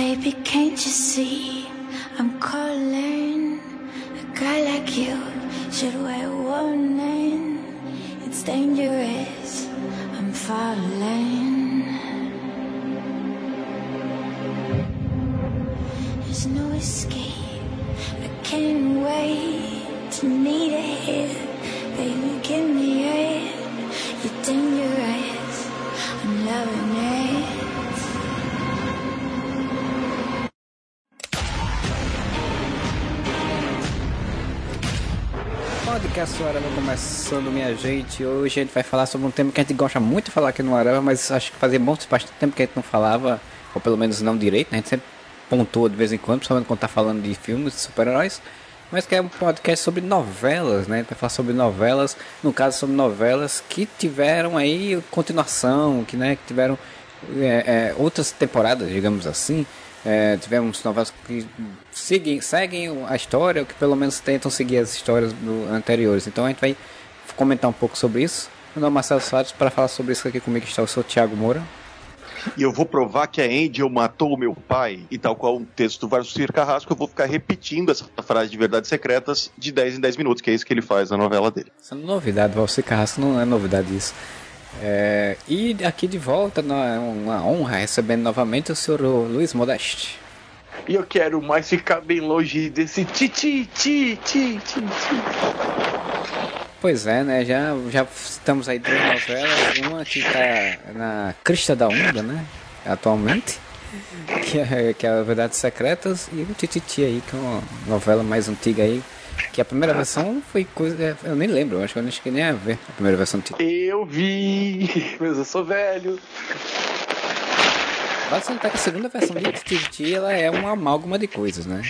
Baby, can't you see I'm calling? A guy like you should wear a warning. It's dangerous. I'm falling. There's no escape. I can't wait to need a hit. Baby, give me Podcast Arama começando, minha gente. Hoje a gente vai falar sobre um tema que a gente gosta muito de falar aqui no Arama, mas acho que fazia bastante tempo que a gente não falava, ou pelo menos não direito, né? A gente sempre pontua de vez em quando, principalmente quando tá falando de filmes de super-heróis. Mas que é um podcast sobre novelas, né? A gente vai falar sobre novelas, no caso sobre novelas que tiveram aí continuação, que, né, que tiveram é, é, outras temporadas, digamos assim. É, tivemos novelas que seguem, seguem a história, ou que pelo menos tentam seguir as histórias do, anteriores. Então a gente vai comentar um pouco sobre isso. Meu nome é Marcelo Soares, para falar sobre isso aqui comigo está o seu Thiago Moura. E eu vou provar que a Angel matou o meu pai. E tal qual um texto do Varcir Carrasco, eu vou ficar repetindo essa frase de verdades secretas de 10 em 10 minutos, que é isso que ele faz na novela dele. Isso é novidade, Valcir Carrasco não é novidade isso. É, e aqui de volta, é uma honra recebendo novamente o senhor Luiz Modeste. E eu quero mais ficar bem longe desse ti ti ti ti ti. Pois é, né? Já, já estamos aí duas novelas, uma que está na crista da onda, né? Atualmente. Que é, que é a Verdades Secretas e o Tititi aí, que é uma novela mais antiga aí. Que a primeira versão foi coisa. Eu nem lembro, eu acho que eu nem cheguei nem a ver a primeira versão do Tititi. Eu vi, mas eu sou velho. Vale salientar que a segunda versão de Tititi ela é uma amálgama de coisas, né?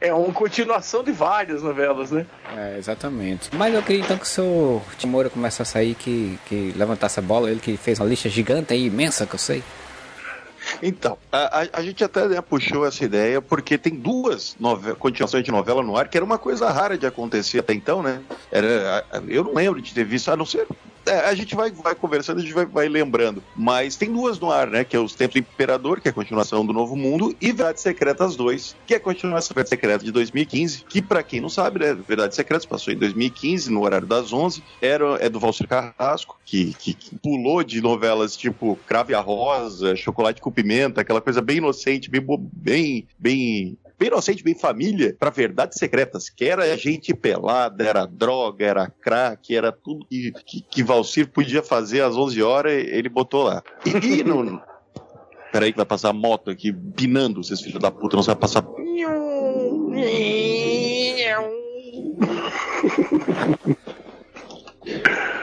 É uma continuação de várias novelas, né? É, exatamente. Mas eu queria então que o seu Timora começasse aí, que, que levantasse a bola, ele que fez uma lista gigante aí, imensa, que eu sei. Então, a, a, a gente até né, puxou essa ideia porque tem duas continuações de novela no ar, que era uma coisa rara de acontecer até então, né? Era, eu não lembro de ter visto, a não ser é, a gente vai, vai conversando, a gente vai, vai, lembrando. Mas tem duas no ar, né? Que é Os Tempos do Imperador, que é a continuação do Novo Mundo, e Verdades Secretas 2, que é a continuação da Verdade Secreta de 2015, que para quem não sabe, né? Verdades Secretas passou em 2015, no horário das 11, era, é do Valsir Carrasco, que, que, que pulou de novelas tipo Crave a Rosa, Chocolate com Pimenta, aquela coisa bem inocente, bem, bem, bem inocente, bem família, para verdades secretas, que era gente pelada, era droga, era crack, era tudo que, que, que Valcir podia fazer às 11 horas, ele botou lá. E, e no... Peraí que vai passar moto aqui, pinando, vocês filhos da puta, não vai passar...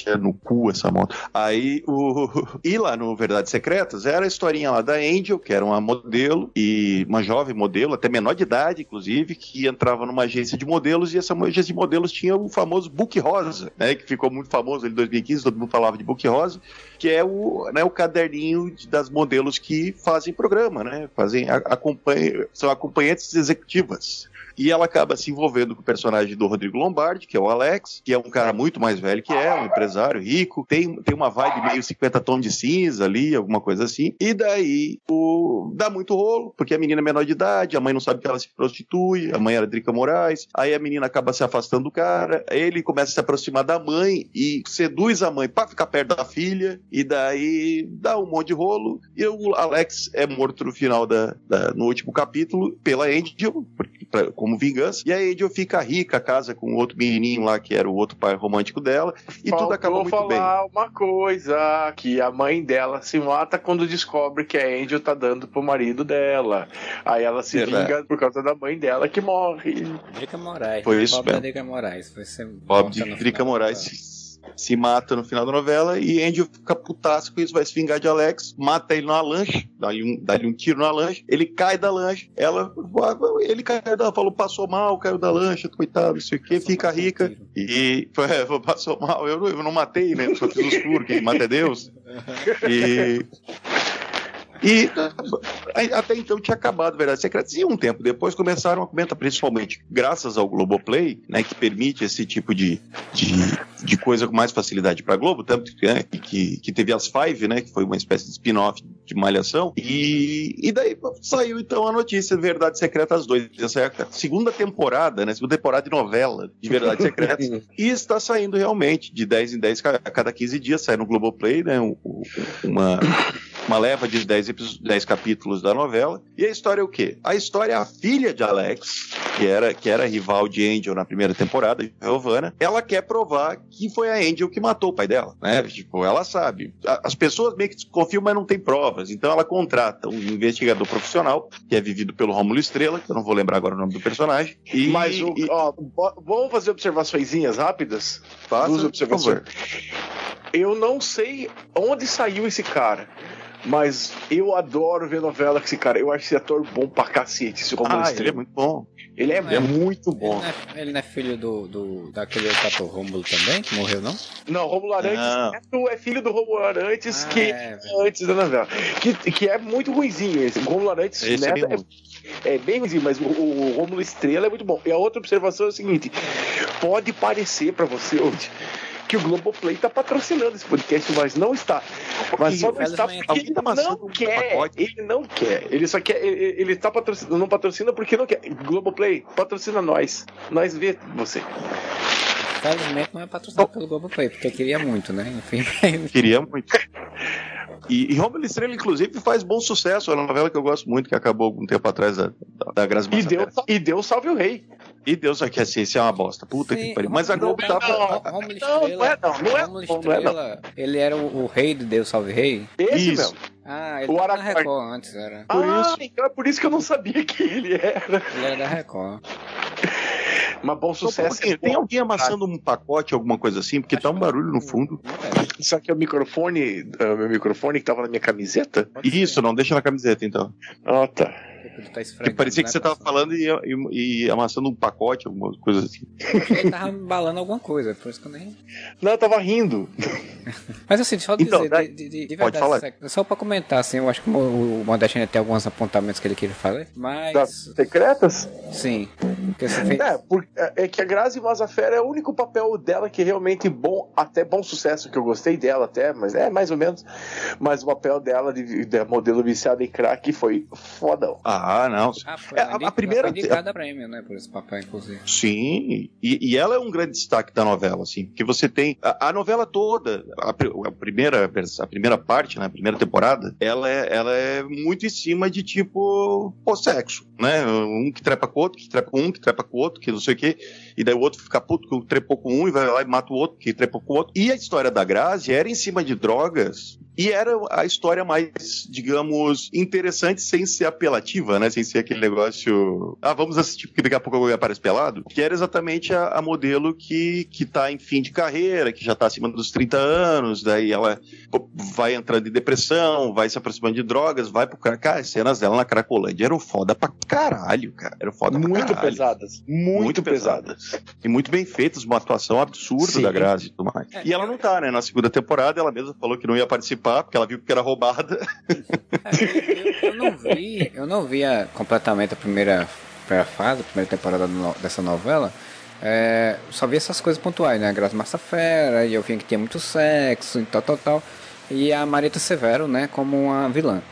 enfia no cu essa moto. Aí o. E lá no Verdades Secretas era a historinha lá da Angel, que era uma modelo, e uma jovem modelo, até menor de idade, inclusive, que entrava numa agência de modelos, e essa agência de modelos tinha o famoso Book Rosa, né? Que ficou muito famoso em 2015, todo mundo falava de Book Rosa, que é o, né, o caderninho das modelos que fazem programa, né? Fazem, acompanha, são acompanhantes executivas. E ela acaba se envolvendo com o personagem do Rodrigo Lombardi, que é o Alex, que é um cara muito mais velho que ela, um empresário rico, tem, tem uma vibe meio 50 tons de cinza ali, alguma coisa assim. E daí o, dá muito rolo, porque a menina é menor de idade, a mãe não sabe que ela se prostitui, a mãe era Drica Moraes, aí a menina acaba se afastando do cara, ele começa a se aproximar da mãe e seduz a mãe para ficar perto da filha, e daí dá um monte de rolo, e o Alex é morto no final da, da no último capítulo pela Angel, pra, como vingança. E a Angel fica rica, casa com outro menininho lá que era o outro pai romântico dela. E Faltou tudo acaba muito falar bem. uma coisa: que a mãe dela se mata quando descobre que a Angel tá dando pro marido dela. Aí ela se Verdade. vinga por causa da mãe dela que morre. Drica Moraes. Foi isso Pobre da mesmo. Drica Moraes. Foi ser Bob Drica. Moraes se, mata no final da novela e Angel fica putaço com isso, vai se vingar de Alex, mata ele numa lancha, dá-lhe um, dá um tiro na lancha, ele cai da lancha, ela, ele caiu da, falou, passou mal, caiu da lancha, coitado, não sei o que, fica rica e é, passou mal, eu, não- eu não matei, né, só fiz o escuro, quem mata é Deus. E E até então tinha acabado Verdade Secreta. E um tempo depois começaram a comentar, principalmente graças ao Globoplay, né, que permite esse tipo de, de, de coisa com mais facilidade para Globo, tanto né, que, que teve as Five, né, que foi uma espécie de spin-off de Malhação. E, e daí saiu então a notícia Verdade Secreta às dois. Essa é a segunda temporada, né, segunda temporada de novela de Verdade Secreta. e está saindo realmente de 10 em 10 a cada 15 dias, sai no Globoplay, né, uma uma leva de 10, 10 capítulos da novela. E a história é o quê? A história é a filha de Alex, que era, que era rival de Angel na primeira temporada, Giovanna. Ela quer provar que foi a Angel que matou o pai dela, né? Tipo, ela sabe. As pessoas meio que confiam, mas não tem provas. Então ela contrata um investigador profissional, que é vivido pelo Rômulo Estrela, que eu não vou lembrar agora o nome do personagem. E, mas, o, e... ó, vamos fazer observações rápidas? Faça, Duas observações. Eu não sei onde saiu esse cara. Mas eu adoro ver novela com esse cara. Eu acho esse ator bom pra cacete, esse Romulo ah, Ele é muito bom. Ele é, é muito bom. Ele não é, ele não é filho do, do, daquele outro ator Rômulo também, que morreu, não? Não, Rômulo Arantes é filho do Rômulo Arantes, ah, que é, antes da novela. Que, que é muito ruizinho esse. O Rômulo Arantes esse Neto é, é, é, bem ruizinho, mas o, o Rômulo Estrela é muito bom. E a outra observação é a seguinte: pode parecer pra você hoje que o Globoplay está patrocinando esse podcast, mas não está. Mas só não está porque ele não quer. Ele não quer. Ele só quer. Ele, está patrocinando, não patrocina porque não quer. Globoplay, patrocina nós. Nós vê você. Infelizmente não é patrocinado pelo Globoplay, porque eu queria muito, né? Enfim. Queria muito. E, e Rômulo Estrela, inclusive, faz bom sucesso. É uma novela que eu gosto muito, que acabou algum tempo atrás da, da, da Graça e deu, e deu Salve o Rei. E Deus aqui assim, isso é uma bosta. Puta Sim, que pariu. Mas a Globo tava. Não, não, não é não. Não é, não, Estrela, não Ele era o, o, rei de Deus Salve Rei? Esse isso. Ah, ele o era da Record antes, era. Por ah, isso. então é por isso que eu não sabia que ele era. Ele era da Record. Mas bom sucesso. É tem alguém amassando um pacote, alguma coisa assim? Porque Acho tá um barulho no fundo. Isso aqui é o microfone, é o meu microfone que tava na minha camiseta? Isso, não deixa na camiseta então. Ah, tá. Tá parecia que né, você tava falando e, e, e, amassando um pacote, alguma coisa assim. Ele tava balando alguma coisa, por isso que eu nem. Não, eu tava rindo. Mas assim, só então, dizer, de, de, de verdade, falar. só pra comentar, assim, eu acho que o, o Modeste ainda tem alguns apontamentos que ele queria fazer, mas. Das secretas? Sim. Fez... É, por, é, é que a Grazi Mazafera é o único papel dela que é realmente bom, até bom sucesso, que eu gostei dela até, mas é mais ou menos. Mas o papel dela de, de modelo viciado em crack foi fodão. Ah, não. Ah, foi, é, a, a, primeira. Foi indicada a prêmio, né, por esse papel, inclusive. Sim, e, e, ela é um grande destaque da novela, assim, porque você tem. A, a novela toda, a, a, primeira, a primeira parte, né, a primeira temporada, ela é, ela é muito em cima de tipo. o sexo, né? Um que trepa com o outro, que trepa com um, que trepa com o outro, que não sei o quê, e daí o outro fica puto que trepou com um e vai lá e mata o outro, que trepou com o outro. E a história da Grazi era em cima de drogas e era a história mais, digamos, interessante sem ser apelativa, né? Sem ser aquele negócio. Ah, vamos assistir porque daqui a pouco alguém aparece pelado. Que era exatamente a, a modelo que, que tá em fim de carreira, que já tá acima dos 30 anos, daí ela vai entrando em depressão, vai se aproximando de drogas, vai pro cara. Cara, as cenas dela na Cracolândia eram foda pra caralho, cara. Eram foda muito pra caralho. pesadas. Muito, muito pesadas. pesadas. E muito bem feitas, uma atuação absurda Sim. da Grazi e tudo mais. É, e ela não tá, né? Na segunda temporada, ela mesma falou que não ia participar porque ela viu que era roubada. É, eu, eu, não vi, eu não via completamente a primeira, primeira fase, a primeira temporada no, dessa novela. É, só vi essas coisas pontuais, né? Graça Massa Fera, e eu vi que tinha muito sexo e tal, tal, tal. E a Marita Severo, né, como uma vilã.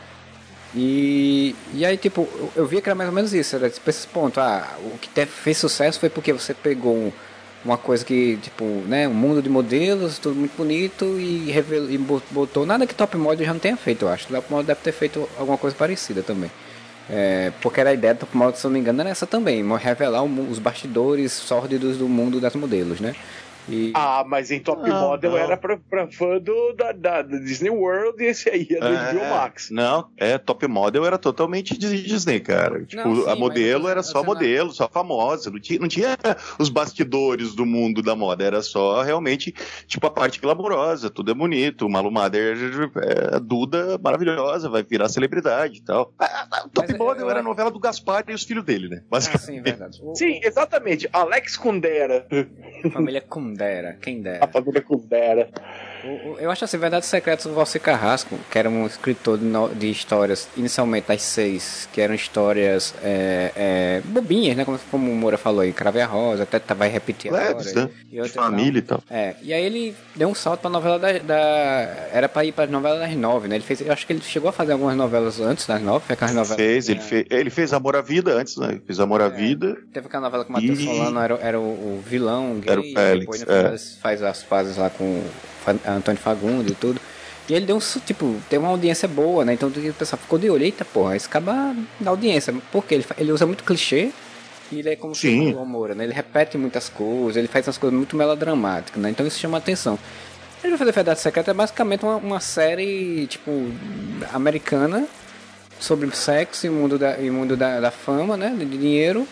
E, e aí, tipo, eu, eu via que era mais ou menos isso, era tipo esses pontos. Ah, o que te, fez sucesso foi porque você pegou um uma coisa que, tipo, né, um mundo de modelos, tudo muito bonito e, revelou, e botou nada que Top Model já não tenha feito, eu acho. Top Model deve ter feito alguma coisa parecida também. É, porque era a ideia do Top Model, se não me engano, era essa também, revelar os bastidores sórdidos do mundo das modelos, né? E... Ah, mas em Top não, Model não. era pra, pra fã do, da, da, Disney World e esse aí é do é, Max. Não, é, Top Model era totalmente de Disney, cara. Tipo, não, sim, a modelo era só modelo, só famosa. Não tinha, não tinha os bastidores do mundo da moda, era só realmente, tipo, a parte glamourosa, tudo é bonito. Malu Mader, é, Duda, maravilhosa, vai virar celebridade e tal. Top mas, Model eu, era a novela do Gaspar e os filhos dele, né? Basicamente. Ah, sim, verdade. sim, exatamente. Alex Kundera Família Kundera, quem dera. A família Kundera. Eu acho assim, Verdades Secretas do Valci Carrasco, que era um escritor de, no, de histórias, inicialmente as seis, que eram histórias é, é, bobinhas, né? Como, como o Moura falou aí, Crave a Rosa, até tá, vai repetir Leves, agora. Né? E, e família e tal. É, e aí ele deu um salto pra novela da. da era pra ir pra novela das nove, né? Ele fez, eu acho que ele chegou a fazer algumas novelas antes das nove, foi aquelas novelas. Fez, ele, fez, ele fez Amor à Vida antes, né? Ele fez Amor à é, Vida. Teve aquela novela com o Matheus e... Solano, era, era o, o vilão gay, era o Félix, depois é. faz, faz as fases lá com Antônio Fagundes e tudo. E ele deu um, tipo, tem uma audiência boa, né? Então o pessoal ficou de olho, eita porra, esse acaba da audiência. Porque ele, ele usa muito clichê e ele é como Sim. o Moura, né? Ele repete muitas coisas, ele faz umas coisas muito melodramáticas, né? Então isso chama atenção. Ele vai fazer Verdade Secreta é basicamente uma, uma série, tipo, americana sobre sexo e mundo da, e mundo da, da fama, né? De dinheiro.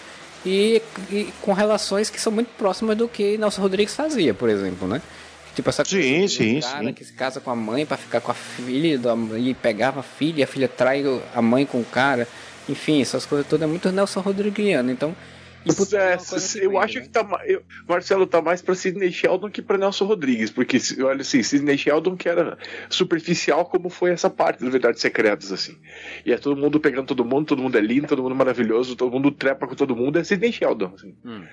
E, e, com relações que são muito próximas do que Nelson Rodrigues fazia, por exemplo, né? Tipo essa sim, coisa sim, cara sim. que se casa com a mãe para ficar com a filha e pegava a filha, a filha trai a mãe com o cara. Enfim, essas coisas todas é muito Nelson Rodriguiano. Então, é, eu acho que tá eu, Marcelo tá mais pra Sidney Sheldon que pra Nelson Rodrigues, porque olha assim, Sidney Sheldon que era superficial como foi essa parte do Verdades Secretas, assim. E é todo mundo pegando todo mundo, todo mundo é lindo, todo mundo é maravilhoso, todo mundo trepa com todo mundo, é Sidney Sheldon. Assim. Hum.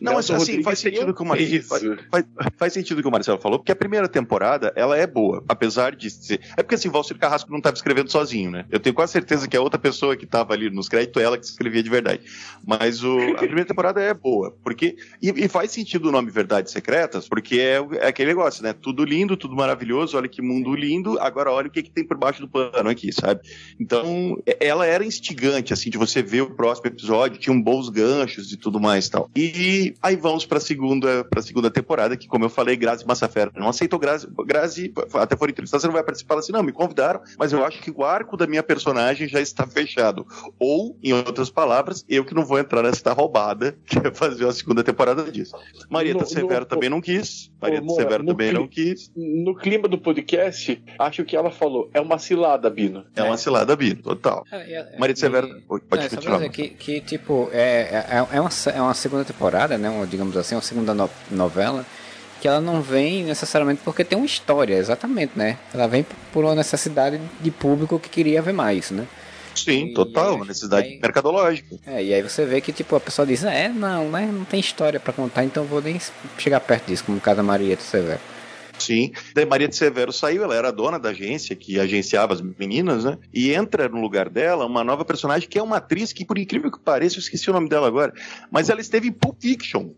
Não, mas assim, faz sentido, que o Marcelo, faz, faz, faz, sentido que o Marcelo falou, porque a primeira temporada, ela é boa, apesar de ser... É porque assim, Valcir Carrasco não estava escrevendo sozinho, né? Eu tenho quase certeza que a outra pessoa que estava ali nos créditos, ela que escrevia de verdade. Mas o, a primeira temporada é boa, porque e, e, faz sentido o nome Verdades Secretas, porque é, é, aquele negócio, né? Tudo lindo, tudo maravilhoso, olha que mundo lindo, agora olha o que, que tem por baixo do pano aqui, sabe? Então, ela era instigante, assim, de você ver o próximo episódio, tinha um bons ganchos e tudo mais tal. E aí vamos pra segunda, pra segunda temporada, que como eu falei, Grazi Massafera não aceitou Grazi, Grazi até for entrevistada, você não vai participar, assim, não, me convidaram, mas eu acho que o arco da minha personagem já está fechado. Ou, em outras palavras, eu que não vou entrar nessa roubada quer fazer uma segunda temporada disso. Marieta no, Severo no, também não quis. Marieta no, Severo também não quis. No clima do podcast, acho que ela falou: é uma cilada, Bino. É, é. uma cilada, Bino, total. É, é, Marieta Severo, pode é, continuar. Que, que, tipo, é, é, é, uma, é uma segunda temporada, né? Uma, digamos assim, uma segunda no, novela que ela não vem necessariamente porque tem uma história, exatamente, né? Ela vem por uma necessidade de público que queria ver mais, né? Sim, e total, uma necessidade aí, mercadológica. É, e aí você vê que tipo, a pessoa diz, é, não, né, não tem história para contar, então vou nem chegar perto disso, como caso da Maria de Severo. Sim. Daí Maria de Severo saiu, ela era dona da agência que agenciava as meninas, né? E entra no lugar dela uma nova personagem que é uma atriz que, por incrível que pareça, eu esqueci o nome dela agora, mas ela esteve em Pulp Fiction.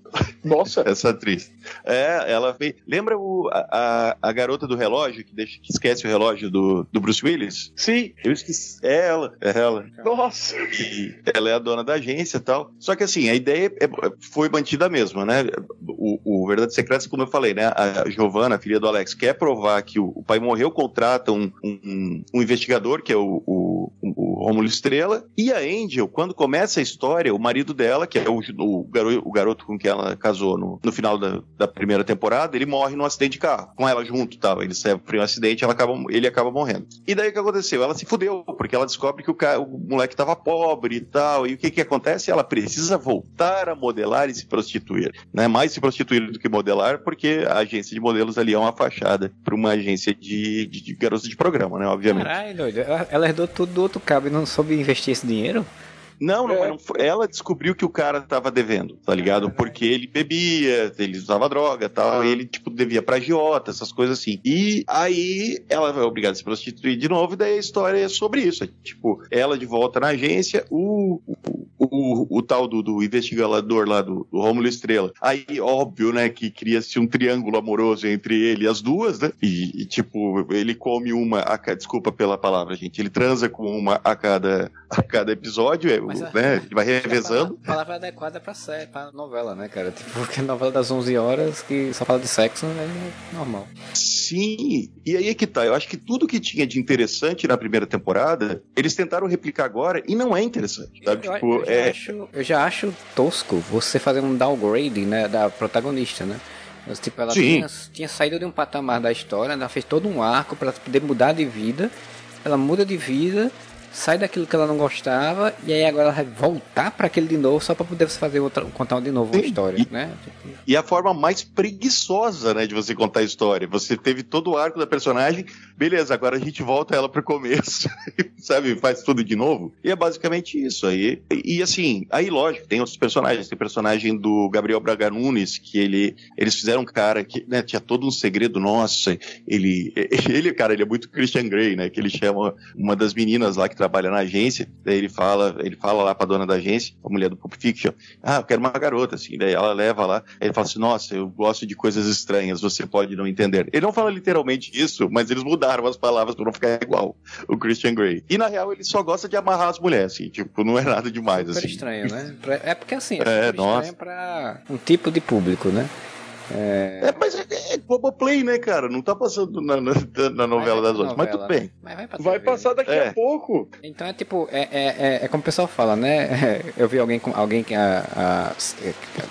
Nossa! Essa atriz. É, ela fez. Lembra o, a, a garota do relógio que, deixa, que esquece o relógio do, do Bruce Willis? Sim. Eu esqueci. É ela, é ela. Nossa! E ela é a dona da agência e tal. Só que assim, a ideia é, foi mantida a mesma, né? O, o Verdade Secreta, como eu falei, né? A Giovanna, filha do Alex, quer provar que o, o pai morreu, contrata um, um, um, investigador, que é o, o, o Romulo Estrela, e a Angel, quando começa a história, o marido dela, que é o, o, garoto, o garoto com quem ela casou no, no final da, da primeira temporada, ele morre num acidente de carro, com ela junto, tal. Ele sofre um acidente, ela acaba, ele acaba morrendo. E daí o que aconteceu? Ela se fudeu, porque ela descobre que o, o moleque estava pobre e tal, e o que que acontece? Ela precisa voltar a modelar e se prostituir, né? Mais se prostituir do que modelar, porque a agência de modelos ali é uma fachada para uma agência de, de, de garotos de programa, né? Obviamente. Caralho, doido. Ela herdou tudo do outro cabo e não soube investir esse dinheiro? Não, não, é. não, ela descobriu que o cara tava devendo, tá ligado? Porque ele bebia, ele usava droga tal, e ele, tipo, devia pra agiota, essas coisas assim. E aí ela é obrigada a se prostituir de novo, e daí a história é sobre isso. É, tipo, ela de volta na agência, o, o, o, o tal do, do, investigador lá do, do Rômulo Estrela. Aí, óbvio, né, que cria-se um triângulo amoroso entre ele e as duas, né? E, e, tipo, ele come uma a desculpa pela palavra, gente, ele transa com uma a cada, a cada episódio, é, mas, né? Ele vai revezando. A palavra adequada pra, série, pra novela, né, cara? Tipo, porque novela das 11 horas que só fala de sexo é normal. Sim, e aí é que tá. Eu acho que tudo que tinha de interessante na primeira temporada, eles tentaram replicar agora e não é interessante. Sabe? Eu, tipo, eu, já é... acho, eu já acho tosco você fazer um downgrade né, da protagonista, né? Mas, tipo, ela tinha, tinha, saído de um patamar da história, ela fez todo um arco para poder mudar de vida. Ela muda de vida sai daquilo que ela não gostava e aí agora ela vai voltar para aquele de novo só para poder fazer outra, contar de novo Sim, uma história, e, né? E a forma mais preguiçosa, né, de você contar a história. Você teve todo o arco da personagem, beleza, agora a gente volta ela pro começo, sabe? Faz tudo de novo. E é basicamente isso aí. E, e, assim, aí lógico, tem outros personagens. Tem personagem do Gabriel Braga Nunes, que ele, eles fizeram um cara que né, tinha todo um segredo, nossa, ele, ele, cara, ele é muito Christian Grey, né? Que ele chama uma das meninas lá que trabalha na agência, daí ele fala, ele fala lá pra dona da agência, a mulher do Pulp Fiction, ah, eu quero uma garota, assim, daí ela leva lá, ele fala assim, nossa, eu gosto de coisas estranhas, você pode não entender. Ele não fala literalmente isso, mas eles mudaram as palavras pra não ficar igual o Christian Grey. E na real ele só gosta de amarrar as mulheres, assim, tipo, não é nada demais, super assim. estranho, né? É porque assim, é, é nossa. estranho pra um tipo de público, né? É, é mas é, é Globoplay, né, cara? Não tá passando na, na, na novela das outras, mas tudo bem. Mas vai, vai passar daqui é. a pouco. Então é tipo, é, é, é, é, como o pessoal fala, né? Eu vi alguém, alguém que a,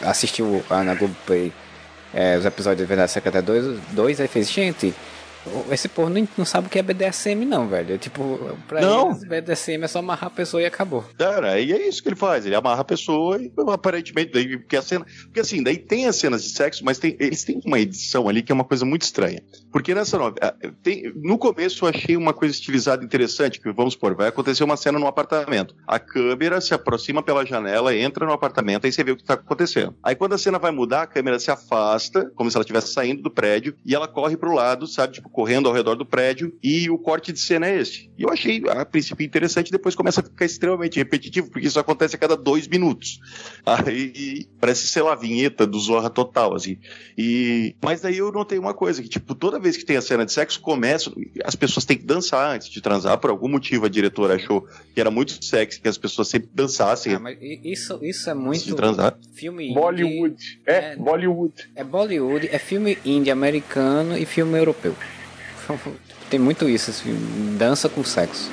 a, assistiu a, na Globoplay é, os episódios de Verdade Secreta 2, 2 aí fez, gente, esse povo não, não sabe o que é BDSM, não, velho. Tipo, pra não. eles, BDSM é só amarrar a pessoa e acabou. Cara, e é isso que ele faz. Ele amarra a pessoa e aparentemente, daí, porque a cena. Porque assim, daí tem as cenas de sexo, mas tem, eles têm uma edição ali que é uma coisa muito estranha. Porque nessa novela. Tem, no começo eu achei uma coisa estilizada interessante, que vamos supor, vai acontecer uma cena no apartamento. A câmera se aproxima pela janela, entra no apartamento, aí você vê o que tá acontecendo. Aí quando a cena vai mudar, a câmera se afasta, como se ela estivesse saindo do prédio, e ela corre pro lado, sabe, tipo, correndo ao redor do prédio e o corte de cena é esse. E eu achei a princípio interessante, depois começa a ficar extremamente repetitivo, porque isso acontece a cada dois minutos. Aí parece, sei lá, a vinheta do Zorra total, assim. E, mas daí eu notei uma coisa, que tipo, toda vez que tem a cena de sexo, começa, as pessoas têm que dançar antes de transar, por algum motivo a diretora achou que era muito sexy que as pessoas sempre dançassem. Ah, mas isso, isso é muito de transar. filme Bollywood. É, é, Bollywood. É Bollywood, é filme indie americano e filme europeu. Tem muito isso, assim, dança com sexo.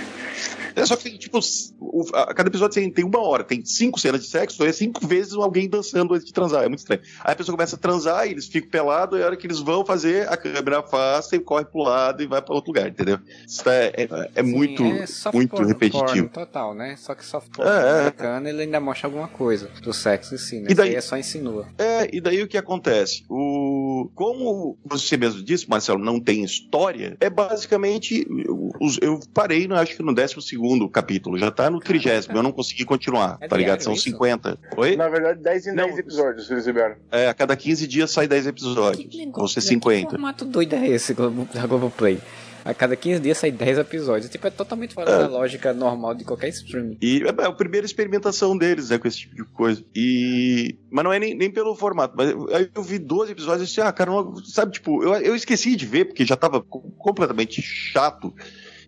É só que, tipo, o, a, cada episódio tem, tem, uma hora, tem cinco cenas de sexo, é cinco vezes alguém dançando antes de transar. É muito estranho. Aí a pessoa começa a transar e eles ficam pelados, e a hora que eles vão fazer, a câmera afasta e corre pro lado e vai para outro lugar, entendeu? Isso é, é, é Sim, muito, é muito porn, repetitivo. Porn total, né? Só que soft porn é, é. americano ele ainda mostra alguma coisa do sexo em si, né? E daí é só insinua. É, e daí o que acontece? O, como você mesmo disse, Marcelo, não tem história, é basicamente. Eu, eu parei, acho que no décimo segundo capítulo, já tá no trigésimo, eu não consegui continuar, é tá ligado? São isso? 50. Oi? Na verdade, 10 em 10 episódios eles liberam. É, a cada 15 dias sai 10 episódios. Vão ser 50. Que formato doido é esse da Globoplay? A cada 15 dias sai 10 episódios. Tipo, é totalmente fora é. da lógica normal de qualquer streaming. E é, é a primeira experimentação deles, né, com esse tipo de coisa. E. Mas não é nem, nem pelo formato. Mas aí eu vi 12 episódios e disse, ah, cara, não, sabe, tipo, eu, eu esqueci de ver, porque já tava completamente chato.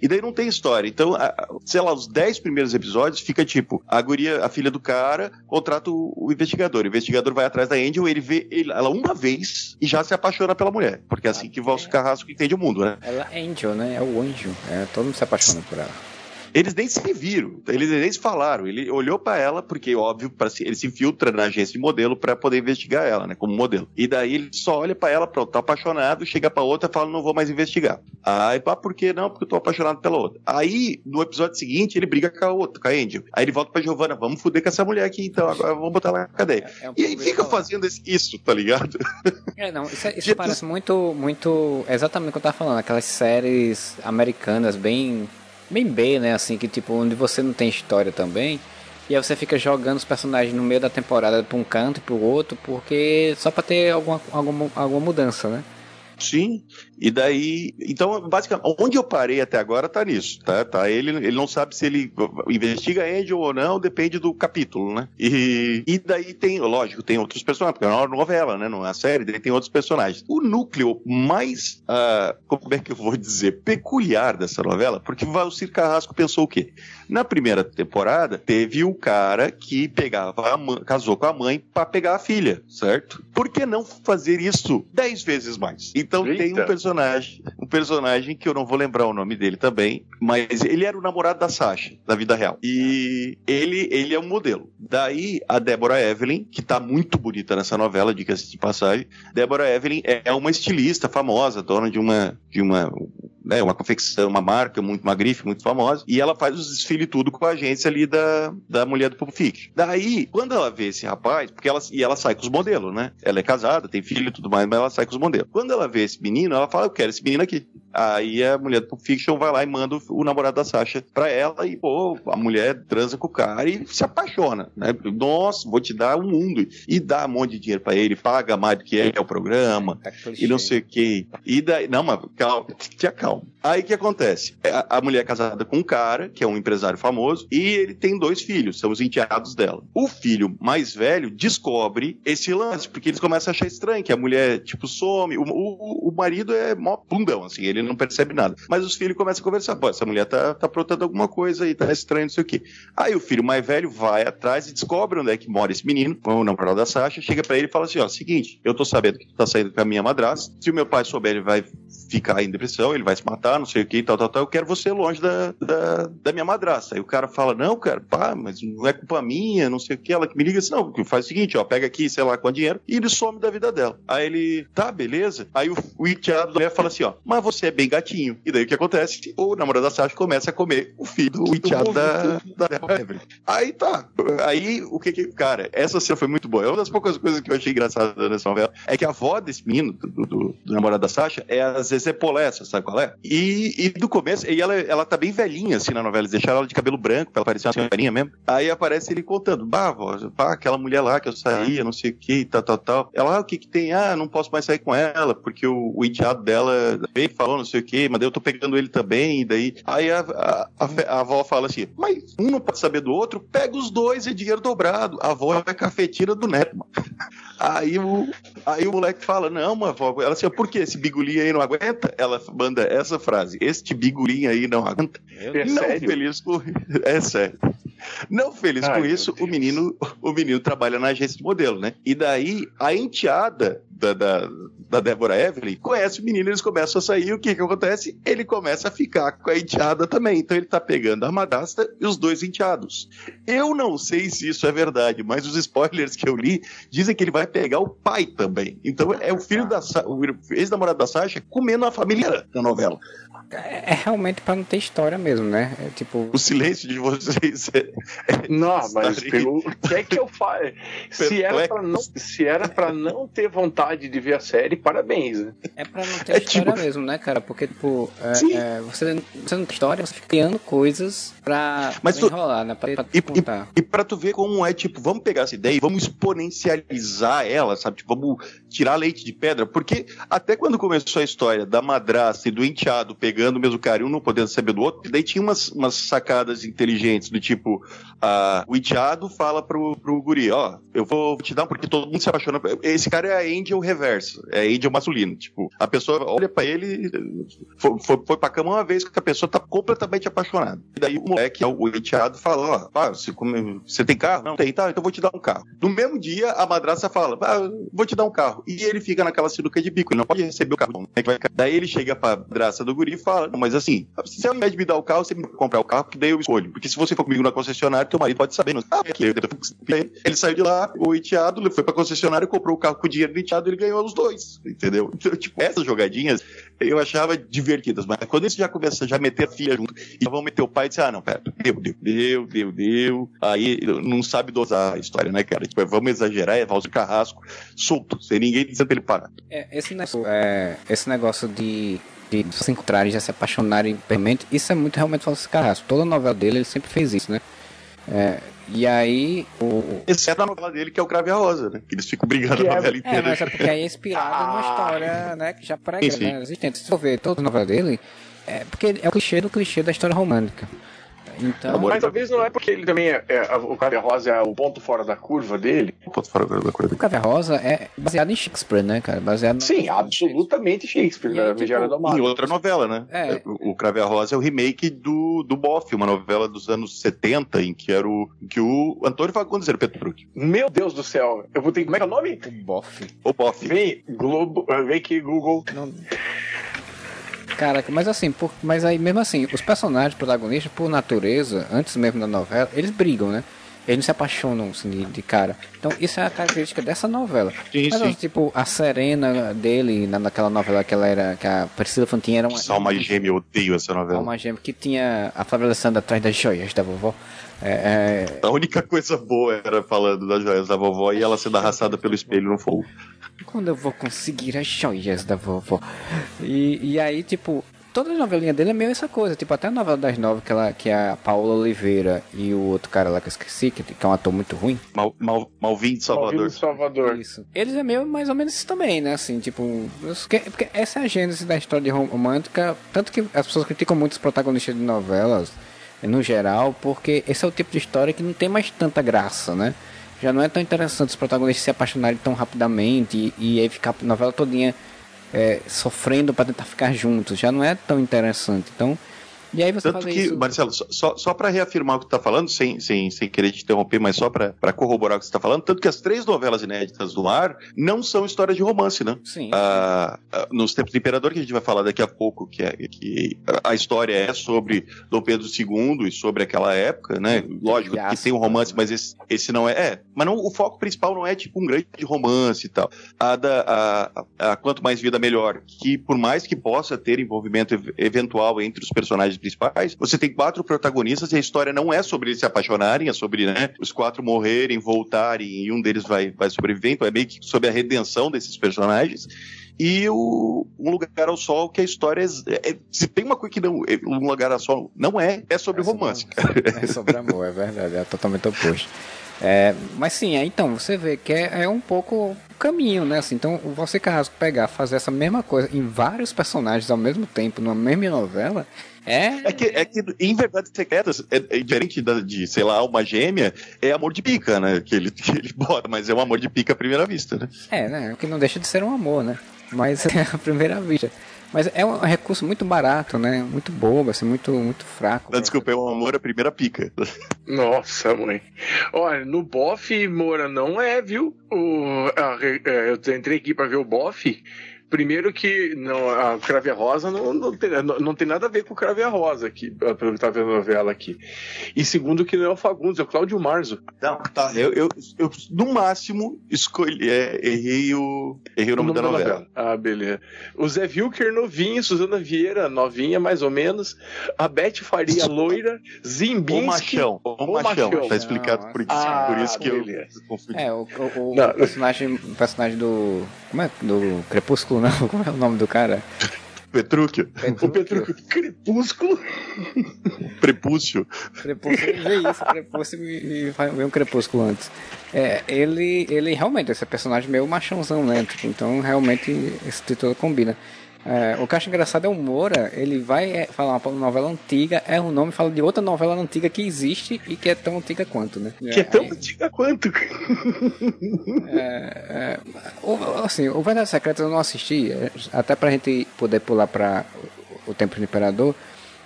E daí não tem história. Então, sei lá, os 10 primeiros episódios fica tipo, a guria, a filha do cara, contrata o, o investigador. O investigador vai atrás da Angel, ele vê ele, ela uma vez e já se apaixona pela mulher. Porque é assim que o Valso Carrasco entende o mundo, né? Ela é Angel, né? É o anjo. É, todo mundo se apaixona por ela. Eles nem se viram, eles nem se falaram. Ele olhou para ela, porque, óbvio, pra, ele se infiltra na agência de modelo para poder investigar ela, né, como modelo. E daí ele só olha para ela, pronto, tá apaixonado, chega para outra e fala, não vou mais investigar. Aí, pá, por que não? Porque eu tô apaixonado pela outra. Aí, no episódio seguinte, ele briga com a outra, com a Angel. Aí ele volta pra Giovanna, vamos fuder com essa mulher aqui, então, agora vamos botar ela na cadeia. É, é um e aí fica fazendo isso, tá ligado? É, não, isso, é, isso parece muito, muito, exatamente o que eu tava falando, aquelas séries americanas bem bem B, né? Assim, que tipo, onde você não tem história também. E aí você fica jogando os personagens no meio da temporada pra um canto e pro outro, porque só pra ter alguma, alguma, alguma mudança, né? Sim, e daí, então, basicamente, onde eu parei até agora tá nisso, tá? tá ele, ele não sabe se ele investiga Angel ou não, depende do capítulo, né? E, e daí tem, lógico, tem outros personagens, porque é uma novela, né? Não é uma série, daí tem outros personagens. O núcleo mais, uh, como é que eu vou dizer, peculiar dessa novela, porque o Valcir Carrasco pensou o quê? Na primeira temporada, teve o cara que pegava mãe, casou com a mãe para pegar a filha, certo? Por que não fazer isso dez vezes mais? Então Eita. tem um personagem, um personagem que eu não vou lembrar o nome dele também, mas ele era o namorado da Sasha, da vida real. E ele, ele é um modelo. Daí a Deborah Evelyn, que tá muito bonita nessa novela, diga-se de passagem. Deborah Evelyn é uma estilista famosa, dona de uma de uma né, uma confecção, uma marca, muito, uma grife muito famosa, e ela faz os desfiles tudo com a agência ali da, da mulher do Pulp Fiction. Daí, quando ela vê esse rapaz, porque ela, e ela sai com os modelos, né? Ela é casada, tem filho e tudo mais, mas ela sai com os modelos. Quando ela vê esse menino, ela fala, eu quero esse menino aqui. Aí a mulher do Pulp Fiction vai lá e manda o, o namorado da Sasha pra ela e, pô, a mulher transa com o cara e se apaixona, né? Nossa, vou te dar o um mundo. E dá um monte de dinheiro pra ele, paga mais do que é o programa, tá e não sei o quê. E daí, não, mas calma, te acalma. Aí o que acontece? É, a, a mulher é casada com um cara, que é um empresário famoso, e ele tem dois filhos, são os enteados dela. O filho mais velho descobre esse lance, porque eles começam a achar estranho, que a mulher, tipo, some. O, o, o marido é mó bundão, assim, ele não percebe nada. Mas os filhos começam a conversar, pô, essa mulher tá, tá aprontando alguma coisa aí, tá estranho, não sei o quê. Aí o filho mais velho vai atrás e descobre onde é que mora esse menino, o namorado da Sasha, chega para ele e fala assim, ó, seguinte, eu tô sabendo que tu tá saindo com a minha madrasta, se o meu pai souber, ele vai ficar em depressão, ele vai se matar, não sei o que, tal, tal, tal, eu quero você longe da, da, da, minha madrasta. Aí o cara fala, não, cara, pá, mas não é culpa minha, não sei o que, ela que me liga assim, não, faz o seguinte, ó, pega aqui, sei lá, com dinheiro, e ele some da vida dela. Aí ele, tá, beleza. Aí o, o enteado fala assim, ó, mas você é bem gatinho. E daí o que acontece? O namorado da Sasha começa a comer o filho do enteado da, da, Evelyn. Aí tá, aí o que que, cara, essa cena foi muito boa. É uma das poucas coisas que eu achei engraçada nessa novela, é que a avó desse menino, do, do, do namorado da Sasha, é a Zezé Polessa, sabe qual é? E, e do começo, e ela, ela tá bem velhinha, assim, na novela, eles deixaram ela de cabelo branco, pra ela parecer uma senhorinha mesmo. Aí aparece ele contando, bah, avó, pá, aquela mulher lá que eu saía, não sei o que, tal, tal, tal. Ela, ah, o que que tem? Ah, não posso mais sair com ela, porque o, o enteado dela veio falou não sei o que, mas daí eu tô pegando ele também, e daí... Aí a, a, a, a avó fala assim, mas um não pode saber do outro, pega os dois e dinheiro dobrado. A avó é cafetina do neto, mano. Aí o, aí o moleque fala, não, mas avó, ela assim, por que esse bigulinho aí não aguenta? Ela manda essa frase, este bigulinho aí não aguenta. É não sério? feliz com... É sério. Não feliz Ai, com isso, Deus. o menino, o menino trabalha na agência de modelo, né? E daí a enteada da, da, da Débora Evelyn conhece o menino, eles começam a sair. O que que acontece? Ele começa a ficar com a enteada também. Então ele tá pegando a madrasta e os dois enteados. Eu não sei se isso é verdade, mas os spoilers que eu li dizem que ele vai pegar o pai também. Então é o filho da o ex-namorado da Sasha comendo a família da novela. É, é realmente pra não ter história mesmo, né? É tipo. O silêncio de vocês é, Não, mas pelo o que é que eu faço? Se era pra não, se era para não ter vontade de ver a série, parabéns. Né? É pra não ter É história tipo- mesmo, né, cara? Porque, tipo, é, é, você, você não tem história, você fica criando coisas pra, Mas pra tu- enrolar, né? Pra, pra E, contar. e, e pra tu ver como é, tipo, vamos pegar essa ideia e vamos exponencializar ela, sabe? Tipo, vamos tirar leite de pedra, porque até quando começou a história da madrasta e do enteado pegando o mesmo cara e um não podendo saber do outro, daí tinha umas, umas sacadas inteligentes, do tipo, ah, o enteado fala pro, pro guri, ó, eu vou te dar porque todo mundo se apaixona. Esse cara é a Angel reverso, é a Angel masculino, tipo, a pessoa olha pra ele, foi, foi, foi pra cama uma vez que a pessoa tá completamente apaixonada. E daí o moleque, o enteado, fala, ó, pá, você, você tem carro? Não tem, tá, então eu vou te dar um carro. No mesmo dia, a madraça fala, ah, vou te dar um carro. E ele fica naquela sinuca de bico, ele não pode receber o carro. É que? Daí ele chega pra madraça do guri e fala, "Não, mas assim, se ao invés de me dar o carro, você me comprar o carro, porque daí eu escolho. Porque se você for comigo na concessionária, teu marido pode saber. Não sabe que ele saiu de lá, o enteado, ele foi pra concessionária, comprou o carro com o dinheiro do enteado, ele ganhou os dois, entendeu? Então, tipo, essas jogadinhas eu achava divertidas, mas quando eles já começam já meter a filha junto e vão meter o pai e dizer, ah, não, pera, deu, deu, deu, deu, deu, aí não sabe dosar a história, né, cara? Tipo, é, vamos exagerar, é Valdir Carrasco solto, sem ninguém dizendo pra ele parar. É, esse, negócio, é, esse negócio de, de se encontrarem, já se apaixonarem permanente, isso é muito realmente Falso Carrasco. Toda novela dele, ele sempre fez isso, né? É, e aí, o, Exceto a novela dele, que é o Crave a Rosa, né? Que eles ficam brigando Que a é- novela É, inteira. mas é porque aí é inspirado numa Ah. história, né, que já prega, Sim, sim. né, existente. Se for ver toda a novela dele, é porque é o clichê do clichê da história romântica. Então, Mas talvez não é porque ele também é, é- o Café Rosa é o ponto fora da curva dele. Posso falar agora da coisa o Café Rosa é baseado em Shakespeare, né, cara? Baseado Sim, absolutamente Shakespeare, E da tipo, Vigília do Mar. Em outra novela, né? É. O, o Crave a Rosa é o remake do, do Boff, uma novela dos anos 70, em que era o, em que o Antônio Fagundes era o Petrucci. Meu Deus do céu, eu vou ter. Como é que é o nome? o bofe. O Boff. Vem, Globo, vem aqui, Google. Não... Caraca, mas assim, por- mas aí mesmo assim, os personagens protagonistas, por natureza, antes mesmo da novela, eles brigam, né? Eles não se apaixonam assim, de, de, cara. Então, isso é a característica dessa novela. Sim, Mas, sim. tipo, a Serena dele, na, naquela novela que ela era, que a Priscila Fantin era uma. Só uma gêmea, eu odeio essa novela. Uma gêmea que tinha a Flávia Alessandra atrás das joias da vovó. É, é... A única coisa boa era falando das joias da vovó e ela sendo arrastada pelo espelho no fogo. Quando eu vou conseguir as joias da vovó? E, e aí, tipo, toda a novelinha dele é meio essa coisa. Tipo, até a novela das nove, que, ela, que é a Paola Oliveira e o outro cara lá que eu esqueci, que, que é um ator muito ruim. Mal, mal, Malvin de Salvador. Malvin de Salvador. Isso. Eles é meio mais ou menos isso também, né? Assim, tipo, porque essa é a gênese da história de romântica. Tanto que as pessoas criticam muito os protagonistas de novelas, no geral, porque esse é o tipo de história que não tem mais tanta graça, né? Já não é tão interessante os protagonistas se apaixonarem tão rapidamente e, e aí ficar a novela todinha é, sofrendo para tentar ficar juntos. Já não é tão interessante. Então, e aí você Tanto que, isso... Marcelo, só, só para reafirmar o que tu tá falando, sem, sem, sem querer te interromper, mas só para corroborar o que você tá falando, tanto que as três novelas inéditas do ar não são histórias de romance, né? Sim. Ah, nos Tempos do Imperador, que a gente vai falar daqui a pouco, que, é, que a história é sobre Dom Pedro II e sobre aquela época, né? Lógico que tem um romance, mas esse, esse não é. É, mas não, o foco principal não é tipo um grande romance e tal. A da a, a, a Quanto Mais Vida Melhor, que por mais que possa ter envolvimento eventual entre os personagens principais, você tem quatro protagonistas e a história não é sobre eles se apaixonarem, é sobre né, os quatro morrerem, voltarem e um deles vai, vai sobreviver, então é meio que sobre a redenção desses personagens. E o Um Lugar ao Sol, que a história é, é, se tem uma coisa que não, Um Lugar ao Sol não é, é sobre é romance. Sobre, é sobre amor, é verdade, é totalmente oposto. É, mas sim, é, então você vê que é, é, um pouco caminho, né? Assim, então você Carrasco pegar, fazer essa mesma coisa em vários personagens ao mesmo tempo, numa mesma novela, é. É que, é que em Verdades Secretas, é, é diferente da, de, sei lá, uma gêmea, é amor de pica, né? Que ele, que ele bota, mas é um amor de pica à primeira vista, né? É, né? O que não deixa de ser um amor, né? Mas é a primeira vista. Mas é um recurso muito barato, né? Muito bobo, assim, muito, muito fraco. Não, desculpa, é um amor à primeira pica. Nossa, mãe. Olha, no Boff, Moura, não é, viu? O, a, eu entrei aqui pra ver o Boff. Primeiro que não, a Crave Rosa não, não, tem, não, não, tem nada a ver com o Crave Rosa aqui, pelo que tá vendo a novela aqui. E segundo que não é o Fagundes, é o Cláudio Marzo. Não, tá. Eu, eu, eu no máximo escolhi, é, errei o. Errei o nome, o nome da, da novela. novela. Ah, beleza. O Zé Vilker novinho, Suzana Vieira novinha, mais ou menos. A Beth Faria loira, Zimbinski. O machão. O, o machão. machão. Tá explicado por isso. Ah, por isso que beleza. eu confundi. É, o, o, o personagem, o personagem do. Como é? Do Crepúsculo não. Como é o nome do cara? Petrúquio. Petrúquio. O Petrúquio. Crepúsculo. Prepúcio. Prepúcio. Vê isso, Prepúcio e vem um Crepúsculo antes. É, ele, ele realmente, esse personagem meio machãozão, né? Tipo, então realmente esse título combina. É, o que eu acho engraçado é o Moura, ele vai é, falar uma novela antiga, é um nome, fala de outra novela antiga que existe e que é tão antiga quanto, né? Que é tão Aí, antiga quanto? é, é, o, assim, o Verdade Secreta eu não assisti, é, até pra gente poder pular pra o Tempo do Imperador.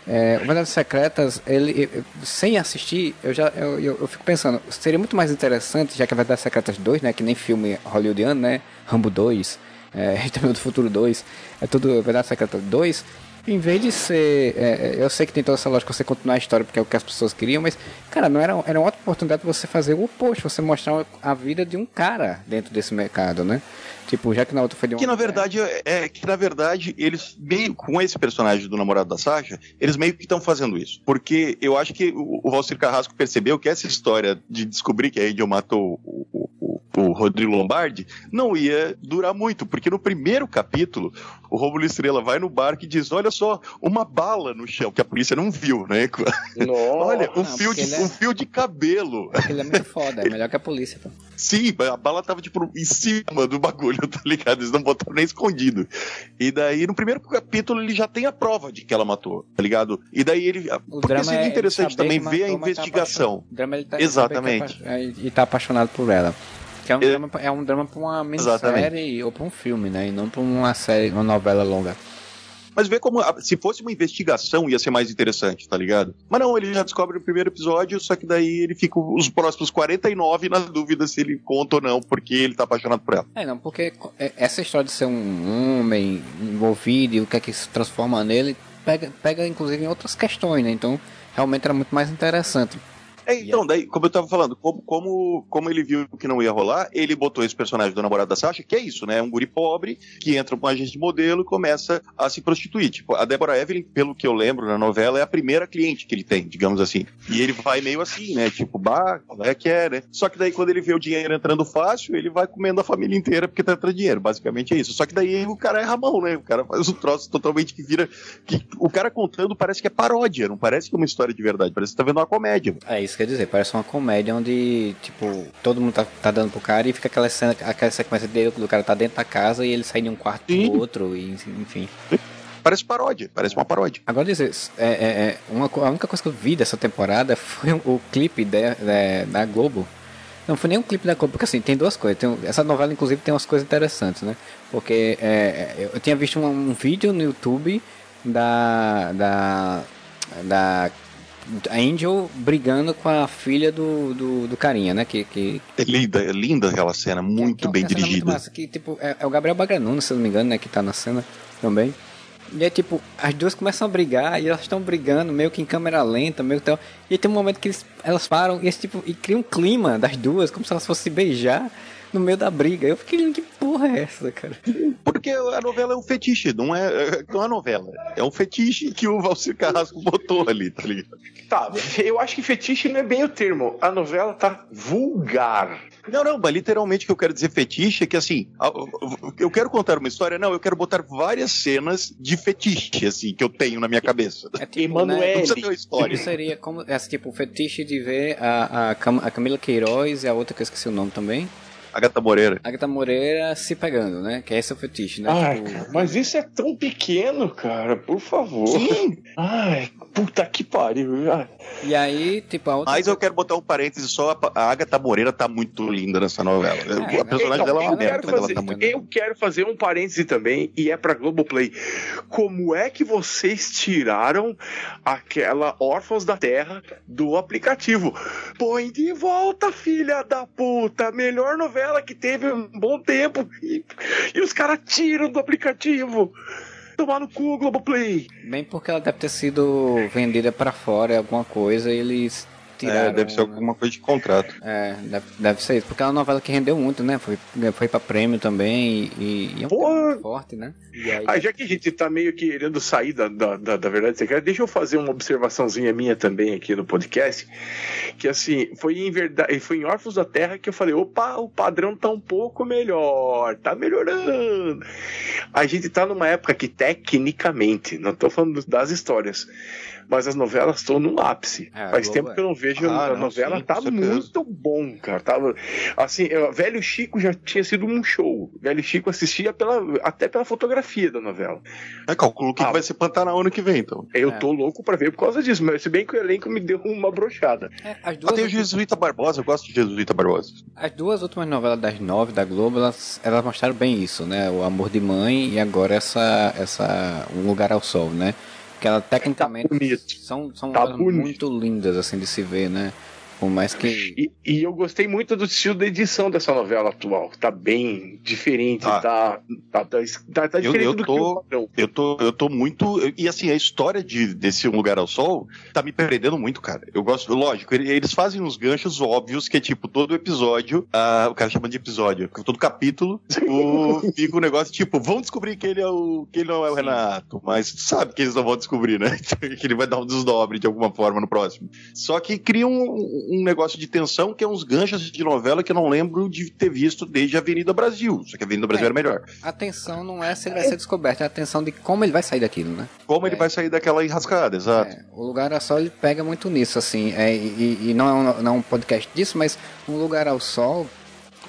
É, o Verdades Secretas, ele, sem assistir, eu já eu, eu, eu, fico pensando, seria muito mais interessante, já que a Verdades Secretas 2, né, que nem filme hollywoodiano, né, Rambo 2, é, Exterminador do Futuro 2, é tudo Verdade Secreta 2. Em vez de ser. É, eu sei que tem toda essa lógica você continuar a história porque é o que as pessoas queriam, mas, cara, não era, era uma ótima oportunidade de você fazer o oposto, você mostrar a vida de um cara dentro desse mercado, né? Tipo, já que na outra foi de um. Que na verdade, é, é, que na verdade, eles meio com esse personagem do namorado da Sasha, eles meio que estão fazendo isso. Porque eu acho que o, o Valcir Carrasco percebeu que essa história de descobrir que a Angel matou o, o, o Rodrigo Lombardi não ia durar muito, porque no primeiro capítulo, o Rômulo Estrela vai no barco e diz: Olha só, uma bala no chão, que a polícia não viu, né? Nossa, Olha, um, não, fio de, é... um fio de cabelo. Ele é muito foda, é melhor que a polícia. Pô. Sim, a bala tava tipo em cima do bagulho, tá ligado? Eles não botaram nem escondido. E daí, no primeiro capítulo, ele já tem a prova de que ela matou, tá ligado? E daí ele. O porque seria é interessante também ver a investigação. Tá o drama ele tá, Exatamente. E tá apaixonado por ela. Que é um, é, drama, é um drama pra uma minissérie ou pra um filme, né? E não pra uma série, uma novela longa. Mas vê como, se fosse uma investigação, ia ser mais interessante, tá ligado? Mas não, ele já descobre no primeiro episódio, só que daí ele fica os próximos 49 na dúvida se ele conta ou não, porque ele tá apaixonado por ela. É, não, porque é, essa história de ser um homem envolvido e o que é que se transforma nele, pega, pega inclusive em outras questões, né? Então, realmente era muito mais interessante. É, então, daí, como eu tava falando, como, como, como ele viu que não ia rolar, ele botou esse personagem do namorado da Sasha, que é isso, né? É um guri pobre que entra com um agente de modelo e começa a se prostituir. Tipo, a Deborah Evelyn, pelo que eu lembro na novela, é a primeira cliente que ele tem, digamos assim. E ele vai meio assim, né? Tipo, bah, é que é, né? Só que daí quando ele vê o dinheiro entrando fácil, ele vai comendo a família inteira porque tá entrando dinheiro. Basicamente é isso. Só que daí o cara é mão, né? O cara faz um troço totalmente que vira. Que o cara contando parece que é paródia, não parece que é uma história de verdade. Parece que tá vendo uma comédia. É isso que quer dizer, parece uma comédia onde, tipo, todo mundo tá, tá dando pro cara e fica aquela cena, aquela sequência dele do cara tá dentro da casa e ele sai de um quarto Sim. pro outro, e enfim. Parece paródia, parece uma paródia. Agora dizer, é, é, é, uma, a única coisa que eu vi dessa temporada foi o, o clipe de, de, da Globo. Não foi nem um clipe da Globo, porque assim, tem duas coisas. Tem, essa novela, inclusive, tem umas coisas interessantes, né? Porque é, eu tinha visto um, um vídeo no YouTube da, da, da Angel brigando com a filha do, do, do carinha, né? Que, que... É linda, é linda aquela cena, muito é, bem dirigida. Muito massa, que, tipo, é, é, o Gabriel Bagranuno, se não me engano, né? Que tá na cena também. E é tipo, as duas começam a brigar e elas estão brigando meio que em câmera lenta, meio que tal. E tem um momento que eles, elas param e esse tipo e cria um clima das duas, como se elas fossem beijar no meio da briga. Eu fiquei, que porra é essa, cara? Porque a novela é um fetiche, não é, é, não é novela. É um fetiche que o Valcir Carrasco botou ali, tá ligado? Tá, eu acho que fetiche não é bem o termo. A novela tá vulgar. Não, não, mas literalmente o que eu quero dizer fetiche é que assim, eu quero contar uma história, não, eu quero botar várias cenas de fetiche, assim, que eu tenho na minha cabeça. É tipo, Emanuele. Né? Não precisa ter uma história. Seria como, esse tipo, fetiche de ver a, a, a Camila Queiroz e a outra que eu esqueci o nome também. Agatha Moreira. Agatha Moreira se pegando, né? Que é esse é o fetiche, né? Ai, tipo... cara, mas isso é tão pequeno, cara, por favor. Sim. Ai, puta que pariu. Ai. E aí, tipo, a outra. Mas eu quero botar um parêntese só: a Agatha Moreira tá muito linda nessa novela. É, a personagem dela é uma merda, fazer, tá muito... Eu quero fazer um parêntese também, e é pra Globoplay. Como é que vocês tiraram aquela Órfãos da Terra do aplicativo? Põe de volta, filha da puta! Melhor novela novela que teve um bom tempo e, e os caras tiram do aplicativo. Tomar no cu, Globoplay. Bem porque ela deve ter sido vendida para fora, alguma coisa, e eles tiraram. É, deve ser alguma coisa de contrato. É, deve, deve ser isso. Porque é uma novela que rendeu muito, né? Foi, foi pra prêmio também e, e é um Pô, forte, né? Aí... Ah, já que a gente tá meio querendo sair da, da, da, da verdade secreta, deixa eu fazer uma observaçãozinha minha também aqui no podcast. Que assim, foi em verdade, foi em Órfãos da Terra que eu falei: opa, o padrão tá um pouco melhor, tá melhorando. A gente tá numa época que, tecnicamente, não tô falando das histórias mas as novelas estão no ápice. É, Faz tempo que eu não vejo ah, a não, novela, sim, tá muito bom, cara. Tava, assim, eu, Velho Chico já tinha sido um show. Velho Chico assistia pela, até pela fotografia da novela. É, calculo que, ah, que vai ser Pantanal ano que vem, então. Eu é. tô louco pra ver por causa disso, mas se bem que o elenco me deu uma brochada. É, as duas ah, tem o Jesuíta Barbosa, eu gosto de Jesuíta Barbosa. As duas últimas novelas das nove da Globo, elas, elas mostraram bem isso, né? O Amor de Mãe e agora essa, essa Um Lugar ao Sol, né? Que ela tecnicamente tá são, são tá muito lindas assim de se ver, né? Por mais que. E, e, eu gostei muito do estilo da edição dessa novela atual. Tá bem diferente, ah. tá, tá, tá, tá, tá diferente eu, eu do tô, que eu, eu tô Eu tô muito. E assim, a história de, desse Um Lugar ao Sol tá me perdendo muito, cara. Eu gosto, lógico, eles fazem uns ganchos óbvios que é tipo, todo episódio, uh, o cara chama de episódio, todo capítulo, o, fica um negócio tipo, vão descobrir que ele é o. que ele não é o Sim. Renato, mas sabe que eles não vão descobrir, né? que ele vai dar um desdobre de alguma forma no próximo. Só que cria um um negócio de tensão que é uns ganchos de novela que eu não lembro de ter visto desde Avenida Brasil. Só que Avenida Brasil é, era melhor. A tensão não é se ele vai ser descoberto, é a tensão de como ele vai sair daquilo, né? Como é. ele vai sair daquela enrascada, exato. É, o Lugar ao Sol ele pega muito nisso, assim. É, e, e não, é um, não é um podcast disso, mas Um Lugar ao Sol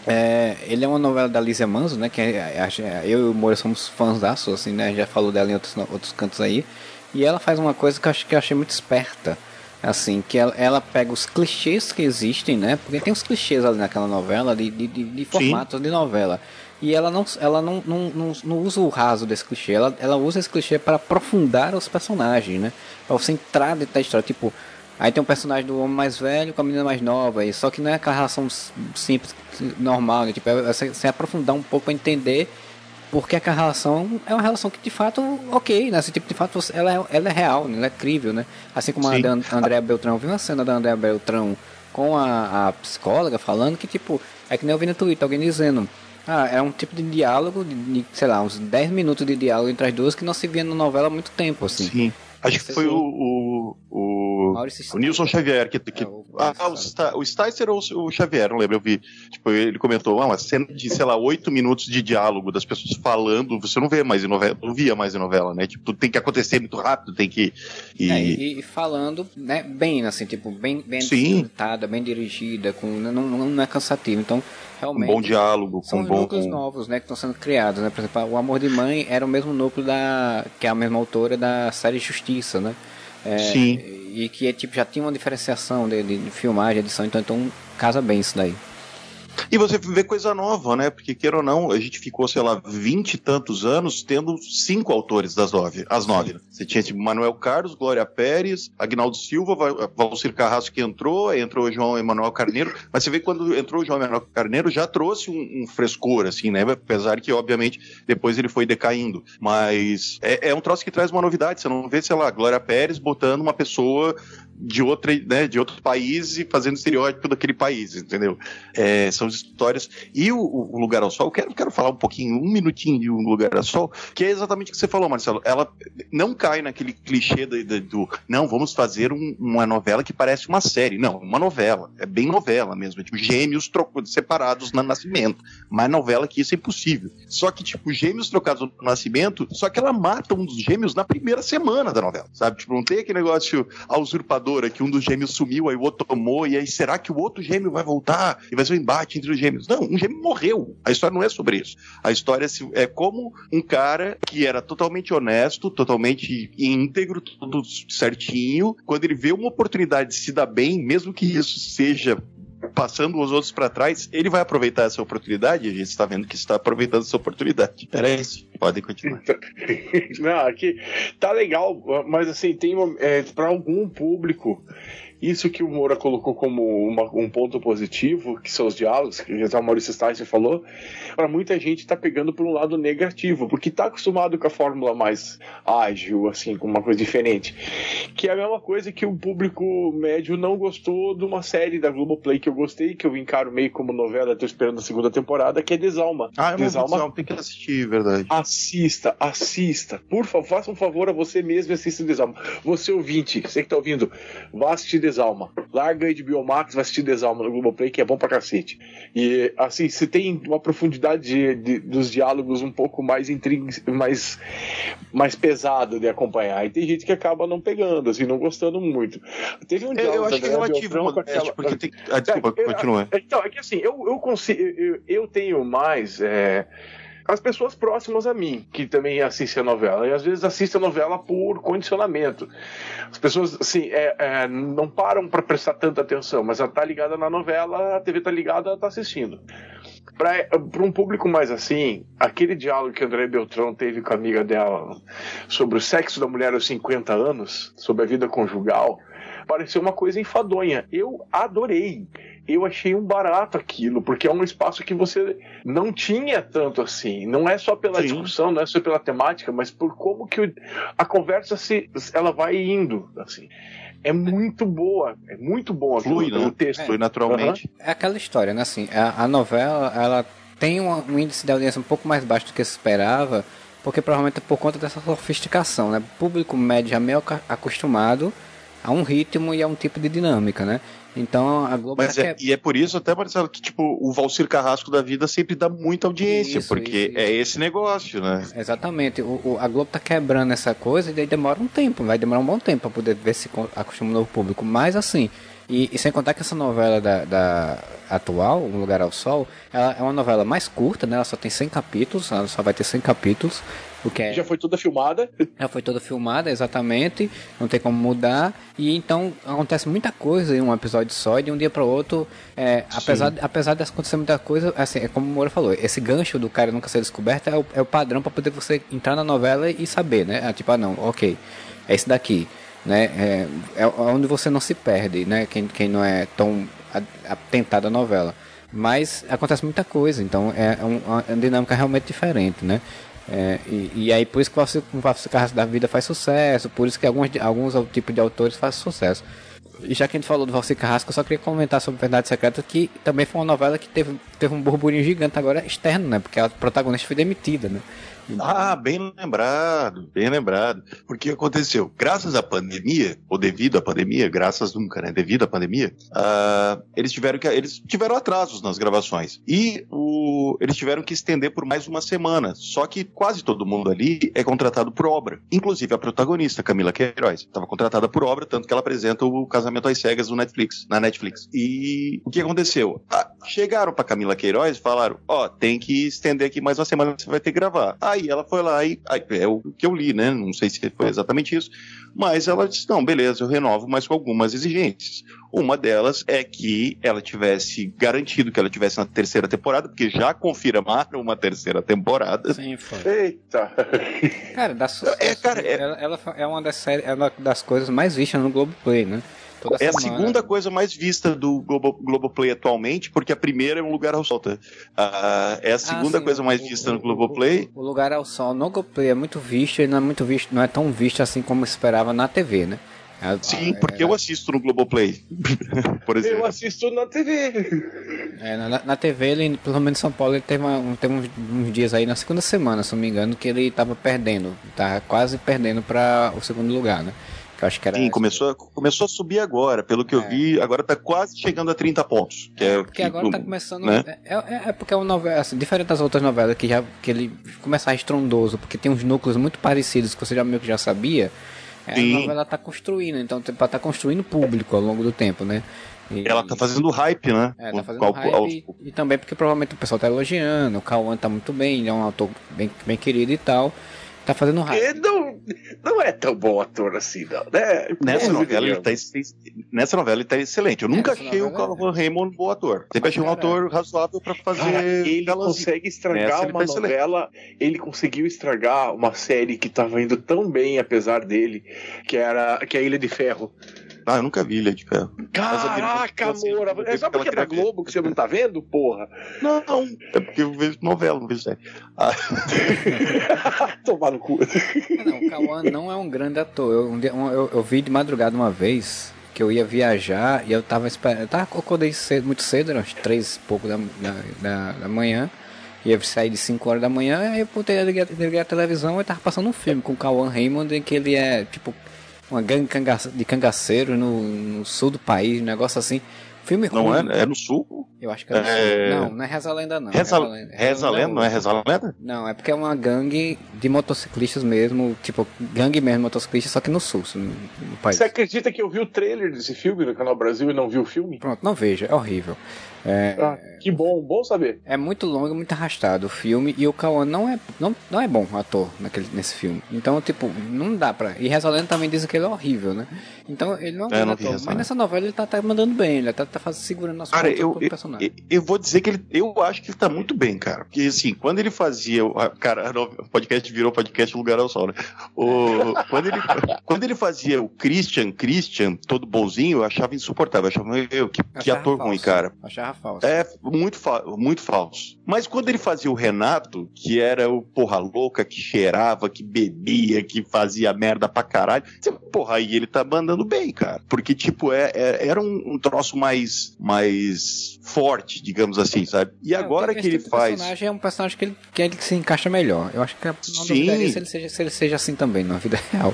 é, ele é uma novela da Lízia Manso, né? Que é, é, eu e o Moura somos fãs da sua, assim, né? Já falou dela em outros, outros cantos aí. E ela faz uma coisa que eu, acho, que eu achei muito esperta assim, que ela, ela, pega os clichês que existem, né? Porque tem uns clichês ali naquela novela, de, de, de, de formatos de novela. E ela não, ela não, não, não, não, usa o raso desse clichê, ela, ela usa esse clichê para aprofundar os personagens, né? Pra você entrar dentro da história. Tipo, aí tem um personagem do homem mais velho com a menina mais nova, e só que não é aquela relação simples, normal, né? Tipo, é você, você aprofundar um pouco para entender porque aquela relação é uma relação que de fato, ok, né? Esse tipo de fato ela é, ela é real, né? ela é crível, né? Assim como Sim. a da Andréa Beltrão, eu vi uma cena da Andréa Beltrão com a, a, psicóloga falando que, tipo, é que nem eu vi no Twitter, alguém dizendo. Ah, é um tipo de diálogo de, de, sei lá, uns 10 minutos de diálogo entre as duas que não se via na novela há muito tempo, assim. Sim. Acho que foi o, o, o, o Nilson Xavier que. que é, o, ah, o, o Sticer ou o Xavier, não lembro, eu vi. Tipo, ele comentou, ah, uma cena de, sei lá, oito minutos de diálogo das pessoas falando, você não vê mais em novela, não via mais em novela, né? Tipo, tem que acontecer muito rápido, tem que. E, é, e, e falando, né, bem, assim, tipo, bem, bem ditada, bem dirigida, com, não, não é cansativo. Então, realmente. Um bom diálogo, são com bom. núcleos com... novos, né, que estão sendo criados, né? Por exemplo, o Amor de Mãe era o mesmo núcleo da. que é a mesma autora da série Justiça, né? É, Sim. E que tipo, já tinha uma diferenciação de, de, de filmagem, edição, então, então casa bem isso daí. E você vê coisa nova, né? Porque, queira ou não, a gente ficou, sei lá, vinte e tantos anos tendo cinco autores das nove, as nove. Né? Você tinha tipo, Manuel Carlos, Glória Pérez, Agnaldo Silva, Valcir Carrasco que entrou, entrou o João Emanuel Carneiro, mas você vê que quando entrou o João Emanuel Carneiro já trouxe um, um, frescor, assim, né? Apesar que, obviamente, depois ele foi decaindo. Mas é, é um troço que traz uma novidade. Você não vê, sei lá, Glória Pérez botando uma pessoa de outra, né, de outro país e fazendo estereótipo daquele país, entendeu? É, são histórias. E o, o, Lugar ao Sol, eu quero, quero falar um pouquinho, um minutinho de Um Lugar ao Sol, que é exatamente o que você falou, Marcelo. Ela não cai naquele clichê do, do não, vamos fazer um, uma novela que parece uma série. Não, uma novela. É bem novela mesmo. É tipo, gêmeos separados no nascimento. Mais novela que isso é impossível. Só que, tipo, gêmeos trocados no nascimento, só que ela mata um dos gêmeos na primeira semana da novela, sabe? Tipo, não tem aquele negócio a usurpadora que um dos gêmeos sumiu, aí o outro tomou, e aí será que o outro gêmeo vai voltar? E vai ser um embate entre os gêmeos. Não, um gêmeo morreu. A história não é sobre isso. A história é como um cara que era totalmente honesto, totalmente íntegro, tudo certinho, quando ele vê uma oportunidade de se dar bem, mesmo que isso seja passando os outros para trás, ele vai aproveitar essa oportunidade. A gente está vendo que está aproveitando essa oportunidade. Era isso. Podem continuar. Não, aqui tá legal, mas assim, tem é, para algum público isso que o Moura colocou como uma, um ponto positivo, que são os diálogos, que já o Maurício Stice falou, para muita gente está pegando por um lado negativo, porque está acostumado com a fórmula mais ágil, assim, com uma coisa diferente. Que é a mesma coisa que o público médio não gostou de uma série da Globoplay que eu gostei, que eu encaro meio como novela, estou esperando a segunda temporada, que é Desalma. Ah, é Desalma. Tem que assistir, verdade. Assista, assista. Por favor, faça um favor a você mesmo e assista Desalma. Você ouvinte, você que está ouvindo, vá assistir Desalma. Larga de Biomax, vai assistir Desalma no Globoplay, que é bom pra cacete. E, assim, se tem uma profundidade de, de, dos diálogos um pouco mais, mais, mais pesado de acompanhar. E tem gente que acaba não pegando, assim, não gostando muito. Teve um diálogo. Eu, eu acho que é relativo, aquela... porque tem. Ah, desculpa, é, continua. Então, é que assim, eu, eu consigo. Eu, eu tenho mais. É as pessoas próximas a mim, que também assistem a novela, e às vezes assistem a novela por condicionamento. As pessoas, assim, é, é, não param para prestar tanta atenção, mas ela tá ligada na novela, a TV tá ligada, ela tá assistindo. Para um público mais assim, aquele diálogo que André Beltrão teve com a amiga dela sobre o sexo da mulher aos 50 anos, sobre a vida conjugal, pareceu uma coisa enfadonha. Eu adorei eu achei um barato aquilo, porque é um espaço que você não tinha tanto assim. Não é só pela Sim. discussão, não é só pela temática, mas por como que a conversa se, ela vai indo, assim. É muito boa, é muito bom Flui, né? o texto. É. Flui naturalmente. É aquela história, né? Assim, a, a novela, ela tem um, um índice de audiência um pouco mais baixo do que se esperava, porque provavelmente é por conta dessa sofisticação, né? O público médio já meio acostumado a um ritmo e a um tipo de dinâmica, né? Então a Globo Mas tá é, E é por isso até, Marcelo, que tipo, o Valcir Carrasco da vida sempre dá muita audiência, isso, porque isso, é esse negócio, né? Exatamente. O, o, a Globo tá quebrando essa coisa e daí demora um tempo, vai demorar um bom tempo para poder ver se acostuma o novo público. Mas assim, e, e, sem contar que essa novela da, da atual, Um Lugar ao Sol, ela é uma novela mais curta, né? Ela só tem 100 capítulos, ela só vai ter 100 capítulos. O que é... Já foi toda filmada? Já foi toda filmada, exatamente. Não tem como mudar. E então acontece muita coisa em um episódio só, e de um dia para o outro, é, apesar, apesar de acontecer muita coisa, assim, é como o Moura falou, esse gancho do cara nunca ser descoberto é o, é o padrão para poder você entrar na novela e saber, né? É, tipo, ah, não, ok, é esse daqui né? É, é onde você não se perde, né? Quem, quem não é tão atentado à novela. Mas acontece muita coisa, então é, um, uma dinâmica realmente diferente, né? É, e, e, aí por isso que o Carrasco da Vida faz sucesso, por isso que alguns, alguns tipos de autores fazem sucesso. E já que a gente falou do Valci Carrasco, eu só queria comentar sobre Verdade Secreta, que também foi uma novela que teve, teve um burburinho gigante agora externo, né? Porque a protagonista foi demitida, né? Ah, bem lembrado, bem lembrado. Porque aconteceu, graças à pandemia, ou devido à pandemia, graças nunca, né? Devido à pandemia, uh, eles tiveram que eles tiveram atrasos nas gravações e o, eles tiveram que estender por mais uma semana. Só que quase todo mundo ali é contratado por obra, inclusive a protagonista Camila Queiroz estava contratada por obra, tanto que ela apresenta o Casamento às Cegas no Netflix, na Netflix. E o que aconteceu? Ah, chegaram para Camila Queiroz e falaram: ó, oh, tem que estender aqui mais uma semana, você vai ter que gravar. Aí Aí ela foi lá e. Aí, é o que eu li, né? Não sei se foi exatamente isso. Mas ela disse: não, beleza, eu renovo, mas com algumas exigências. Uma delas é que ela tivesse garantido que ela tivesse na terceira temporada, porque já confirmaram uma terceira temporada. Sim, foi. Eita! Cara, dá sucesso. É, cara, é... Ela, ela, é uma das, séries, é uma das coisas mais vistas no Globoplay, né? Toda é semana. a segunda coisa mais vista do Globo, Globoplay atualmente, porque a primeira é um lugar ao sol. Tá? Uh, é a ah, segunda ah, sim, coisa mais o, vista no Globoplay. O, o, lugar ao sol no Globoplay é muito visto e não é muito visto, não é tão visto assim como esperava na TV, né? É, sim, é, porque é, eu assisto no Globoplay, por exemplo. Eu assisto na TV. É, na, na, TV, ele, pelo menos em São Paulo, ele teve, uma, teve uns, uns, dias aí, na segunda semana, se não me engano, que ele estava perdendo, tá quase perdendo para o segundo lugar, né? Acho que era Sim, começou, começou a subir agora, pelo que é. eu vi, agora tá quase chegando a 30 pontos. Que é, é porque que, agora tá começando. Né? É, é, é, porque é uma novela, assim, diferente das outras novelas que já que ele começa estrondoso, porque tem uns núcleos muito parecidos que você já meio que já sabia. É, a novela tá construindo, então tá, tá construindo público ao longo do tempo, né? E, ela tá fazendo hype, né? É, tá fazendo hype ao... e, e, também porque provavelmente o pessoal tá elogiando, o Cauã tá muito bem, ele é um autor bem, bem querido e tal. Tá fazendo raiva. Não, não é tão bom ator assim, não, né? Nessa, novela, ele tá, nessa novela ele tá excelente. Eu nunca achei o Calvin é. Raymond um bom ator. Sempre achei um ator razoável pra fazer. Ah, ele consegue estragar uma tá novela. Ele conseguiu estragar uma série que tava indo tão bem, apesar dele, que era que é a Ilha de Ferro. Ah, eu nunca vi Ilha de Ferro. Caraca, amor! É só porque é da Globo que você não tá vendo, porra? Não, não. É porque eu vejo novela, não vejo série. Ah. Tomar no cu. Não, o Cauã não é um grande ator. Eu, eu, eu, vi de madrugada uma vez que eu ia viajar e eu tava esperando. Eu tava acordei cedo, muito cedo, eram três 3 e pouco da, da, da manhã ia sair de 5 horas da manhã, aí eu botei, liguei, liguei a televisão e tava passando um filme com o Cauã Raymond em que ele é tipo uma gangue de cangaceiros no, no, sul do país, um negócio assim. Filme não ruim. é? É no sul? Eu acho que é no é... Não, não é Reza Lenda, não. Reza, Reza Lenda, Reza Lenda não é Reza Lenda? Não, é porque é uma gangue de motociclistas mesmo, tipo, gangue mesmo motociclistas, só que no sul, no país. Você acredita que eu vi o trailer desse filme no Canal Brasil e não vi o filme? Pronto, não veja, é horrível. É, ah, que bom, bom saber. É muito longo, muito arrastado o filme e o Cauã não é, não, não é bom ator naquele, nesse filme. Então, tipo, não dá pra. E Resolendo também dizem que ele é horrível, né? Então, ele não é, um ator. Mas nessa novela ele tá, tá mandando bem, ele tá, tá fazendo, segurando as cara, eu, eu, personagem. Eu, eu, vou dizer que ele, eu acho que ele tá muito bem, cara. Porque assim, quando ele fazia. Cara, o podcast virou podcast Lugar ao Sol, né? O, quando, ele, quando ele fazia o Christian, Christian, todo bonzinho, eu achava insuportável. Eu achava, meu, que, que ator falso. ruim, cara. Achava falso. É, muito, fa muito falso. Mas quando ele fazia o Renato, que era o porra louca, que cheirava, que bebia, que fazia merda pra caralho, você, porra, aí ele tá mandando bem, cara. Porque, tipo, é, é era um, um, troço mais, mais forte, digamos assim, sabe? E é, agora que ele faz. O personagem é um personagem que ele, que ele se encaixa melhor. Eu acho que não Sim. se ele, seja, se ele seja assim também na vida real.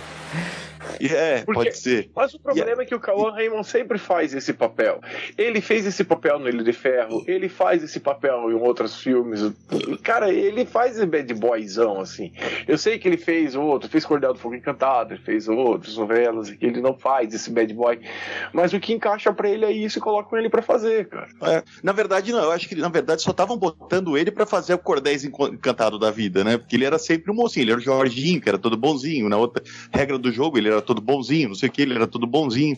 É, Porque, pode ser. Mas o problema yeah. é que o Cauã Raymond sempre faz esse papel. Ele fez esse papel no Ilha de Ferro, ele faz esse papel em outros filmes. Cara, ele faz esse bad boyzão, assim. Eu sei que ele fez outro, fez Cordel do Fogo Encantado, fez outras novelas, e que ele não faz esse bad boy. Mas o que encaixa para ele é isso e colocam ele para fazer, cara. É, na verdade, não. Eu acho que, na verdade, só estavam botando ele para fazer o Cordéis Encantado da vida, né? Porque ele era sempre um mocinho. Ele era o Jorginho, que era todo bonzinho. Na outra regra do jogo, ele era todo bonzinho, não sei o que, ele era todo bonzinho.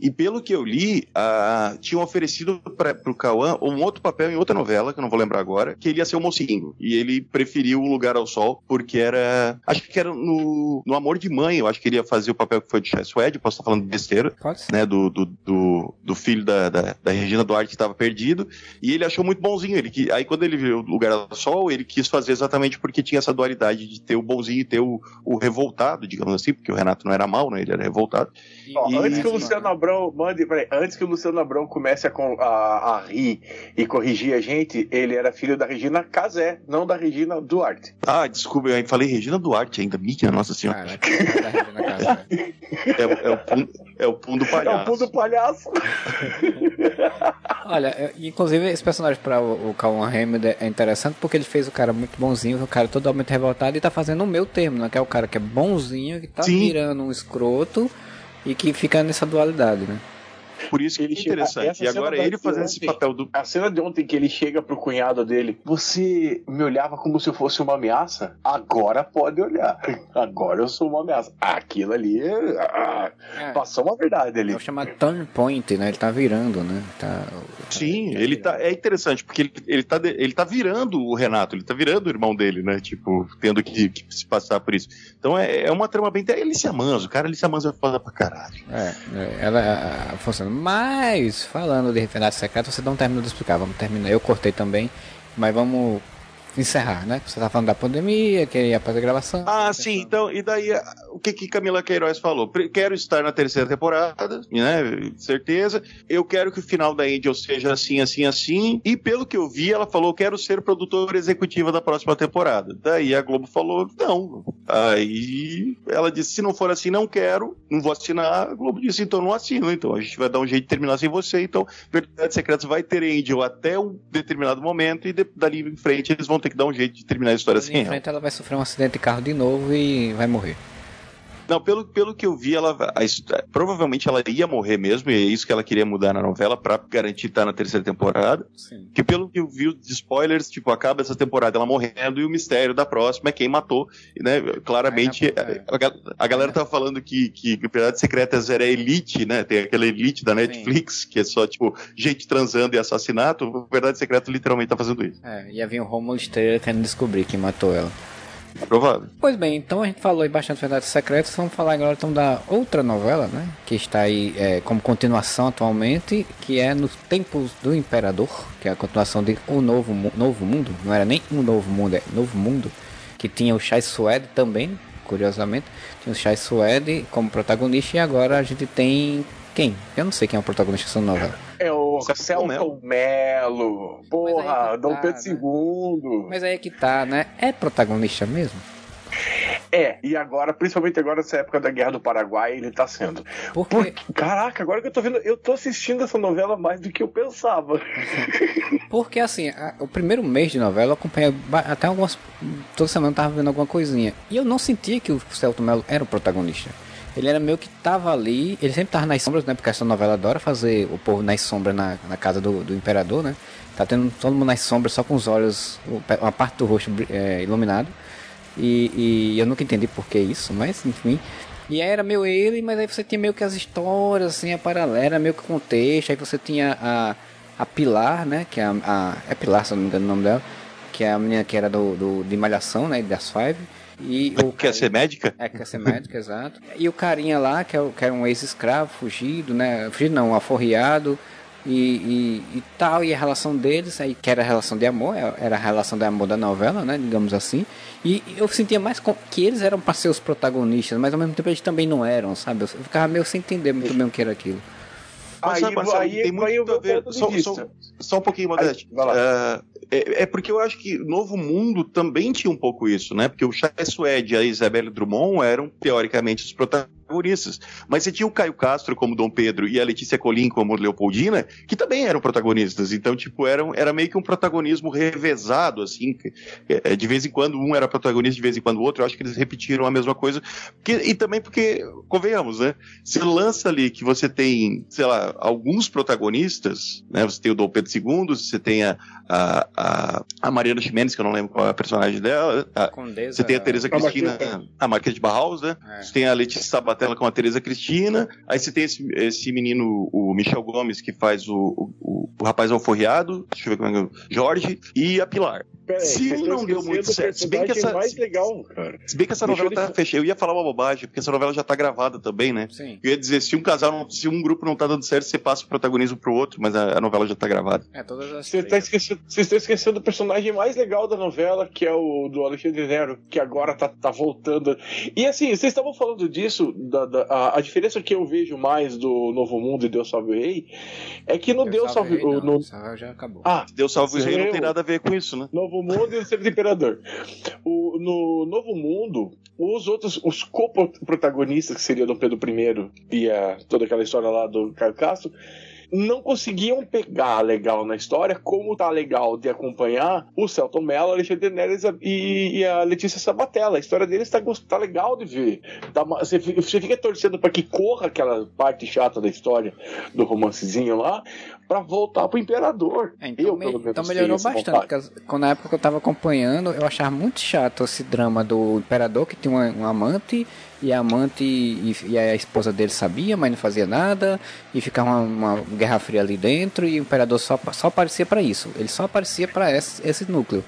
E pelo que eu li, uh, tinham oferecido para pro Cauã um outro papel em outra novela, que eu não vou lembrar agora, que ele ia ser o mocinho. E ele preferiu o Lugar ao Sol, porque era. Acho que era no, no Amor de Mãe, eu acho que ele ia fazer o papel que foi de Chai Suede, posso estar falando besteira. Pode ser. Né, do, do, do, do filho da, da, da, Regina Duarte que estava perdido. E ele achou muito bonzinho. Ele, aí quando ele viu o Lugar ao Sol, ele quis fazer exatamente porque tinha essa dualidade de ter o bonzinho e ter o, o revoltado, digamos assim, porque o Renato não era mal, né? Ele era revoltado. Ó, e, antes que o Luciano Abrão mande, peraí, antes que o Luciano Abrão comece a, a, a, rir e corrigir a gente, ele era filho da Regina Casé, não da Regina Duarte. Ah, desculpa, eu falei Regina Duarte ainda, minha nossa senhora. Caraca, é, é, o pum, é o pum do palhaço. É o pum do palhaço. Olha, inclusive esse personagem para o, o Calvin Hammond é interessante porque ele fez o cara muito bonzinho, o cara totalmente revoltado e tá fazendo o meu termo, né? Que é o cara que é bonzinho, que tá Sim. virando um escroto e que fica nessa dualidade, né? Por isso que ele é interessante. E agora ele fazendo esse papel do. A cena de ontem que ele chega pro cunhado dele, você me olhava como se eu fosse uma ameaça? Agora pode olhar. Agora eu sou uma ameaça. Aquilo ali ah, é. passou uma verdade ali. É o chamado turn point, né? Ele tá virando, né? Tá, Sim, tá ele tá. É interessante, porque ele, ele, tá, ele tá virando o Renato, ele tá virando o irmão dele, né? Tipo, tendo que, que se passar por isso. Então é, é uma trama bem. Ele se amansa, o cara ele se amansa foda pra caralho. É, é ela a, mas, falando de referência secreta, você não terminou de explicar. Vamos terminar. Eu cortei também, mas vamos encerrar, né? Você tá falando da pandemia, que ia fazer gravação. Ah, sim, então, e daí o que que Camila Queiroz falou? Quero estar na terceira temporada, né? Certeza. Eu quero que o final da Angel seja assim, assim, assim. E pelo que eu vi, ela falou: quero ser produtora executiva da próxima temporada. Daí a Globo falou: não. Aí ela disse: se não for assim, não quero, não vou assinar. A Globo disse: então não assino. Então a gente vai dar um jeito de terminar sem você. Então, Verdades Secretas vai ter Angel até um determinado momento e dali em frente eles vão ter ter que dar um jeito de terminar a história assim. Em frente ela vai sofrer um acidente de carro de novo e vai morrer. Não, pelo, pelo que eu vi, ela a, provavelmente ela ia morrer mesmo, e é isso que ela queria mudar na novela para garantir estar na terceira temporada. Sim. Que pelo que eu vi de spoilers, tipo, acaba essa temporada ela morrendo e o mistério da próxima é quem matou. Né? Claramente, é, a, a, galera tá falando que, que Propriedades Secretas era elite, né? Tem aquela elite da Netflix, Sim. que é só, tipo, gente transando e assassinato. Verdade Secreta literalmente tá fazendo isso. É, ia vir o Romulo Estrela querendo descobrir quem matou ela. Provável. Pois bem, então a gente falou aí bastante Verdades Secretas, vamos falar agora então da outra novela, né? Que está aí é, como continuação atualmente, que é Nos Tempos do Imperador, que é a continuação de O Novo, Novo Mundo, não era nem Um Novo Mundo, é Novo Mundo, que tinha o Chai Suede também, curiosamente, tinha o Chai Suede como protagonista e agora a gente tem quem? Eu não sei quem é o protagonista dessa novela. É o Celton Mello. Porra, tá, Dom Pedro né? II. Mas aí é que tá, né? É protagonista mesmo? É, e agora, principalmente agora nessa época da Guerra do Paraguai, ele tá sendo. Porque... Porque... Caraca, agora que eu tô vendo, eu tô assistindo essa novela mais do que eu pensava. Porque assim, a, o primeiro mês de novela eu acompanhei até algumas. Toda semana eu tava vendo alguma coisinha. E eu não sentia que o Celto Mello era o protagonista. Ele era meio que tava ali, ele sempre tava nas sombras, né? Porque essa novela adora fazer o povo nas sombras na, na casa do, do imperador, né? Tá tendo todo mundo nas sombras, só com os olhos, uma parte do rosto é, iluminado. E, e, eu nunca entendi por que isso, mas enfim. E aí era meio ele, mas aí você tinha meio que as histórias, assim, a paralela, meio que o contexto. Aí você tinha a, a Pilar, né? Que é a, a, É Pilar, se não me engano o nome dela. Que é a menina que era do, do de Malhação, né? Das Five. E o quer ser médica? É, quer ser médica, exato. E o carinha lá, que, é, que era um ex-escravo, fugido, né? Fugido não, aforreado. E, e, e, tal, e a relação deles, aí, que era a relação de amor, é, era a relação de amor da novela, né, digamos assim. E eu sentia mais que eles eram para ser os protagonistas, mas ao mesmo tempo eles também não eram, sabe? Eu ficava meio sem entender muito bem o que era aquilo. Mas, aí, sabe, aí, tem muito a ver. Só, só, só, um pouquinho, Modeste. Uh, é, é, porque eu acho que Novo Mundo também tinha um pouco isso, né? Porque o Chai Suede e a Isabelle Drummond eram, teoricamente, os protagonistas. Mas você tinha o Caio Castro como Dom Pedro e a Letícia Colim como Leopoldina, que também eram protagonistas. Então, tipo, era, era meio que um protagonismo revezado, assim. É, de vez em quando um era protagonista, de vez em quando o outro. Eu acho que eles repetiram a mesma coisa. Porque, e também porque, convenhamos, né? Você lança ali que você tem, sei lá, alguns protagonistas, né? Você tem o Dom Pedro II, você tem a, a, a, a Mariana Ximenes, que eu não lembro qual é a personagem dela. A, Condesa, você tem a Teresa Cristina, a Marquesa de Barraus, né? É. Você tem a Letícia Sabat Sabatella com a Teresa Cristina. Aí você tem esse, esse menino, o Michel Gomes, que faz o, o, o rapaz alforriado, deixa eu ver como é que é, Jorge, e a Pilar. Se não deu muito certo, se bem que essa. Mais legal, cara. Se bem que essa novela tá fechada. Eu ia falar uma bobagem, porque essa novela já tá gravada também, né? Sim. Eu ia dizer, se um casal, não, se um grupo não tá dando certo, você passa o protagonismo pro outro, mas a, a novela já tá gravada. É, todas as. Você tá esquecendo, você está esquecendo do personagem mais legal da novela, que é o do Alexandre Nero, que agora tá, tá voltando. E assim, vocês estavam falando disso, da, da a, a, diferença que eu vejo mais do Novo Mundo e Deus Salve o Rei é que no Deus, Deus Salve, Rei, o no... já acabou. Ah, Deus Salve o Rei não tem nada a ver com isso, né? Novo Mundo e o Sempre Imperador. O, no Novo Mundo, os outros, os co-protagonistas, que seria Dom Pedro I e a, toda aquela história lá do Caio Castro, não conseguiam pegar legal na história, como tá legal de acompanhar o Celton Mello, Alexandre Neres e, e, a Letícia Sabatella. A história deles tá, tá legal de ver. Tá, você, você fica torcendo para que corra aquela parte chata da história do romancezinho lá, para voltar pro Imperador. É, então, eu, me, então melhorou bastante, porque quando na época que eu tava acompanhando, eu achava muito chato esse drama do Imperador, que tinha um, um amante e a amante e, e, a esposa dele sabia, mas não fazia nada, e ficava uma, uma guerra fria ali dentro, e o imperador só, só aparecia para isso, ele só aparecia para esse, esse núcleo.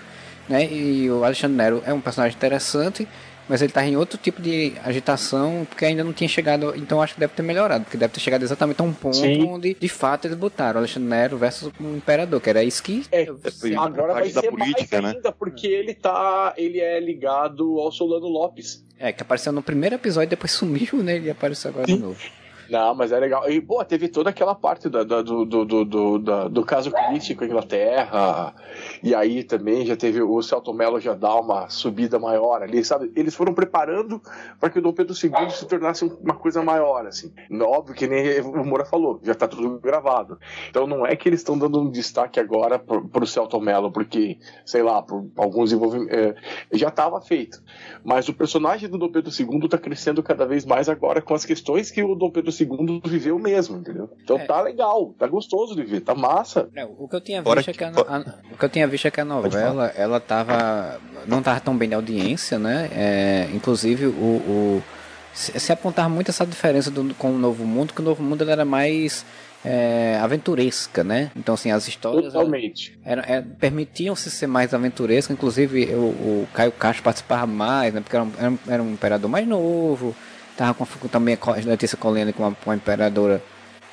Né? E o Alexandre Nero é um personagem interessante, mas ele está em outro tipo de agitação, porque ainda não tinha chegado, então acho que deve ter melhorado, porque deve ter chegado exatamente a um ponto Sim. onde de fato eles botaram Alexandre Nero versus o Imperador, que era isso que. É, agora vai ser política, mais né? ainda, porque ele tá. ele é ligado ao Solano Lopes. É, que apareceu no primeiro episódio e depois sumiu, né? E apareceu agora Sim. de novo. Não, mas é legal. E, pô, teve toda aquela parte do, do, do, do, do, caso crítico Inglaterra. E aí também já teve o Celto Mello já dá uma subida maior ali, sabe? Eles foram preparando para que o Dom Pedro II se tornasse uma coisa maior, assim. Óbvio que nem o Moura falou, já tá tudo gravado. Então não é que eles estão dando um destaque agora pro, pro Celto Mello, porque, sei lá, por alguns envolvimentos. É, já estava feito. Mas o personagem do Dom Pedro II tá crescendo cada vez mais agora com as questões que o Dom Pedro segundo viveu mesmo, entendeu? Então é. tá legal, tá gostoso de ver, tá massa. É, o que eu tinha visto é que a, a, o que eu tinha visto é que a novela, ela tava não tava tão bem de audiência, né? É, inclusive o, o se, se apontar muito essa diferença do, com o Novo Mundo, que o Novo Mundo era mais é, aventuresca, né? Então, assim, as histórias era, permitiam-se ser mais aventurescas. Inclusive, o, o Caio Castro participava mais, né? Porque era um, era um imperador mais novo. Tava com, também a Letícia Colina com uma, imperadora,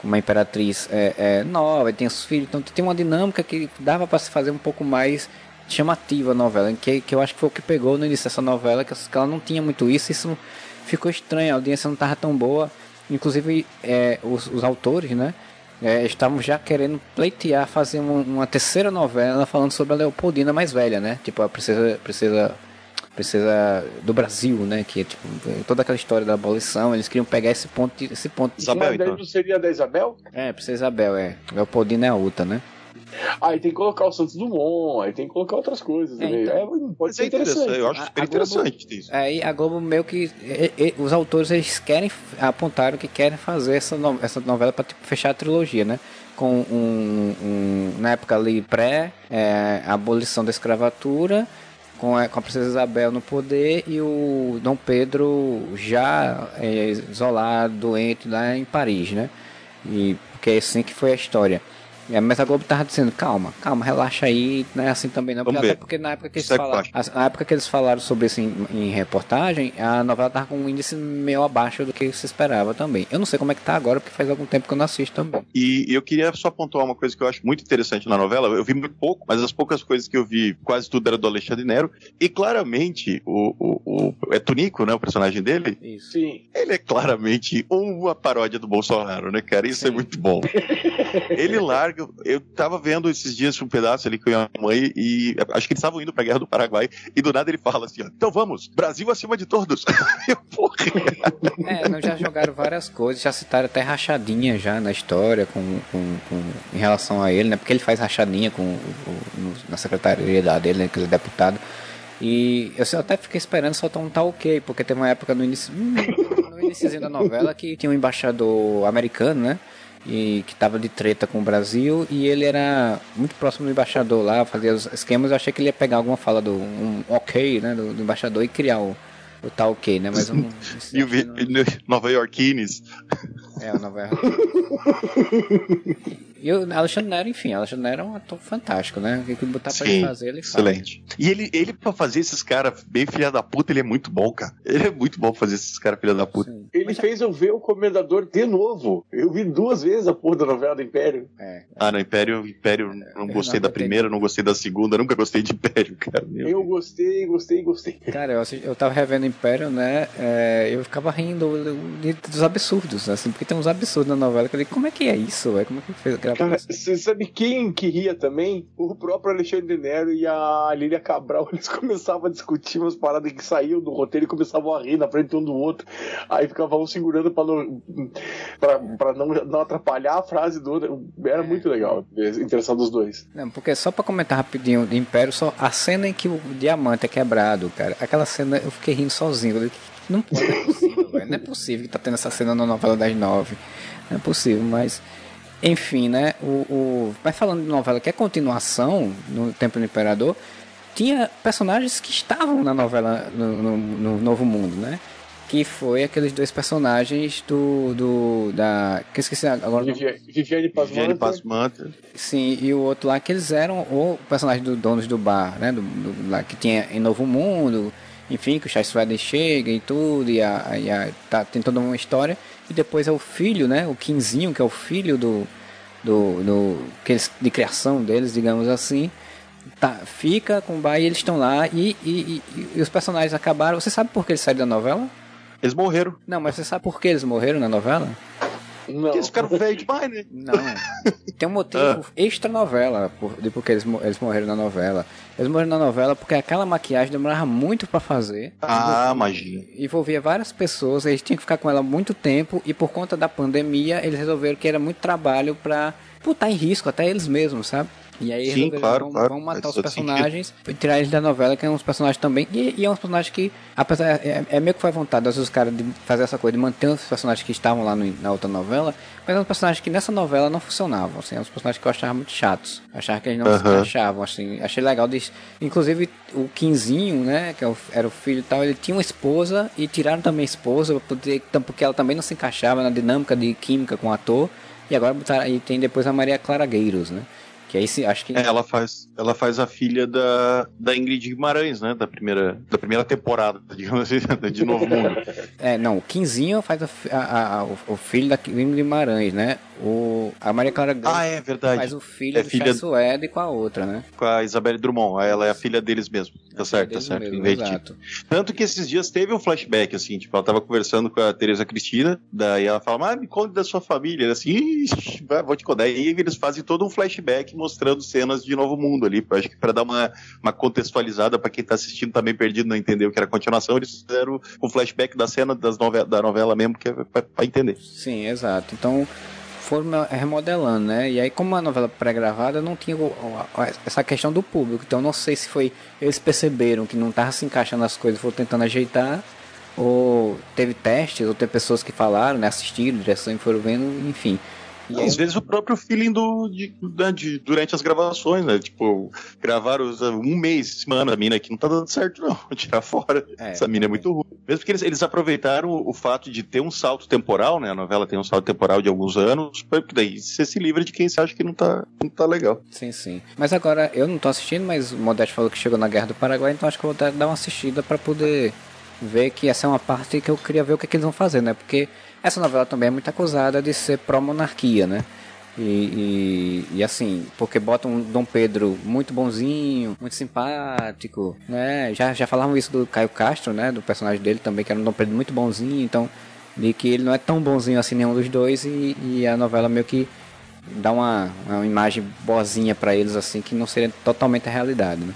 com uma imperatriz é, é, nova, tem os filhos, então tem uma dinâmica que dava para se fazer um pouco mais chamativa a novela, que, que eu acho que foi o que pegou no início dessa novela, que, que ela não tinha muito isso, isso ficou estranho, a audiência não estava tão boa, inclusive é, os, os autores, né, é, estavam já querendo pleitear fazer uma, uma, terceira novela falando sobre a Leopoldina mais velha, né, tipo a princesa, princesa princesa do Brasil, né? Que é tipo toda aquela história da abolição, eles queriam pegar esse ponto, esse ponto. Isabel, então. não seria da Isabel? É, princesa Isabel, é. Leopoldina é a outra, né? Aí tem que colocar o Santos Dumont, aí tem que colocar outras coisas é, Então, é, pode ser é interessante. interessante. Eu acho super a, interessante Globo, isso. Aí a Globo meio que. E, e, os autores eles querem apontaram que querem fazer essa, no, essa novela para tipo, fechar a trilogia, né? Com um, um na época ali pré é, abolição da escravatura com a, com a princesa Isabel no poder e o Dom Pedro já é, isolado, doente lá em Paris, né? E porque é assim que foi a história. É, mas a Globo tava dizendo, calma, calma, relaxa aí, não é assim também não. Porque, até porque na época que eles falaram, na época que eles falaram sobre isso em, em, reportagem, a novela tava com um índice meio abaixo do que se esperava também. Eu não sei como é que tá agora, porque faz algum tempo que eu não assisto também. E eu queria só pontuar uma coisa que eu acho muito interessante na novela. Eu vi muito pouco, mas as poucas coisas que eu vi, quase tudo era do Alexandre Nero. E claramente, o, o, o é Tunico, né? O personagem dele. Isso. Sim. Ele é claramente uma paródia do Bolsonaro, né, cara? Isso é Sim. é muito bom. ele larga eu tava vendo esses dias um pedaço ali com a minha mãe e acho que eles estavam indo pra Guerra do Paraguai e do nada ele fala assim, ó, então vamos, Brasil acima de todos. eu, porra. É, não, já jogaram várias coisas, já citaram até rachadinha já na história com, com, com em relação a ele, né? Porque ele faz rachadinha com, o, na secretaria dele, né, que ele é deputado. E eu até fiquei esperando soltar um tal ok, porque tem uma época no início, no início da novela que tinha um embaixador americano, né? E que estava de treta com o Brasil e ele era muito próximo do embaixador lá, fazia os esquemas. Eu achei que ele ia pegar alguma fala do um ok, né, do, do embaixador e criar o, o tá ok, né? Mas um, e o não... Nova Yorkines. É, o Nova York. E o Alexandre Nero, enfim, Alexandre Nero é um ator fantástico, né? O que botar pra Sim, ele fazer, ele faz. Excelente. E ele, ele, pra fazer esses caras bem filha da puta, ele é muito bom, cara. Ele é muito bom pra fazer esses caras filha da puta. Sim. Ele Mas, fez eu ver o Comendador de novo. Eu vi duas vezes a porra da novela do Império. É. Ah, no Império, Império, não gostei não da primeira, não gostei da segunda, nunca gostei de Império, cara. Meu eu gostei, gostei, gostei. Cara, eu, eu tava revendo Império, né? É, eu ficava rindo dos absurdos, assim, porque tem uns absurdos na novela que eu digo, como é que é isso, velho? Como é que fez? Cara, você sabe quem que ria também? O próprio Alexandre Nero e a Lília Cabral, eles começavam a discutir umas paradas que saíam do roteiro e começavam a rir na frente um do outro. Aí ficavam um segurando pra não, pra, pra não, não atrapalhar a frase do outro. Era é. muito legal, interessante dos dois. Não, porque só pra comentar rapidinho de Império, só a cena em que o diamante é quebrado, cara, aquela cena eu fiquei rindo sozinho. Não pode, não é possível, velho. Não é possível que tá tendo essa cena na novela das nove. Não é possível, mas. Enfim, né? O, o... Mas falando de novela que é continuação no Tempo do Imperador, tinha personagens que estavam na novela no, no, no Novo Mundo, né? Que foi aqueles dois personagens do. do da. Que eu esqueci agora. Viviane Pasmanta. Sim, e o outro lá que eles eram o personagem do Donos do Bar, né? Do, do lá que tinha em Novo Mundo, enfim, que o Chai Sweden chega e tudo, e, a, e a, tá, tem toda uma história e depois é o filho, né? O Quinzinho, que é o filho do, do, do de criação deles, digamos assim. Tá, fica com o pai e eles estão lá e, e, e, e, os personagens acabaram. Você sabe por que eles saíram da novela? Eles morreram. Não, mas você sabe por que eles morreram na novela? Não. Porque eles ficaram velhos demais, né? Não. Tem um motivo ah. extra novela por, de porque eles, eles morreram na novela. Eles morreram na novela porque aquela maquiagem demorava muito para fazer. Ah, magia. Envolvia várias pessoas, eles tinham que ficar com ela muito tempo e por conta da pandemia eles resolveram que era muito trabalho para botar em risco até eles mesmos, sabe? E aí Sim, claro, vão, claro. vão matar os personagens e tirar eles da novela, que é uns personagens também. E, e é uns personagens que, apesar. É, é meio que foi vontade, às vezes, os caras de fazer essa coisa, de manter os personagens que estavam lá no, na outra novela, mas é uns personagens que nessa novela não funcionavam. Assim, é uns personagens que eu achava muito chatos. Achava que eles não uhum. se encaixavam, assim. Achei legal. De, inclusive, o Quinzinho, né, que é era o filho e tal, ele tinha uma esposa e tiraram também a esposa, porque ela também não se encaixava na dinâmica de química com o ator. E agora botaram, e tem depois a Maria Clara Gueiros, né? Que aí acho que. É, ela faz, ela faz a filha da, da Ingrid Guimarães, né? Da primeira, da primeira temporada, digamos assim, de Novo Mundo. É, não, o Quinzinho faz a, a, a, o filho da Ingrid Guimarães, né? O, a Maria Clara ah, é verdade. faz o filho é do filha... Suede com a outra, né? Com a Isabelle Drummond. Ela é a filha deles mesmo. Tá certo, tá certo. Mesmo, exato. Tanto que esses dias teve um flashback, assim, tipo, ela tava conversando com a Teresa Cristina, daí ela fala, mas me conte da sua família. Assim, vou te contar. E eles fazem todo um flashback mostrando cenas de Novo Mundo ali. Acho que para dar uma, uma contextualizada para quem tá assistindo também tá perdido, não entendeu o que era continuação, eles fizeram um flashback da cena das da novela mesmo, que é para entender. Sim, exato. Então foram remodelando, né? E aí, como a novela pré-gravada, não tinha essa questão do público. Então, não sei se foi eles perceberam que não tava se encaixando as coisas, foram tentando ajeitar, ou teve testes, ou teve pessoas que falaram, né? Assistiram, direção e foram vendo, enfim. E às vezes o próprio feeling do, de, de, de, durante as gravações, né? Tipo, gravaram um mês, semana, a mina aqui não tá dando certo, não. Tirar fora. É, Essa mina é muito ruim. Mesmo porque eles, eles aproveitaram o fato de ter um salto temporal, né? A novela tem um salto temporal de alguns anos, porque daí você se livra de quem você acha que não tá, não tá legal. Sim, sim. Mas agora, eu não tô assistindo, mas o Modeste falou que chegou na Guerra do Paraguai, então acho que eu vou dar uma assistida para poder ver que essa é uma parte que eu queria ver o que, é que eles vão fazer, né? Porque essa novela também é muito acusada de ser pró-monarquia, né? E, e, e, assim, porque botam um Dom Pedro muito bonzinho, muito simpático, né? Já, já falavam isso do Caio Castro, né? Do personagem dele também, que era um Dom Pedro muito bonzinho, então, de que ele não é tão bonzinho assim nenhum dos dois, e, e a novela meio que dá uma, uma imagem boazinha para eles, assim, que não seria totalmente a realidade, né?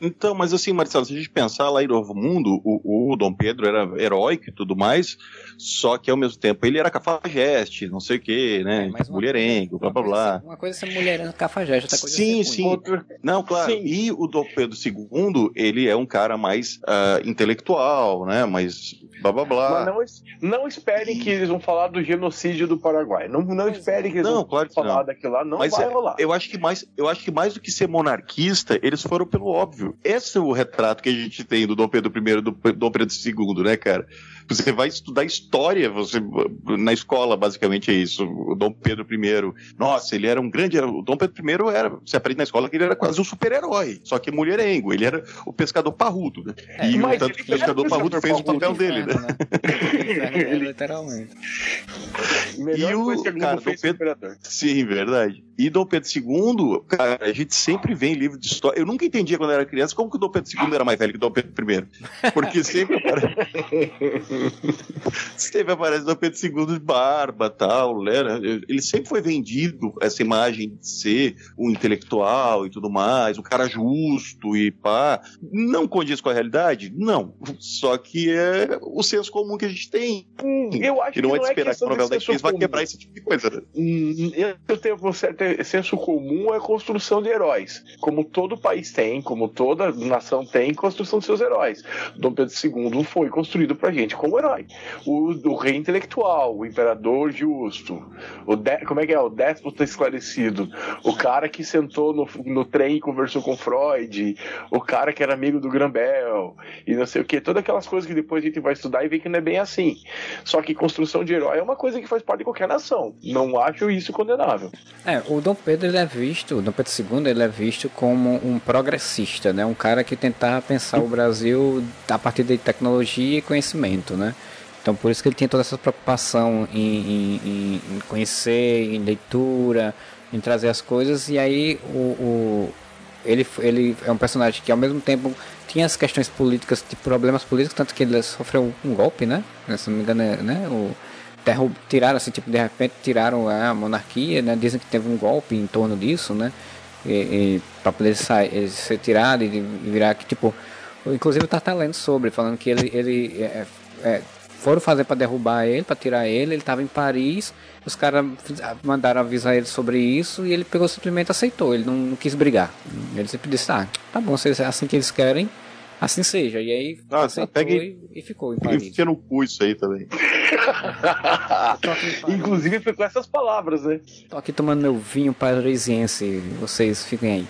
Então, mas assim, Marcelo, se a gente pensar lá em Novo Mundo, o, o Dom Pedro era heróico e tudo mais, só que ao mesmo tempo ele era cafajeste, não sei o que, né? É, mulherengo, blá blá blá. Uma coisa é ser mulherengo cafajeste, outra coisa sim, é ser sim. Outra... Não, claro. Sim. E o Dom Pedro II, ele é um cara mais uh, intelectual, né? Mais blá blá blá. Mas não, não esperem que eles vão falar do genocídio do Paraguai. Não, não esperem que eles não, vão claro que falar não. daquilo lá. Não Mas vai é, rolar. Eu acho que mais, eu acho que mais do que ser monarquista, eles foram pelo óbvio. Esse é o retrato que a gente tem do Dom Pedro I e do Dom Pedro II, né, cara? Você vai estudar história, você na escola basicamente é isso. O Dom Pedro I, nossa, ele era um grande, o Dom Pedro I era, você aprende na escola que ele era quase um super-herói, só que mulherengo, ele era o pescador parrudo, né? É, e o tanto que o pescador parrudo fez o papel dele, né? né? Literalmente. Melhor e o cara, Dom Pedro, sim, verdade. E Dom Pedro II, cara, a gente sempre vê em livro de história. Eu nunca entendia quando era criança como que o Dom Pedro II era mais velho que o Dom Pedro I. Porque sempre aparece. sempre aparece Dom Pedro II de barba tal, né? Ele sempre foi vendido essa imagem de ser um intelectual e tudo mais, um cara justo e pá. Não condiz com a realidade? Não. Só que é o senso comum que a gente tem. Hum, eu acho e não que é de esperar que o novela da X vai quebrar esse tipo de coisa. Né? Hum, eu tenho você senso comum é construção de heróis. Como todo país tem, como toda nação tem, construção de seus heróis. Dom Pedro II foi construído pra gente como herói. O, o rei intelectual, o imperador justo, o de, como é que é? O déspota esclarecido, o cara que sentou no, no trem e conversou com Freud, o cara que era amigo do Grambel, e não sei o que. Todas aquelas coisas que depois a gente vai estudar e ver que não é bem assim. Só que construção de herói é uma coisa que faz parte de qualquer nação. Não acho isso condenável. É, o Dom Pedro ele é visto, o Dom Pedro II ele é visto como um progressista, né? Um cara que tentava pensar o Brasil a partir de tecnologia e conhecimento, né? Então por isso que ele tinha toda essa preocupação em, em, em conhecer, em leitura, em trazer as coisas e aí o, o, ele, ele é um personagem que ao mesmo tempo tinha as questões políticas, de problemas políticos, tanto que ele sofreu um golpe, né? Se não me engano, é, né? O, tiraram assim, tipo, de repente tiraram a monarquia, né? Dizem que teve um golpe em torno disso, né? E, e para poder sair, ser tirado e virar que tipo, inclusive tá, tá lendo sobre, falando que ele, ele é, é, foram fazer para derrubar ele, para tirar ele, ele estava em Paris, os caras mandaram avisar ele sobre isso e ele pegou simplesmente aceitou, ele não, não quis brigar. Ele sempre disse, ah, tá bom, se é assim que eles querem, assim seja. E aí Nossa, pega e, e, ficou em Paris. Enfia no cu isso aí também. Inclusive foi com essas palavras, né? Tô aqui tomando meu vinho parisiense, vocês fiquem aí.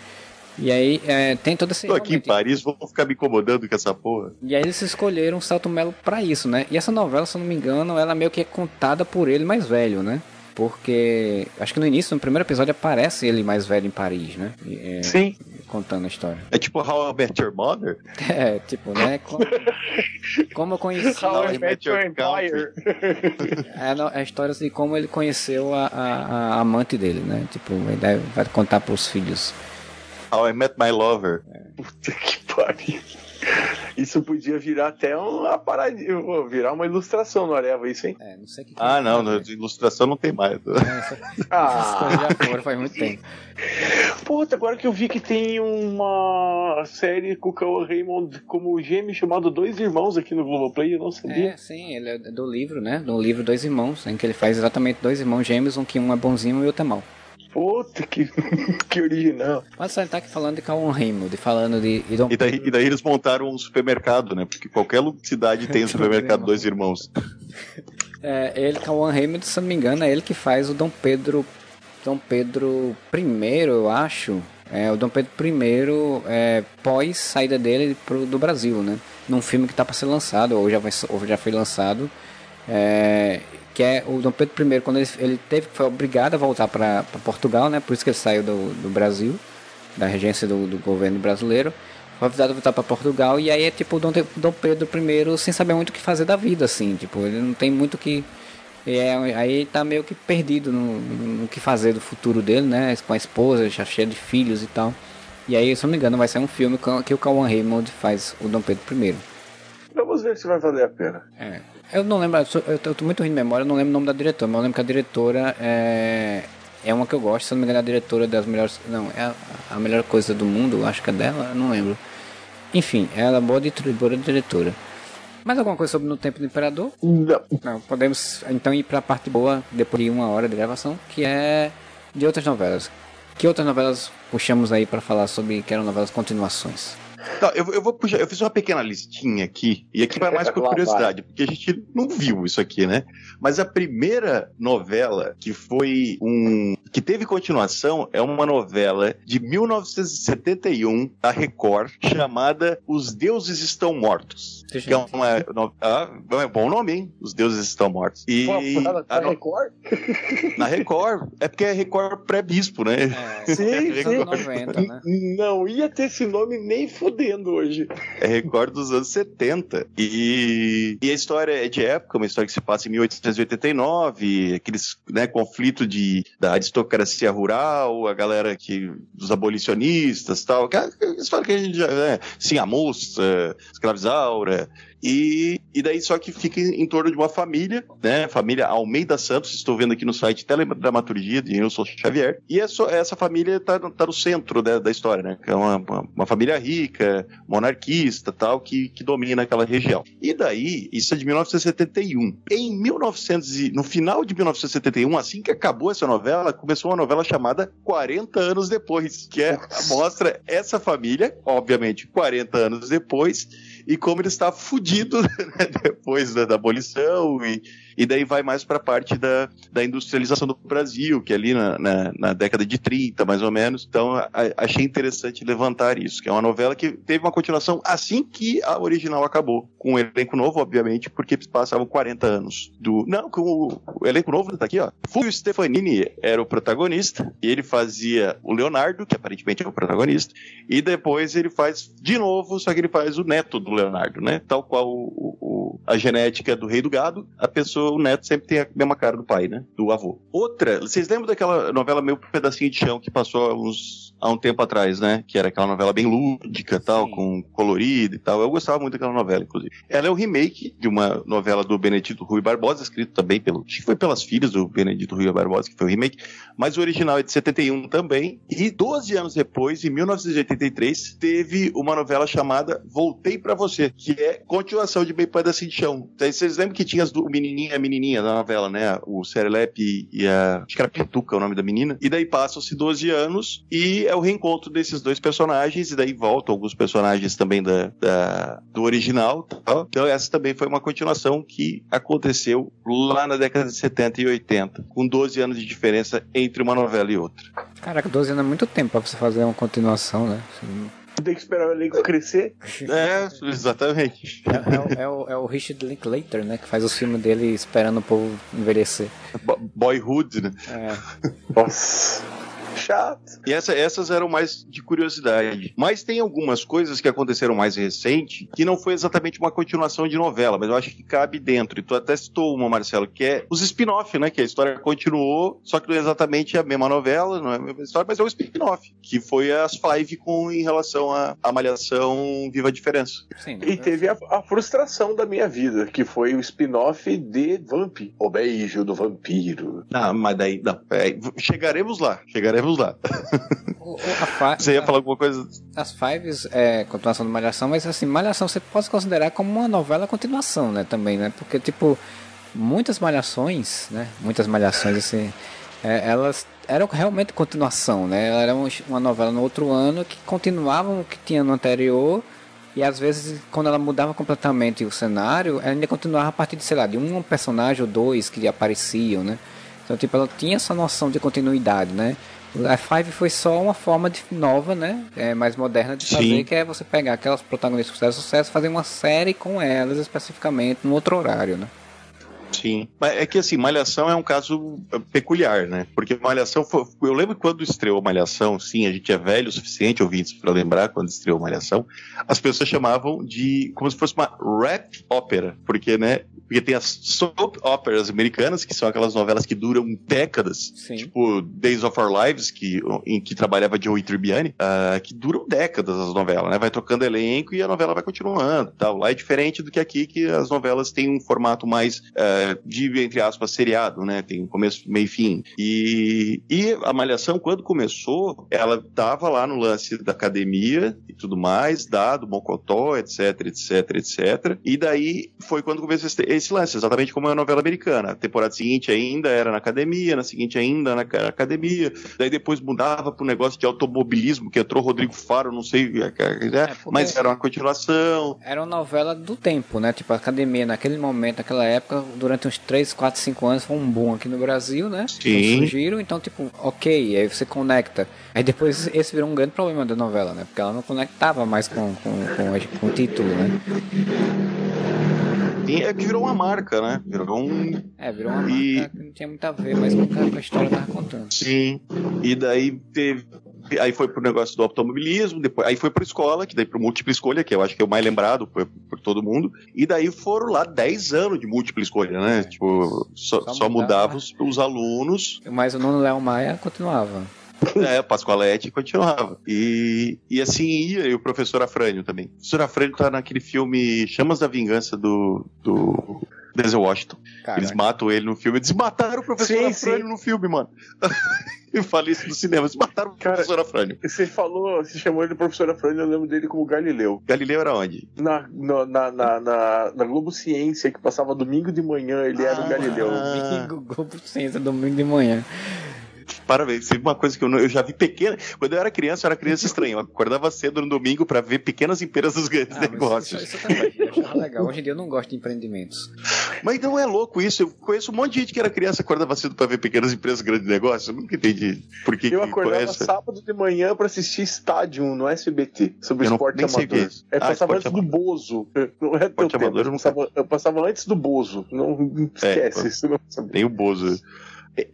E aí é, tem todo esse. Tô aqui em Paris, vou ficar me incomodando com essa porra. E aí eles escolheram o Salto Melo pra isso, né? E essa novela, se eu não me engano, ela meio que é contada por ele mais velho, né? Porque acho que no início, no primeiro episódio, aparece ele mais velho em Paris, né? É, Sim. Contando a história. É tipo How I Met Your Mother? É, tipo, né? Como, como eu conheci. How I Met Your Empire. É a história de como ele conheceu a, a, a amante dele, né? Tipo, ele vai contar pros filhos. How I Met My Lover. É. Puta que pariu. Isso podia virar até uma paradinha, virar uma ilustração no Areva, isso, hein? É, não sei que que Ah, não, no, ilustração não tem mais. É, ah, já faz muito tempo. Puta, agora que eu vi que tem uma série com o Cauã Raymond como gêmeo chamado Dois Irmãos aqui no Globoplay, eu não sabia. É, sim, ele é do livro, né? Do livro Dois Irmãos, em que ele faz exatamente dois irmãos gêmeos, um que um é bonzinho e o outro é mau. Puta, que, que original. Mas você tá aqui falando de Calvin Raymond, falando de... E, daí, e daí eles montaram um supermercado, né? Porque qualquer cidade tem um supermercado Dois Irmãos. É, ele, Calvin Raymond, se não me engano, é ele que faz o Dom Pedro... Dom Pedro I, eu acho. É, o Dom Pedro I é, pós saída dele pro, do Brasil, né? Num filme que tá para ser lançado, ou já, vai, ou já foi lançado. É, que é o Dom Pedro I, quando ele, ele teve, foi obrigado a voltar para Portugal, né? Por isso que ele saiu do, do Brasil, da regência do, do governo brasileiro. Foi avisado a voltar para Portugal e aí é tipo o Dom, Dom Pedro I sem saber muito o que fazer da vida, assim. Tipo, ele não tem muito que... É, aí tá meio que perdido no, no, que fazer do futuro dele, né? Com a esposa, já cheia de filhos e tal. E aí, se não me engano, vai ser um filme que o Cauan Raymond faz o Dom Pedro I. Vamos ver se vai valer a pena. É. Eu não lembro, eu tô, muito ruim de memória, eu não lembro o nome da diretora, mas eu lembro que a diretora é, é uma que eu gosto, se não me engano, é a diretora das melhores. Não, é a, a melhor coisa do mundo, acho que é dela, eu não lembro. Enfim, ela é boa distribuidora e diretora. Mais alguma coisa sobre No Tempo do Imperador? Não. Não. Podemos então ir para a parte boa, depois de uma hora de gravação, que é de outras novelas. Que outras novelas puxamos aí para falar sobre que eram novelas continuações? Não, eu, eu, vou puxar, eu fiz uma pequena listinha aqui, e aqui vai mais por curiosidade, porque a gente não viu isso aqui, né? Mas a primeira novela que foi um. que teve continuação é uma novela de 1971 da Record, chamada Os Deuses Estão Mortos. Que é uma. Ah, é um bom nome, hein? Os Deuses Estão Mortos. E. Pô, na, na Record? Na Record. É porque é Record pré-bispo, né? É, sim, é sim. 90, né? Não ia ter esse nome nem fudendo hoje. É Record dos anos 70. E, e a história é de época, uma história que se passa em 1889, aqueles né, conflito de, da aristocracia rural, a galera que dos abolicionistas tal, aquela história que a gente já, né, sim, a moça, escravizaura, e, e daí só que fica em, torno de uma família, né? Família Almeida Santos, estou vendo aqui no site Teledramaturgia de Nilson Xavier. E essa, essa família está tá no centro da, da história, né? É uma, uma, uma, família rica, monarquista tal, que, que domina aquela região. E daí, isso é de 1971. Em 1900 no final de 1971, assim que acabou essa novela, começou uma novela chamada 40 anos depois, que é, mostra essa família, obviamente 40 anos depois, e como ele está fudido né, depois da, da abolição e e daí vai mais para a parte da, da industrialização do Brasil, que é ali na, na, na, década de 30, mais ou menos. Então, a, achei interessante levantar isso, que é uma novela que teve uma continuação assim que a original acabou, com um elenco novo, obviamente, porque passavam 40 anos do. Não, com o, o elenco novo tá aqui, ó. Fulvio Stefanini era o protagonista, e ele fazia o Leonardo, que aparentemente é o protagonista, e depois ele faz de novo, só que ele faz o neto do Leonardo, né? Tal qual o, o, a genética do rei do gado, a pessoa o neto sempre tem a mesma cara do pai, né? Do avô. Outra, vocês lembram daquela novela Meu Pedacinho de Chão que passou há, uns, há um tempo atrás, né? Que era aquela novela bem lúdica tal, Sim. com colorido e tal. Eu gostava muito daquela novela, inclusive. Ela é o remake de uma novela do Benedito Rui Barbosa, escrito também pelo. Acho que foi pelas filhas do Benedito Rui Barbosa, que foi o remake. Mas o original é de 71 também. E 12 anos depois, em 1983, teve uma novela chamada Voltei para Você, que é continuação de Meio Pedacinho de Chão. Vocês lembram que tinha as do, o menininho a menininha da novela, né? O Serelepe e a. Acho que era Pituca o nome da menina. E daí passam-se 12 anos e é o reencontro desses dois personagens. E daí voltam alguns personagens também da, da do original. Tá? Então, essa também foi uma continuação que aconteceu lá na década de 70 e 80, com 12 anos de diferença entre uma novela e outra. Caraca, 12 anos é muito tempo pra você fazer uma continuação, né? Tem que esperar o elenco crescer. É, exatamente. É, é, é, o, é o Richard Linklater, né? Que faz os filmes dele esperando o povo envelhecer. Boyhood, né? É. Nossa chato. E essa, essas eram mais de curiosidade. Mas tem algumas coisas que aconteceram mais recente que não foi exatamente uma continuação de novela, mas eu acho que cabe dentro. E tu até citou uma, Marcelo, que é os spin-off, né? Que a história continuou, só que não é exatamente a mesma novela, não é a mesma história, mas é um spin-off, que foi as Five com em relação à, à Malhação Viva a Diferença. Sim, e teve a, a, frustração da minha vida, que foi o spin-off de Vamp, o beijo do vampiro. Ah, mas daí, não, é, chegaremos lá, chegaremos lá. O, a você ia falar alguma coisa? As Fives é continuação do Malhação, mas assim, Malhação você pode considerar como uma novela continuação, né? Também, né? Porque, tipo, muitas malhações, né? Muitas malhações, assim, é, elas eram realmente continuação, né? Era uma novela no outro ano que continuavam o que tinha no anterior. E às vezes, quando ela mudava completamente o cenário, ela ainda continuava a partir de, sei lá, de um personagem ou dois que apareciam, né? Então, tipo, ela tinha essa noção de continuidade, né? A Five foi só uma forma de, nova, né? É, mais moderna de fazer, Sim. que é você pegar aquelas protagonistas de sucesso, sucesso, fazer uma série com elas especificamente, num outro horário, né? Sim. Mas é que assim, Malhação é um caso eh, peculiar, né? Porque Malhação foi. Eu lembro quando estreou Malhação, sim, a gente é velho o suficiente, ouvintes, para lembrar quando estreou Malhação, as pessoas chamavam de como se fosse uma rap ópera. Porque, né? Porque tem as soap operas americanas, que são aquelas novelas que duram décadas. Sim. Tipo Days of Our Lives, que, em que trabalhava Joey Tribbiani, uh, que duram décadas as novelas, né? Vai trocando elenco e a novela vai continuando. Tal. Lá é diferente do que aqui, que as novelas têm um formato mais. Uh, de, entre aspas, seriado, né? Tem começo, meio e fim. E, e a Malhação, quando começou, ela tava lá no lance da academia e tudo mais, dado, Mocotó, etc, etc, etc. E daí foi quando começou esse lance, exatamente como é a novela americana. A temporada seguinte ainda era na academia, na seguinte ainda na academia, daí depois mudava pro negócio de automobilismo, que entrou Rodrigo Faro, não sei, é, é, mas era uma continuação. Era uma novela do tempo, né? Tipo, a academia naquele momento, naquela época, durante uns 3, 4, 5 anos foi um boom aqui no Brasil, né? Sim. Então, surgiram, então, tipo, ok, aí você conecta. Aí depois esse virou um grande problema da novela, né? Porque ela não conectava mais com, com, com, com o título, né? é que virou uma marca, né? Virou um. É, virou uma e... marca que não tinha muito a ver, mas com a história tava contando. Sim. E daí teve. Aí foi pro negócio do automobilismo, depois, aí foi pro escola, que daí pro múltipla escolha, que eu acho que é o mais lembrado por, por todo mundo. E daí foram lá 10 anos de múltipla escolha, né? Tipo, só, só, só mudava os, os alunos. Mas o Nuno Léo Maia continuava. É, Pascoalete continuava. E, e assim ia, e o professor Afrânio também. O professor Afrânio tá naquele filme Chamas da Vingança do, do Denzel Washington. Caraca. Eles matam ele no filme. Eles mataram o professor sim, Afrânio sim. no filme, mano. eu falei isso no cinema. Eles mataram o Cara, professor Afrânio. Você falou, você chamou ele de professor Afrânio, eu lembro dele como Galileu. Galileu era onde? Na, na, na, na, na Globo Ciência, que passava domingo de manhã, ele ah, era o ah. Galileu. Domingo, Globo Ciência, domingo de manhã. Parabéns. Uma coisa que eu, eu já vi pequena. Quando eu era criança, eu era criança estranha. Eu acordava cedo no domingo para ver pequenas empresas dos grandes ah, negócios. Isso, isso também. Eu achava legal. Hoje em dia eu não gosto de empreendimentos. Mas não é louco isso. Eu conheço um monte de gente que era criança acordava cedo para ver pequenas empresas grandes negócios. Eu nunca entendi por que. Eu acordava que sábado de manhã para assistir Estádio no SBT sobre eu esporte não, amador. É, é, passava antes amador. do Bozo. Não é teu tempo. Amador, eu, passava, eu passava antes do Bozo. Não, não é, esquece. É, isso não tem o Bozo.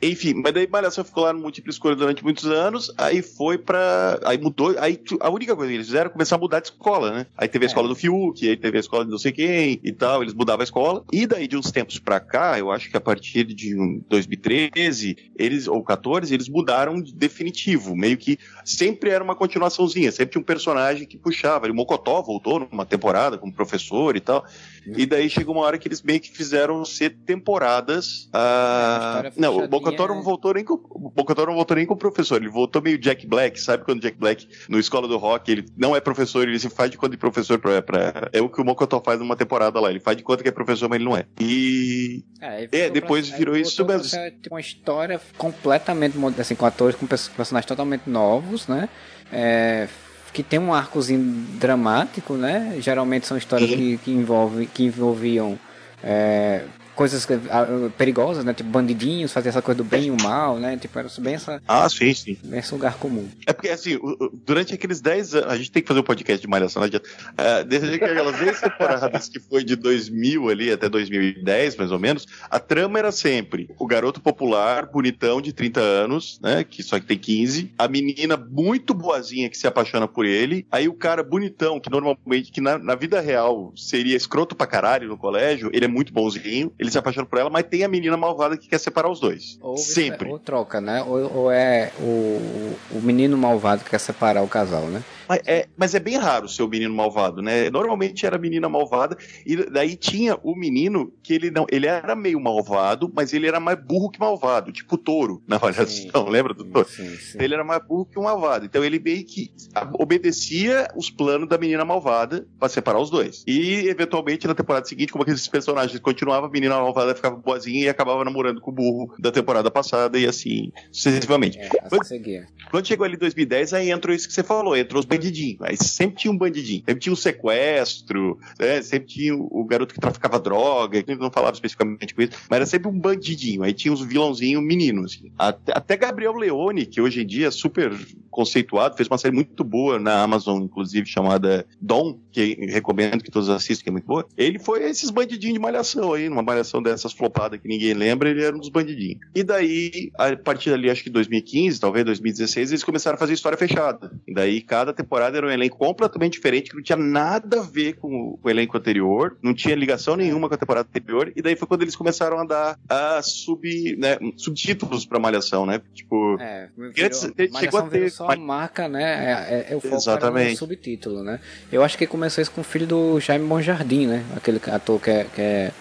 Enfim, mas daí Malhação ficou lá no Múltipla Escolha durante muitos anos, aí foi pra. Aí mudou. Aí a única coisa que eles fizeram é começar a mudar de escola, né? Aí teve a escola é. do Fiuk, aí teve a escola de não sei quem e tal, eles mudavam a escola. E daí de uns tempos pra cá, eu acho que a partir de 2013, eles, ou 14, eles mudaram de definitivo. Meio que sempre era uma continuaçãozinha, sempre tinha um personagem que puxava. O Mocotó voltou numa temporada como professor e tal. E daí chegou uma hora que eles meio que fizeram ser temporadas. Ah, é, não, o Bocotó não voltou nem com o Bocotó não voltou nem com professor, ele voltou meio Jack Black, sabe quando Jack Black no Escola do Rock, ele não é professor, ele se faz de conta de professor pra, pra é o que o Mocotó faz numa temporada lá, ele faz de conta que é professor, mas ele não é. E é, é depois pra, virou isso mesmo. Uma história completamente assim com atores com personagens totalmente novos, né? É, que tem um arcozinho dramático, né? Geralmente são histórias que, que, envolve, que envolviam é, coisas ah, perigosas, né? Tipo bandidinhos, fazer essa coisa do bem e o mal, né? Tipo, era bem essa. Ah, sim, sim. Bem esse lugar comum. É porque, assim, durante aqueles 10 anos. A gente tem que fazer um podcast de Malhação, não adianta. Uh, desde aquelas 10 temporadas que foi de 2000 ali até 2010, mais ou menos, a trama era sempre o garoto popular, bonitão, de 30 anos, né? Que só que tem 15. A menina muito boazinha que se apaixona por ele. Aí o cara bonitão, que normalmente, que na, na vida real seria escroto pra caralho no colégio, ele é muito bonzinho ele se apaixona por ela, mas tem a menina malvada que quer separar os dois. Ou Sempre. Ou troca, né? Ou, ou é o, o menino malvado que quer separar o casal, né? Mas é, mas é bem raro ser o menino malvado, né? Normalmente era a menina malvada, e daí tinha o menino que ele não. Ele era meio malvado, mas ele era mais burro que malvado, tipo o touro na avaliação, lembra do touro? Sim, sim. Ele era mais burro que um malvado. Então ele meio que obedecia os planos da menina malvada para separar os dois. E, eventualmente, na temporada seguinte, como aqueles personagens continuavam, a menina malvada ficava boazinha e acabava namorando com o burro da temporada passada, e assim, sucessivamente. É, assim quando, quando chegou ali em 2010, aí entrou isso que você falou, entrou os bandidinho. Aí sempre tinha um bandidinho. Sempre tinha um sequestro, né? sempre tinha o garoto que traficava droga, que não falava especificamente com isso, mas era sempre um bandidinho. Aí tinha os vilãozinhos meninos. Assim. Até, até Gabriel Leone, que hoje em dia é super conceituado, fez uma série muito boa na Amazon, inclusive, chamada Dom, que recomendo que todos assistam, que é muito boa. Ele foi esses bandidinhos de malhação aí, numa malhação dessas flopadas que ninguém lembra, ele era um dos bandidinhos. E daí, a partir dali, acho que 2015, talvez 2016, eles começaram a fazer história fechada. E daí, cada temporada era um elenco completamente diferente, que não tinha nada a ver com o elenco anterior, não tinha ligação nenhuma com a temporada anterior, e daí foi quando eles começaram a dar a sub, né, subtítulos pra Malhação, né? Tipo, é, antes, chegou a ter... Só marca, né, é, é, é o foco Exatamente. no subtítulo, né? Eu acho que começou isso com o filho do Jaime Bonjardim, né? Aquele ator que é, que é,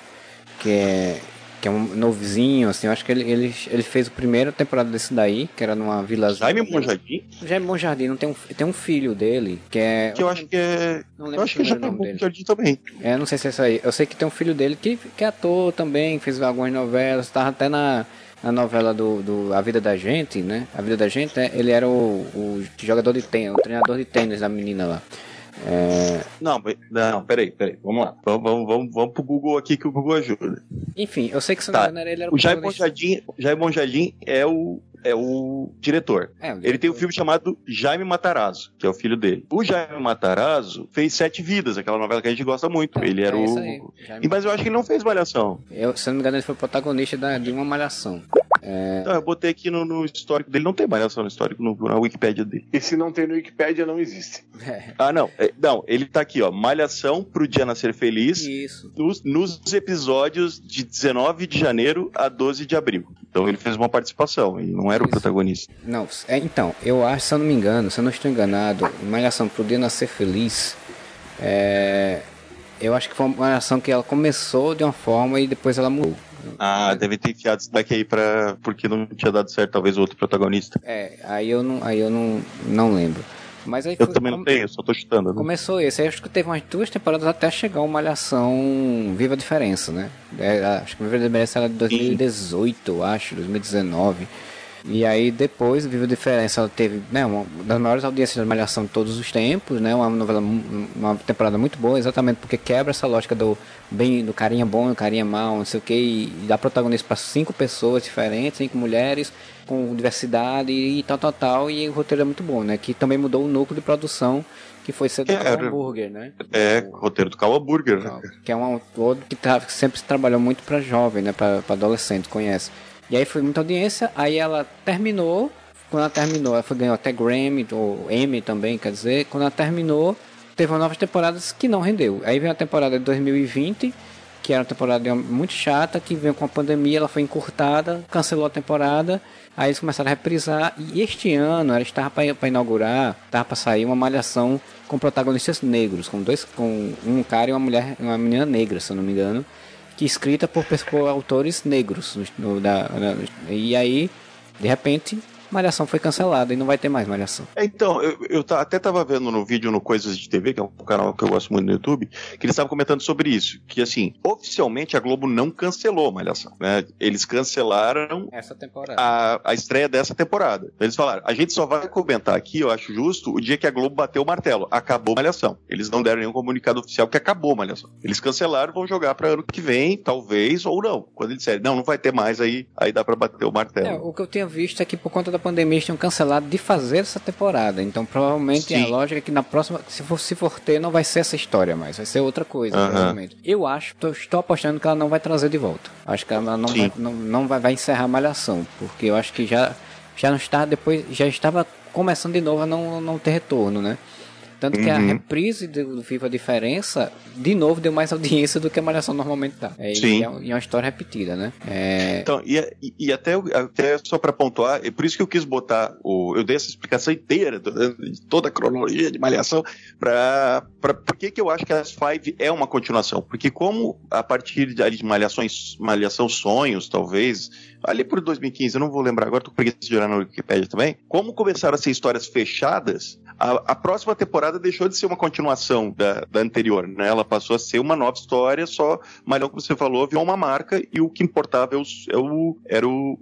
que é que é um novozinho, assim, eu acho que ele, ele, ele fez a primeira temporada desse daí, que era numa vila. Jaime Monjardim? Jaime Monjardim, não tem um, tem um filho dele, que é. Que eu acho que é. Não lembro eu acho que é Jaime Monjardim também. É, não sei se é isso aí. Eu sei que tem um filho dele que, que é ator também, fez algumas novelas, tava até na na novela do, do A Vida da Gente, né? A Vida da Gente, né? ele era o, o jogador de tênis, o treinador de tênis da menina lá. É... Não, não, peraí, peraí, vamos lá. Vamos, vamos, vamos, vamos pro Google aqui que o Google ajuda. Enfim, eu sei que se não tá. ele era o Jair Bonjardim, Jair Bonjardim é o é o diretor. É, o diretor. Ele tem um filme chamado Jaime Matarazzo, que é o filho dele. O Jaime Matarazzo fez Sete Vidas, aquela novela que a gente gosta muito. É, ele era é o. Mas eu acho que ele não fez Malhação. Eu, se não me engano, ele foi protagonista da, de uma Malhação. É... Não, eu botei aqui no, no, histórico dele, não tem Malhação no histórico, no, na Wikipédia dele. E se não tem no Wikipédia, não existe. É. Ah, não. É, não, ele tá aqui, ó. Malhação pro Dia Nascer Feliz. Isso. Nos, nos episódios de 19 de janeiro a 12 de abril. Então ele fez uma participação, ele não era o protagonista. Não, é, então, eu acho, se eu não me engano, se eu não estou enganado, Malhação pro Dia Nascer Feliz, é, eu acho que foi uma malhação que ela começou de uma forma e depois ela mudou. Ah, deve ter enfiado isso daqui aí pra, porque não tinha dado certo, talvez o outro protagonista. É, aí eu não, aí eu não, não lembro. Mas aí eu foi, também não tenho, só tô chutando. Né? Começou esse, aí acho que teve umas duas temporadas até chegar uma Malhação Viva a Diferença, né? É, acho que Viva a Diferença era de 2018, Sim. acho, 2019. E aí depois, Viva a Diferença, ela teve né, uma das maiores audiências da Malhação de todos os tempos, né? Uma novela, uma temporada muito boa, exatamente porque quebra essa lógica do bem, do carinha bom e carinha mal, não sei o que, e dá protagonismo para cinco pessoas diferentes, cinco mulheres, com diversidade e tal, tal, tal, e o roteiro é muito bom, né? Que também mudou o núcleo de produção que foi ser do é, Hambúrguer, né? É, o roteiro do Cal Burger, né? Que é um autor que, tá, que sempre trabalhou muito para jovem, né? Para adolescente, conhece. E aí foi muita audiência, aí ela terminou. Quando ela terminou, ela foi, ganhou até Grammy, ou Emmy também, quer dizer. Quando ela terminou, teve uma novas temporadas que não rendeu. Aí veio a temporada de 2020, que era uma temporada muito chata, que veio com a pandemia, ela foi encurtada, cancelou a temporada. Aí eles começaram a reprisar. E este ano, ela estava para inaugurar, estava para sair uma malhação com protagonistas negros, com dois, com um cara e uma mulher, uma menina negra, se eu não me engano que escrita por, por autores negros. No, da, e aí, de repente, Malhação foi cancelada e não vai ter mais Malhação. É, então, eu, eu até tava vendo no vídeo no Coisas de TV, que é um canal que eu gosto muito no YouTube, que eles estavam comentando sobre isso. Que assim, oficialmente a Globo não cancelou Malhação. Né? Eles cancelaram essa temporada. A, a estreia dessa temporada. Eles falaram: a gente só vai comentar aqui, eu acho justo, o dia que a Globo bateu o martelo. Acabou Malhação. Eles não deram nenhum comunicado oficial que acabou Malhação. Eles cancelaram, vão jogar para ano que vem, talvez, ou não. Quando eles disserem, não, não vai ter mais, aí, aí dá para bater o martelo. É, o que eu tinha visto é que por conta da pandemia tinham cancelado de fazer essa temporada. Então provavelmente Sim. a lógica é que na próxima, se for, se for ter, não vai ser essa história mais, vai ser outra coisa, uhum. provavelmente. Eu acho, tô, estou apostando que ela não vai trazer de volta. Acho que ela não, vai, não, não vai, vai encerrar a malhação, porque eu acho que já, já não está depois, já estava começando de novo a não, não ter retorno, né? Tanto uhum. que a uhum. reprise do, Viva a Diferença, de novo, deu mais audiência do que a Malhação normalmente dá. É, Sim. E é, é, uma história repetida, né? É... Então, e, e até, até só para pontuar, é por isso que eu quis botar, o, eu dei essa explicação inteira, de toda a cronologia de Malhação, para por que, que eu acho que as Five é uma continuação. Porque como a partir de, de Malhações, Malhação Sonhos, talvez, ali por 2015, eu não vou lembrar agora, tô com preguiça de olhar na Wikipedia também, como começaram a ser histórias fechadas, a, a, próxima temporada deixou de ser uma continuação da, da, anterior, né? Ela passou a ser uma nova história, só Malhão, como você falou, virou uma marca e o que importava é o, é o, era o,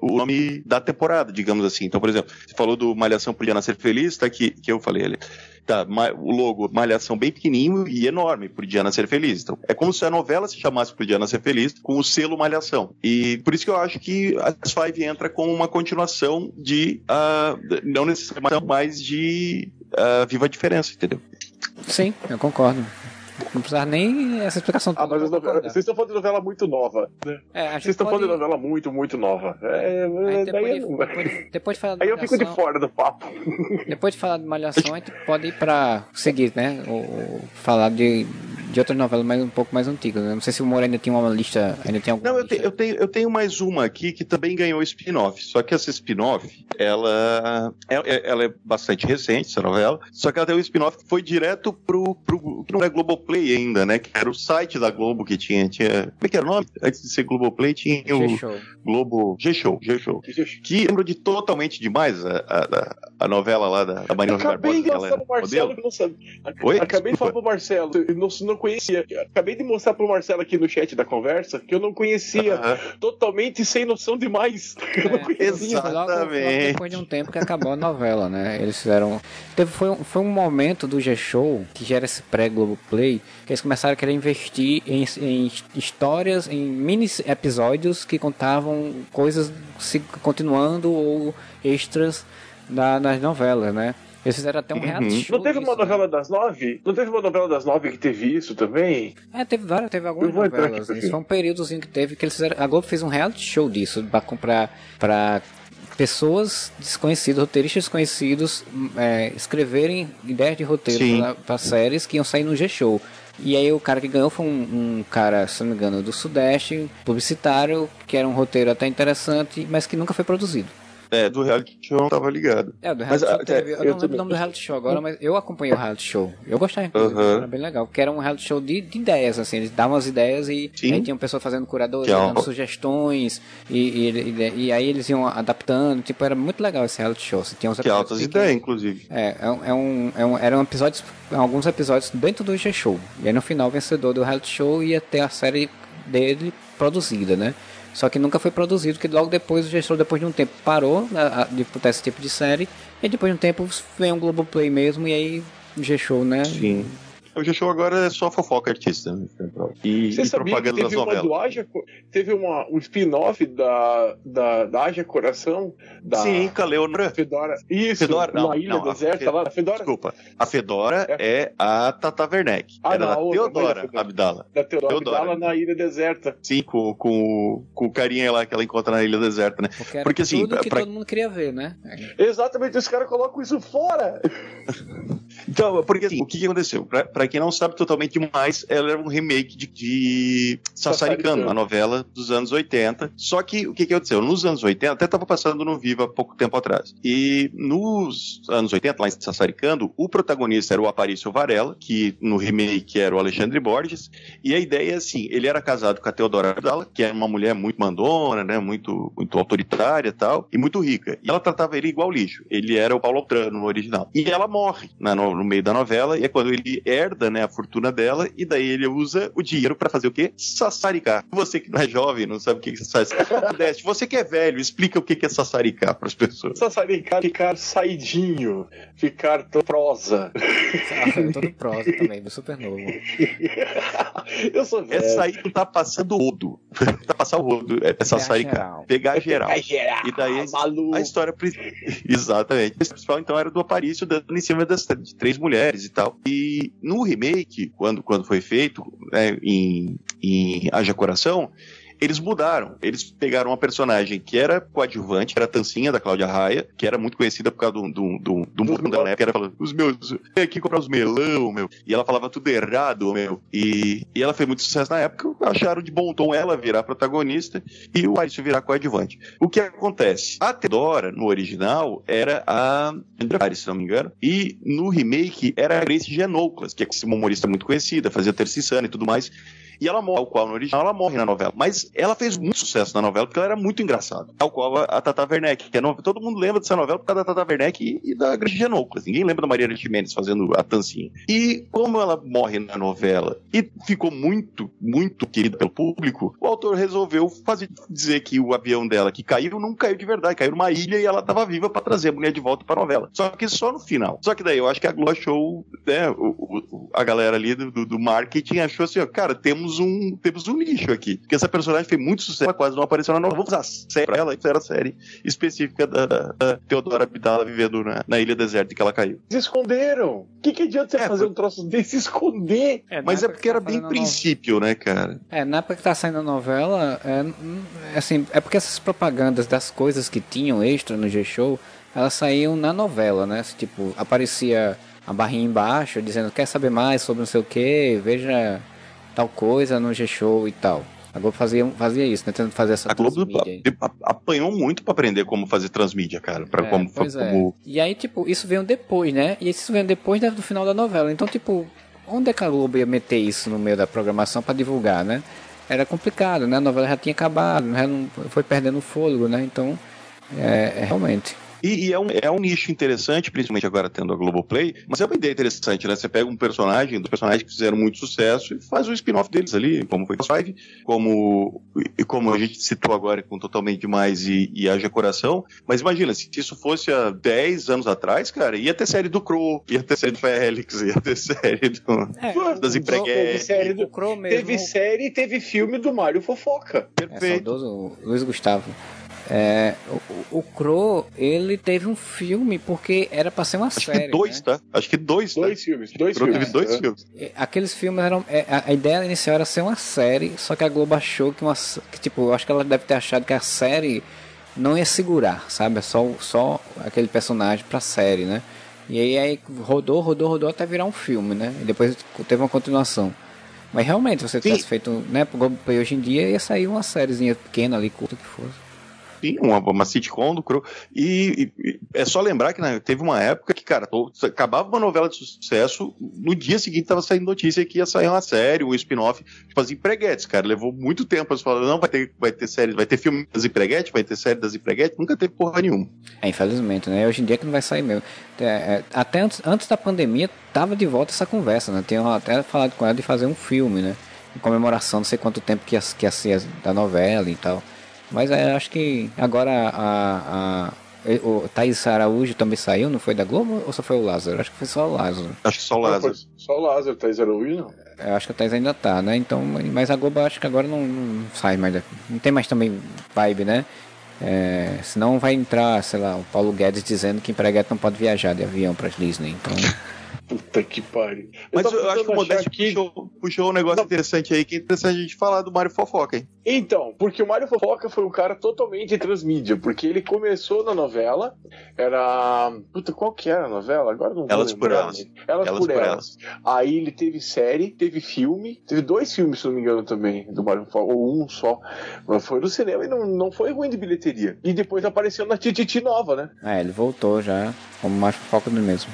o, nome da temporada, digamos assim. Então, por exemplo, você falou do Malhação Podia Nascer Feliz, tá aqui, que eu falei ali. Tá, o logo Malhação bem pequenininho e enorme, por Diana Ser Feliz. Então, é como se a novela se chamasse por Diana Ser Feliz, com o selo Malhação. E por isso que eu acho que as Five entra como uma continuação de, uh, não necessariamente mais de uh, Viva a Diferença, entendeu? Sim, eu concordo. Não precisava nem essa explicação. Ah, mas novela, vocês estão falando de novela muito nova. Né? É, vocês estão pode... falando de novela muito, muito nova. É, depois, daí, depois, depois de falar Aí eu fico de fora do papo. Depois de falar de Malhação, a gente pode ir pra seguir, né? Ou, falar de de outras novelas mais, um pouco mais antigas. Não sei se o Moura ainda tinha uma lista. Ainda tem alguma Não, eu, te, eu, tenho, eu tenho mais uma aqui que também ganhou spin-off. Só que essa spin-off, ela, ela, é, ela, é bastante recente, essa novela. Só que ela tem um spin-off que foi direto pro, pro. que não é Globoplay ainda, né? Que era o site da Globo que tinha. tinha como é que era o nome? Antes de ser Globoplay, tinha o Globo. G-Show. G-Show. Que lembro de totalmente demais a, a, a novela lá da, da Marina Acabei de mostrar pro Marcelo que não sabe. Oi? Acabei Desculpa. de falar pro Marcelo, eu não, não conhecia. Acabei de mostrar pro Marcelo aqui no chat da conversa que eu não conhecia. Uh -huh. Totalmente sem noção demais. É, eu não conhecia. Exatamente. Logo, logo depois de um tempo que acabou a novela, né? Eles fizeram. Teve, foi, um, foi um momento do G-Show, que já era esse pré-Globoplay, que eles começaram a querer investir em, em histórias, em mini episódios que contavam coisas se continuando ou extras da, nas novelas, né? Eles fizeram até um uhum. reality show. Não teve uma novela das nove? Não teve uma novela das nove que teve isso também? É, teve várias, teve algumas novelas. Isso foi um períodozinho que teve que eles fizeram. A Globo fez um reality show disso pra comprar pra pessoas desconhecidas, roteiristas desconhecidos, é, escreverem ideias de roteiro para séries que iam sair no G-Show. E aí o cara que ganhou foi um, um, cara, se não me engano, do Sudeste, publicitário, que era um roteiro até interessante, mas que nunca foi produzido. É, do reality show eu não tava ligado. É, do reality mas, show teve, eu, eu não lembro o nome do reality show agora, mas eu acompanhei o reality show. Eu gostei, inclusive, uhum. era bem legal. Que era um reality show de, de ideias, assim, eles davam as ideias e Sim. aí tinham pessoas fazendo curadoria, dando sugestões, e, e, e, e, aí eles iam adaptando, tipo, era muito legal esse reality show. Você tinha uns que altas ideias, inclusive. É, é, é, um, é um, eram episódios, alguns episódios dentro do G-Show. E aí no final o vencedor do reality show ia ter a série dele produzida, né? Só que nunca foi produzido, que logo depois o gestor, depois de um tempo, parou né, de botar esse tipo de série. E depois de um tempo veio um Globoplay mesmo, e aí G-Show, né? Sim. O G-Show agora é só fofoca artista. Né? E, Você e sabia propaganda que teve uma do Aja, teve uma, um spin-off da, da, da Aja Coração? Da, Sim, com a Leonora. Fedora. Isso, Fedora, não, na Ilha não, Deserta, lá, Fedora. Desculpa, a Fedora é, é a Tata Werneck. Ah, Era não, da outra, Teodora Abdala. Da Teodora, Teodora Abdala na Ilha Deserta. Sim, com, com, com o carinha lá que ela encontra na Ilha Deserta, né? Porque, Porque assim... Tudo que pra... todo mundo queria ver, né? Exatamente, os caras colocam isso fora. então, porque o que, que aconteceu? Pra, pra quem não sabe totalmente demais, ela era um remake de, de Sassaricano, uma novela dos anos 80. Só que o que, que aconteceu? Nos anos 80, até estava passando no Viva há pouco tempo atrás. E nos anos 80, lá em Sassaricando, o protagonista era o Aparício Varela, que no remake era o Alexandre Borges. E a ideia é assim: ele era casado com a Teodora Abdala, que era uma mulher muito mandona, né, muito, muito autoritária e tal, e muito rica. E ela tratava ele igual lixo. Ele era o Paulo Altrano no original. E ela morre né, no, no meio da novela, e é quando ele herda né, a fortuna dela, e daí ele usa o dinheiro para fazer o quê? Sassaricar. Você que não é jovem, não sabe o que é sassaricar. Você que é velho, explica o que é sassaricar para as pessoas. Sassaricar, ficar saidinho, ficar prosa. Ah, todo prosa também, do super novo. Eu sou velho. Essa aí tá passando rodo. tá passando rodo, é sassaricar. Pegar geral. Pegar geral. E daí maluco. a história. Exatamente. O principal então era do Aparício dando em cima das, de três mulheres e tal. E no remake, quando, quando foi feito né, em, em Haja Coração, eles mudaram. Eles pegaram uma personagem que era coadjuvante, era a Tancinha da Cláudia Raia, que era muito conhecida por causa do, do, do, do mundo dela, né? Que era falando, os meus, vem aqui comprar os melão, meu. E ela falava tudo errado, meu. E, e ela fez muito sucesso na época, acharam de bom tom ela virar protagonista e o Alice virar coadjuvante. O que acontece? A Teodora, no original, era a André se não me engano, e no remake era a Grace Genouclas, que é uma humorista muito conhecida, fazia Terça e tudo mais. E ela morre, tal qual no original, ela morre na novela. Mas ela fez muito sucesso na novela, porque ela era muito engraçada. Tal qual a, a Tata Werneck, que é no... todo mundo lembra dessa novela por causa da Tata Werneck e, e da Grace Genouclas. Ninguém lembra da Maria Jimenez fazendo a Tancinha. E como ela morre na novela e ficou muito, muito querida pelo público, o autor resolveu fazer, dizer que o avião dela que caiu não caiu de verdade, caiu numa ilha e ela estava viva para trazer a mulher de volta para a novela. Só que só no final. Só que daí eu acho que a Globo achou, né, o, o, a galera ali do, do marketing achou assim, ó, cara, temos um, temos um nicho aqui. Porque essa personagem fez muito sucesso, ela quase não apareceu na novela. Vamos usar série pra ela, isso era a série específica da, da Teodora Abdala vivendo na, na, ilha deserta que ela caiu. Se esconderam! O que, que adianta você é, fazer foi... um troço desse esconder? É, Mas é porque era tá bem princípio, no... né, cara? É, na época que tá saindo a novela, é, é, assim, é porque essas propagandas das coisas que tinham extra no G-Show, elas saíam na novela, né? Tipo, aparecia a barrinha embaixo, dizendo quer saber mais sobre não sei o que, veja tal coisa no G-Show e tal. A Globo fazia, fazia isso, né? Tentando fazer essa A Globo apanhou muito para aprender como fazer transmídia, cara. Pra é, como, pois como... É. E aí, tipo, isso veio depois, né? E isso veio depois do final da novela. Então, tipo, onde é que a Globo ia meter isso no meio da programação para divulgar, né? Era complicado, né? A novela já tinha acabado, já não foi perdendo o fôlego, né? Então, é, é realmente. E, e, é, um, é um nicho interessante, principalmente agora tendo a Globoplay, mas é uma ideia interessante, né? Você pega um personagem, dos personagens que fizeram muito sucesso e faz um spin-off deles ali, como foi Five, como, e como a gente citou agora com Totalmente Demais e, e Haja Coração, mas imagina, se isso fosse há 10 anos atrás, cara, ia ter série do Crow, ia ter série do Félix, ia ter série do, é, das empreguetes. Teve série do Crow mesmo. Teve série e teve filme do Mário Fofoca. Perfeito. É saudoso Luiz Gustavo. É, o, o Crow, ele teve um filme porque era pra ser uma Acho série. Que dois, né? tá? Acho que dois, Dois tá? filmes. Dois Crow filmes. teve dois é. filmes. Aqueles filmes eram. é, A, a ideia inicial era ser uma série, só que a Globo achou que uma. Que, tipo, eu acho que ela deve ter achado que a série não ia segurar, sabe? É só, só aquele personagem pra série, né? E aí, aí rodou, rodou, rodou até virar um filme, né? E depois teve uma continuação. Mas realmente, se você tivesse feito, né, pro Globo Play hoje em dia, ia sair uma sériezinha pequena ali, curta que fosse. Sim, uma, uma sitcom do Crow. E, e, é só lembrar que né, teve uma época que, cara, acabava uma novela de sucesso, no dia seguinte tava saindo notícia que ia sair uma série, um spin-off, tipo as empreguetes, cara. Levou muito tempo eles falaram, não, vai ter, vai ter série, vai ter filme das empreguetes, vai ter série das empreguetes, nunca teve porra nenhuma. É, infelizmente, né? Hoje em dia que não vai sair mesmo. É, é, até antes, antes da pandemia, tava de volta essa conversa, né? Tinha até falado com ela de fazer um filme, né? Em comemoração, não sei quanto tempo que ia, que ia ser da novela e tal. Mas é, acho que agora a, a, o Thaís Araújo também saiu, não foi da Globo ou só foi o Lázaro? Acho que foi só o Lázaro. Acho que só o Lázaro. Só o Lázaro, Thaís Araújo não. Eu acho que a Thaís ainda tá, né? Então, mas a Globo acho que agora não, não sai mais. Não tem mais também vibe, né? É, senão vai entrar, sei lá, o Paulo Guedes dizendo que empregado não pode viajar de avião para Disney. Então. Puta que pariu. Mas eu, eu acho que o Modeste aqui... puxou, puxou um negócio Não. interessante aí, que é interessante a gente falar do Mário Fofoca, hein? Então, porque o Mário Fofoca foi um cara totalmente transmídia, porque ele começou na novela, era. Puta, qual que era a novela? Agora não Elas por. Elas. Elas, Elas por, por elas. Aí ele teve série, teve filme, teve dois filmes, se não me engano, também, do Mário Fofoca, ou um só. Mas foi no cinema e não, não foi ruim de bilheteria. E depois apareceu na Tititi Nova, né? É, ele voltou já como Mário Fofoca do mesmo.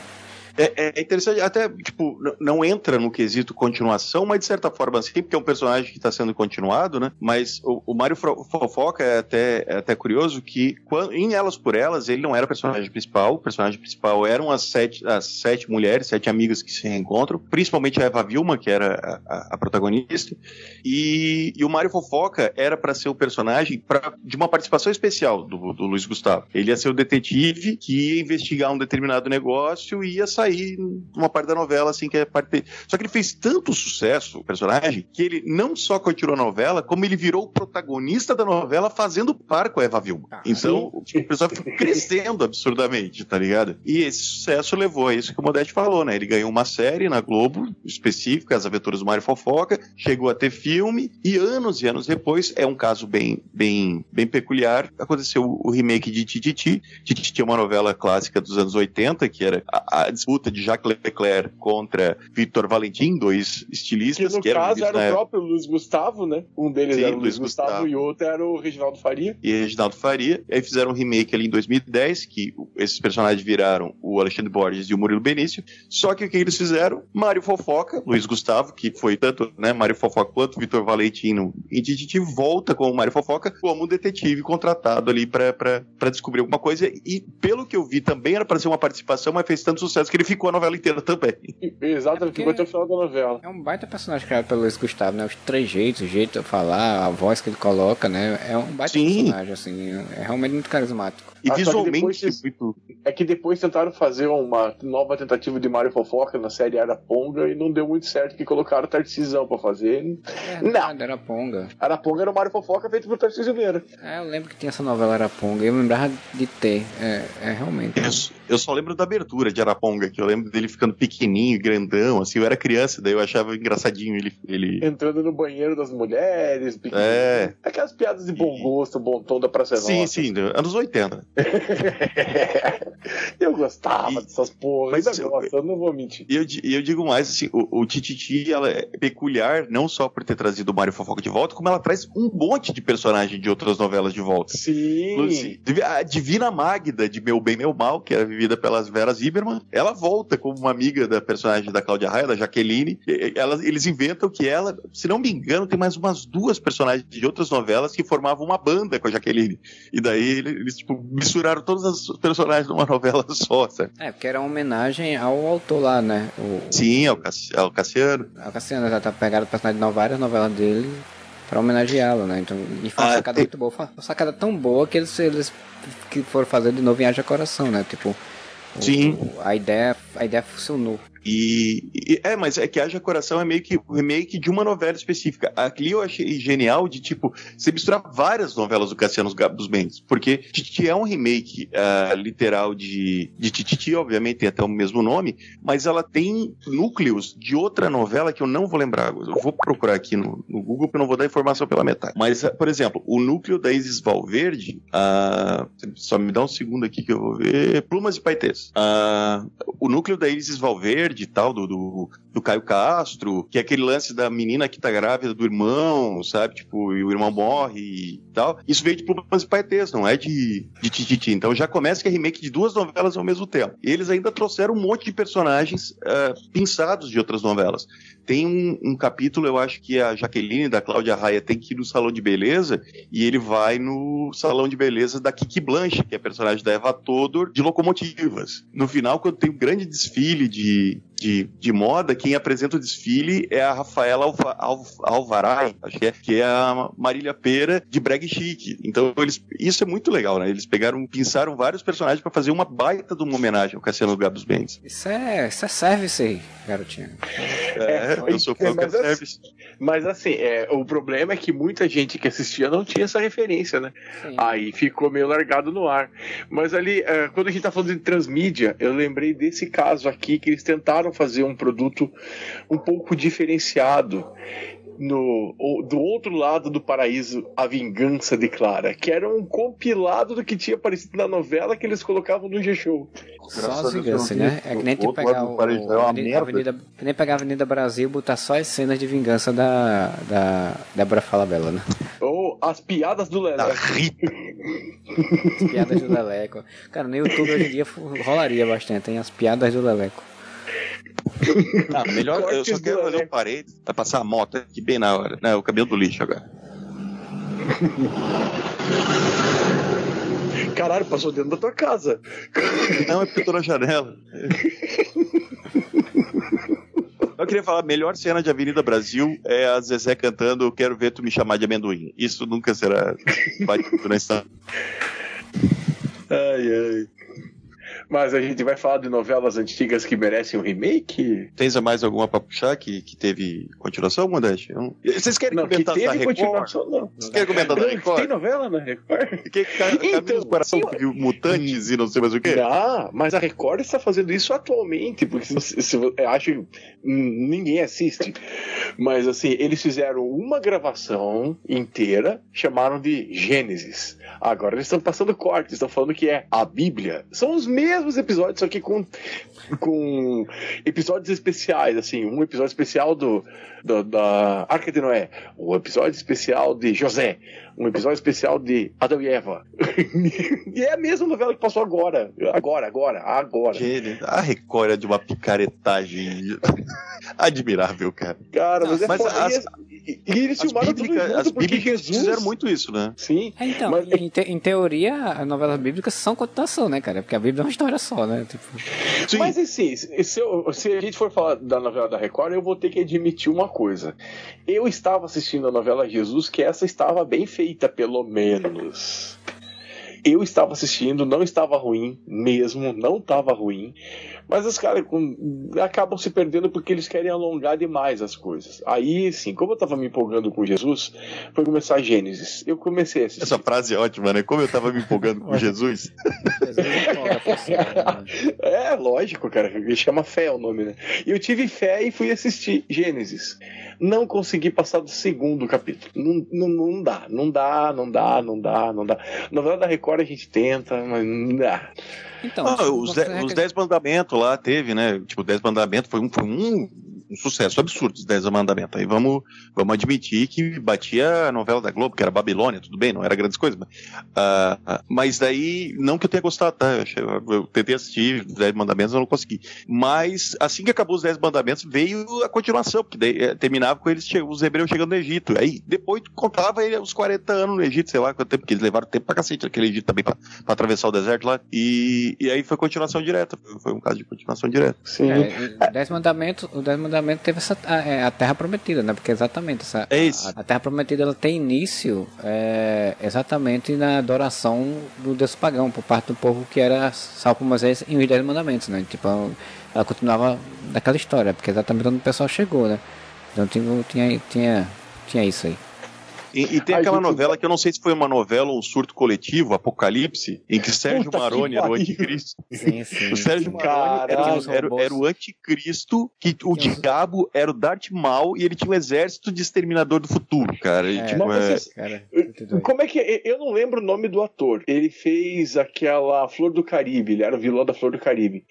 É, é, interessante, até, tipo, não entra no quesito continuação, mas de certa forma assim, porque é um personagem que está sendo continuado, né? Mas o, o Mário Fofoca é até, é até curioso que quando, em Elas por Elas, ele não era o personagem principal, o personagem principal eram as sete, as sete mulheres, sete amigas que se reencontram, principalmente a Eva Vilma, que era a, a, a protagonista, e, e, o Mário Fofoca era para ser o personagem pra, de uma participação especial do, do Luiz Gustavo. Ele ia ser o detetive que ia investigar um determinado negócio e ia sair sair uma parte da novela, assim, que é parte. Só que ele fez tanto sucesso, o personagem, que ele não só continuou a novela, como ele virou o protagonista da novela fazendo par com a Eva Vilma. Ah, então, sim. o pessoal ficou crescendo absurdamente, tá ligado? E esse sucesso levou a isso que o Modeste falou, né? Ele ganhou uma série na Globo, específica, As Aventuras do Mário Fofoca, chegou a ter filme, e anos e anos depois, é um caso bem, bem, bem peculiar, aconteceu o remake de Tititi. Tititi é uma novela clássica dos anos 80, que era a, a disputa de Jacques Leclerc contra Victor Valentim, dois estilistas. Que no que caso era o próprio Luiz Gustavo, né? Um deles Sim, era o Luiz Gustavo, Gustavo, e o outro era o Reginaldo Faria. E Reginaldo Faria. E aí fizeram um remake ali em 2010, que esses personagens viraram o Alexandre Borges e o Murilo Benício. Só que o que eles fizeram? Mário Fofoca, Luiz Gustavo, que foi tanto né, Mário Fofoca quanto Victor Valentim em Tititi, volta com o Mário Fofoca como um detetive contratado ali para descobrir alguma coisa. E pelo que eu vi, também era para ser uma participação, mas fez tanto sucesso que ele ficou a novela inteira também. Exato, ele ficou até o final da novela. É um baita personagem criado pelo Luiz Gustavo, né? Os trejeitos, o jeito de falar, a voz que ele coloca, né? É um baita Sim. personagem, assim. É realmente muito carismático. E Ah, visualmente depois- muito. É que depois tentaram fazer uma nova tentativa de Mario Fofoca na série Araponga e não deu muito certo, que colocaram o Tarcisão pra fazer. Verdade, era Ponga. Araponga era o Mario Fofoca feito por Tarcísio Meira. É, eu lembro que tinha essa novela Araponga. Eu lembrava de ter. É, é realmente. Eu, Eu só lembro da abertura de Araponga, que eu lembro dele ficando pequenininho, grandão, assim, eu era criança, daí eu achava engraçadinho ele... ele... Entrando no banheiro das mulheres, é. Aquelas piadas de bom gosto, bom tom da Praça Sim, Nossa. sim, anos 80. eu gostava e, dessas porras, mas, eu, gosto, eu não vou mentir. E eu, eu, digo mais, assim, o, o Tititi, ela é peculiar não só por ter trazido o Mário Fofoca de volta, como ela traz um monte de personagem de outras novelas de volta. Sim. A Divina Magda, de Meu Bem, Meu Mal, que era vivida pelas Veras Zimmermann, ela volta como uma amiga da personagem da Cláudia Raia, da Jaqueline. Ela, eles inventam que ela, se não me engano, tem mais umas duas personagens de outras novelas que formavam uma banda com a Jaqueline. E daí eles, tipo, misturaram todos os personagens numa novela só, certo? É, porque era uma homenagem ao autor lá, né? O... Sim, ao, Cassi ao Cassiano. Ao Cassiano, já tá pegado o personagem de várias novelas dele para homenageá-lo, né? Então, e foi uma ah, sacada muito boa. Foi uma sacada tão boa que eles, eles que foram fazer de novo em Haja Coração, né? Tipo, Sim. O, a ideia, a ideia funcionou. E, e, é, mas é que Haja Coração é meio que o remake de uma novela específica. Aqui eu achei genial de tipo você misturar várias novelas do Cassiano dos Mendes, porque Titi é um remake uh, literal de, de Tititi, obviamente tem até o mesmo nome, mas ela tem núcleos de outra novela que eu não vou lembrar. Eu vou procurar aqui no, no Google porque eu não vou dar informação pela metade. Mas, uh, por exemplo, o núcleo da Isis Valverde, uh, só me dá um segundo aqui que eu vou ver. Plumas e Paetês. o núcleo da Isis Valverde Verde e tal, do, do, do, Caio Castro, que é aquele lance da menina que tá grávida do irmão, sabe? Tipo, e o irmão morre e tal. Isso veio de Plumas e Paetês, não é de, de Tititi. Então já começa que é remake de duas novelas ao mesmo tempo. E eles ainda trouxeram um monte de personagens uh, pensados de outras novelas. Tem um, um, capítulo, eu acho que a Jaqueline da Cláudia Raia tem que ir no salão de beleza e ele vai no salão de beleza da Kiki Blanche, que é personagem da Eva Todor, de locomotivas. No final, quando tem um grande desfile de, de, de moda, quem apresenta o desfile é a Rafaela Alva, Alvaray, acho que é, que é a Marília Pera de Brag Chic. Então, eles, isso é muito legal, né? Eles pegaram, pensaram vários personagens para fazer uma baita de uma homenagem ao Cassiano Gabos Mendes. Isso é, isso é service aí, garotinho. É, eu sou fã mas, assim, mas assim, é, o problema é que muita gente que assistia não tinha essa referência, né? Sim. Aí ficou meio largado no ar. Mas ali, é, quando a gente tá falando de transmídia, eu lembrei desse caso aqui que eles tentaram fazer um produto um pouco diferenciado no do outro lado do paraíso a vingança de Clara que era um compilado do que tinha aparecido na novela que eles colocavam no G-Show só as vinganças, né? É que nem tu pegar o, o, é Avenida, Avenida, nem pegar a Avenida Brasil e botar só as cenas de vingança da, da Débora Falabella, né? Ou as piadas do Leleco. as piadas do Leleco. Cara, no YouTube hoje em dia rolaria bastante, hein? As piadas do Leleco. Ah, melhor, eu só quero fazer um parede pra passar a moto aqui bem na hora. Né, o cabelo do lixo agora. Caralho, passou dentro da tua casa. Não, é porque eu tô na janela. Eu queria falar, a melhor cena de Avenida Brasil é a Zezé cantando Quero ver tu me chamar de amendoim. Isso nunca será batido na história. Ai, ai. Mas a gente vai falar de novelas antigas que merecem um remake? Tens mais alguma pra puxar que, que teve continuação, Modeste? Vocês querem não, comentar que teve da continuação, não. Vocês querem comentar da Record? Tem novela na Record? Que, que, então, coração que viu mutantes e não sei mais o quê? Ah, mas a Record está fazendo isso atualmente, porque se, se, se acho que ninguém assiste. Mas assim, eles fizeram uma gravação inteira, chamaram de Gênesis. Agora eles estão passando cortes, estão falando que é a Bíblia. São os mesmos episódios, só que com, com episódios especiais, assim, um episódio especial do, do da Arca de Noé, um episódio especial de José, um episódio especial de Adão e Eva. e é a mesma novela que passou agora. Agora, agora, agora. A Record é de uma picaretagem admirável, cara. Cara, mas, é mas as, e, e eles filmaram tudo junto, as porque Jesus... fizeram muito isso, né? Sim. É, então, mas... em, te, em, teoria, as novelas bíblicas são continuação, né, cara? Porque a Bíblia é uma história só, né? Tipo... Sim. Mas assim, se, eu, se a gente for falar da novela da Record, eu vou ter que admitir uma coisa. Eu estava assistindo a novela Jesus, que essa estava bem feita, pelo menos. Eu estava assistindo, não estava ruim mesmo, não estava ruim Mas os caras acabam se perdendo porque eles querem alongar demais as coisas. Aí, assim, como eu tava me empolgando com Jesus, foi começar a Gênesis. Eu comecei a assistir. Essa frase é ótima, né? Como eu tava me empolgando com Jesus. é, lógico, cara. Ele chama fé o nome, né? E eu tive fé e fui assistir Gênesis. Não consegui passar do segundo capítulo. Não, não, não dá, não dá, não dá, não dá, não dá. Novela da Record a gente tenta, mas não dá. Então, ah, os, de, os Dez Mandamentos lá teve, né? Tipo, Dez Mandamentos foi um, foi um um sucesso absurdo, os Dez Mandamentos. Aí vamos, vamos admitir que batia a novela da Globo, que era Babilônia, tudo bem, não era grandes coisas. Mas, uh, mas daí, não que eu tenha gostado, tá? Eu, eu tentei assistir os Dez Mandamentos, eu não consegui. Mas assim que acabou os Dez Mandamentos, veio a continuação, porque daí, eh, terminava com eles, os hebreus chegando no Egito. Aí depois contava ele os 40 anos no Egito, sei lá quanto tempo, porque eles levaram tempo pra cacete naquele Egito também pra, pra atravessar o deserto lá. E, e aí foi continuação direta. Foi um caso de continuação direta. Sim. É, Dez Mandamentos, o Dez Mandamentos teve essa a, é, a, Terra Prometida, né? Porque exatamente essa é isso. A, a, Terra Prometida ela tem início é, exatamente na adoração do Deus pagão por parte do povo que era salvo Moisés em os Dez Mandamentos, né? Tipo, ela continuava daquela história, porque exatamente onde o pessoal chegou, né? Então tinha, tinha, tinha, tinha isso aí. E, e tem aquela gente... novela que eu não sei se foi uma novela ou um surto coletivo, Apocalipse, em que Sérgio Puta Maroni era o anticristo. Sim, sim, o Sérgio Maroni era, era, era, o anticristo, que o diabo era o Darth Maul e ele tinha um exército de exterminador do futuro, cara. É, tipo, é... cara como é que é? Eu não lembro o nome do ator. Ele fez aquela Flor do Caribe, ele era o vilão da Flor do Caribe.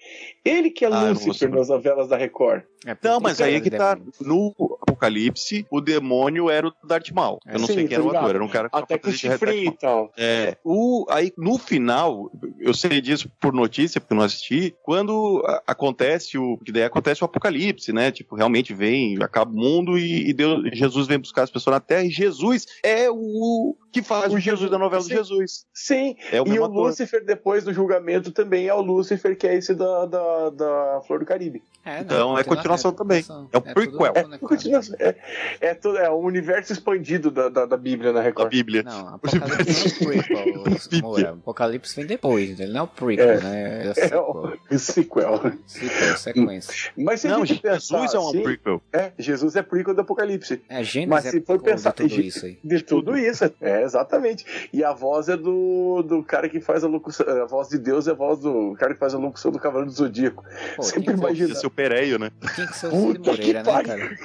Ele que é ah, Lúcifer nas novelas da Record. É, não, mas aí é que tá. No Apocalipse, o demônio era o Darth Maul. Eu não Sim, sei quem era o ator, era um cara Até com chifrinho e tal. É. O, aí, no final, eu sei disso por notícia, porque eu não assisti, quando acontece o. Que daí acontece o Apocalipse, né? Tipo, realmente vem, acaba o mundo e, e Deus, Jesus vem buscar as pessoas na Terra e Jesus é o que faz o, Jesus da novela sim, do Jesus. Sim, é o e o ator. Lúcifer, depois do julgamento, também é o Lúcifer, que é esse da, da, da Flor do Caribe. É, então é continuação é também. É o prequel. É, continuação, é, é, tudo, é o universo expandido da, da, da Bíblia na Record. Da Bíblia. Não, Apocalipse é o prequel. Apocalipse vem depois, ele não é o prequel, é, né? É, o sequel. Sequel, sequência. Mas se não, a gente Jesus pensar, é um assim, prequel. É, Jesus é prequel do Apocalipse. É, Gênesis Mas se for pensar de tudo isso aí. De tudo isso, é, exatamente. E a voz é do, do cara que faz a locução, a voz de Deus é a voz do cara que faz a locução do Cavaleiro do Zodíaco. Pô, Sempre imagina. Seu Pereio, né? Tinha que ser o Cid Moreira, né, cara?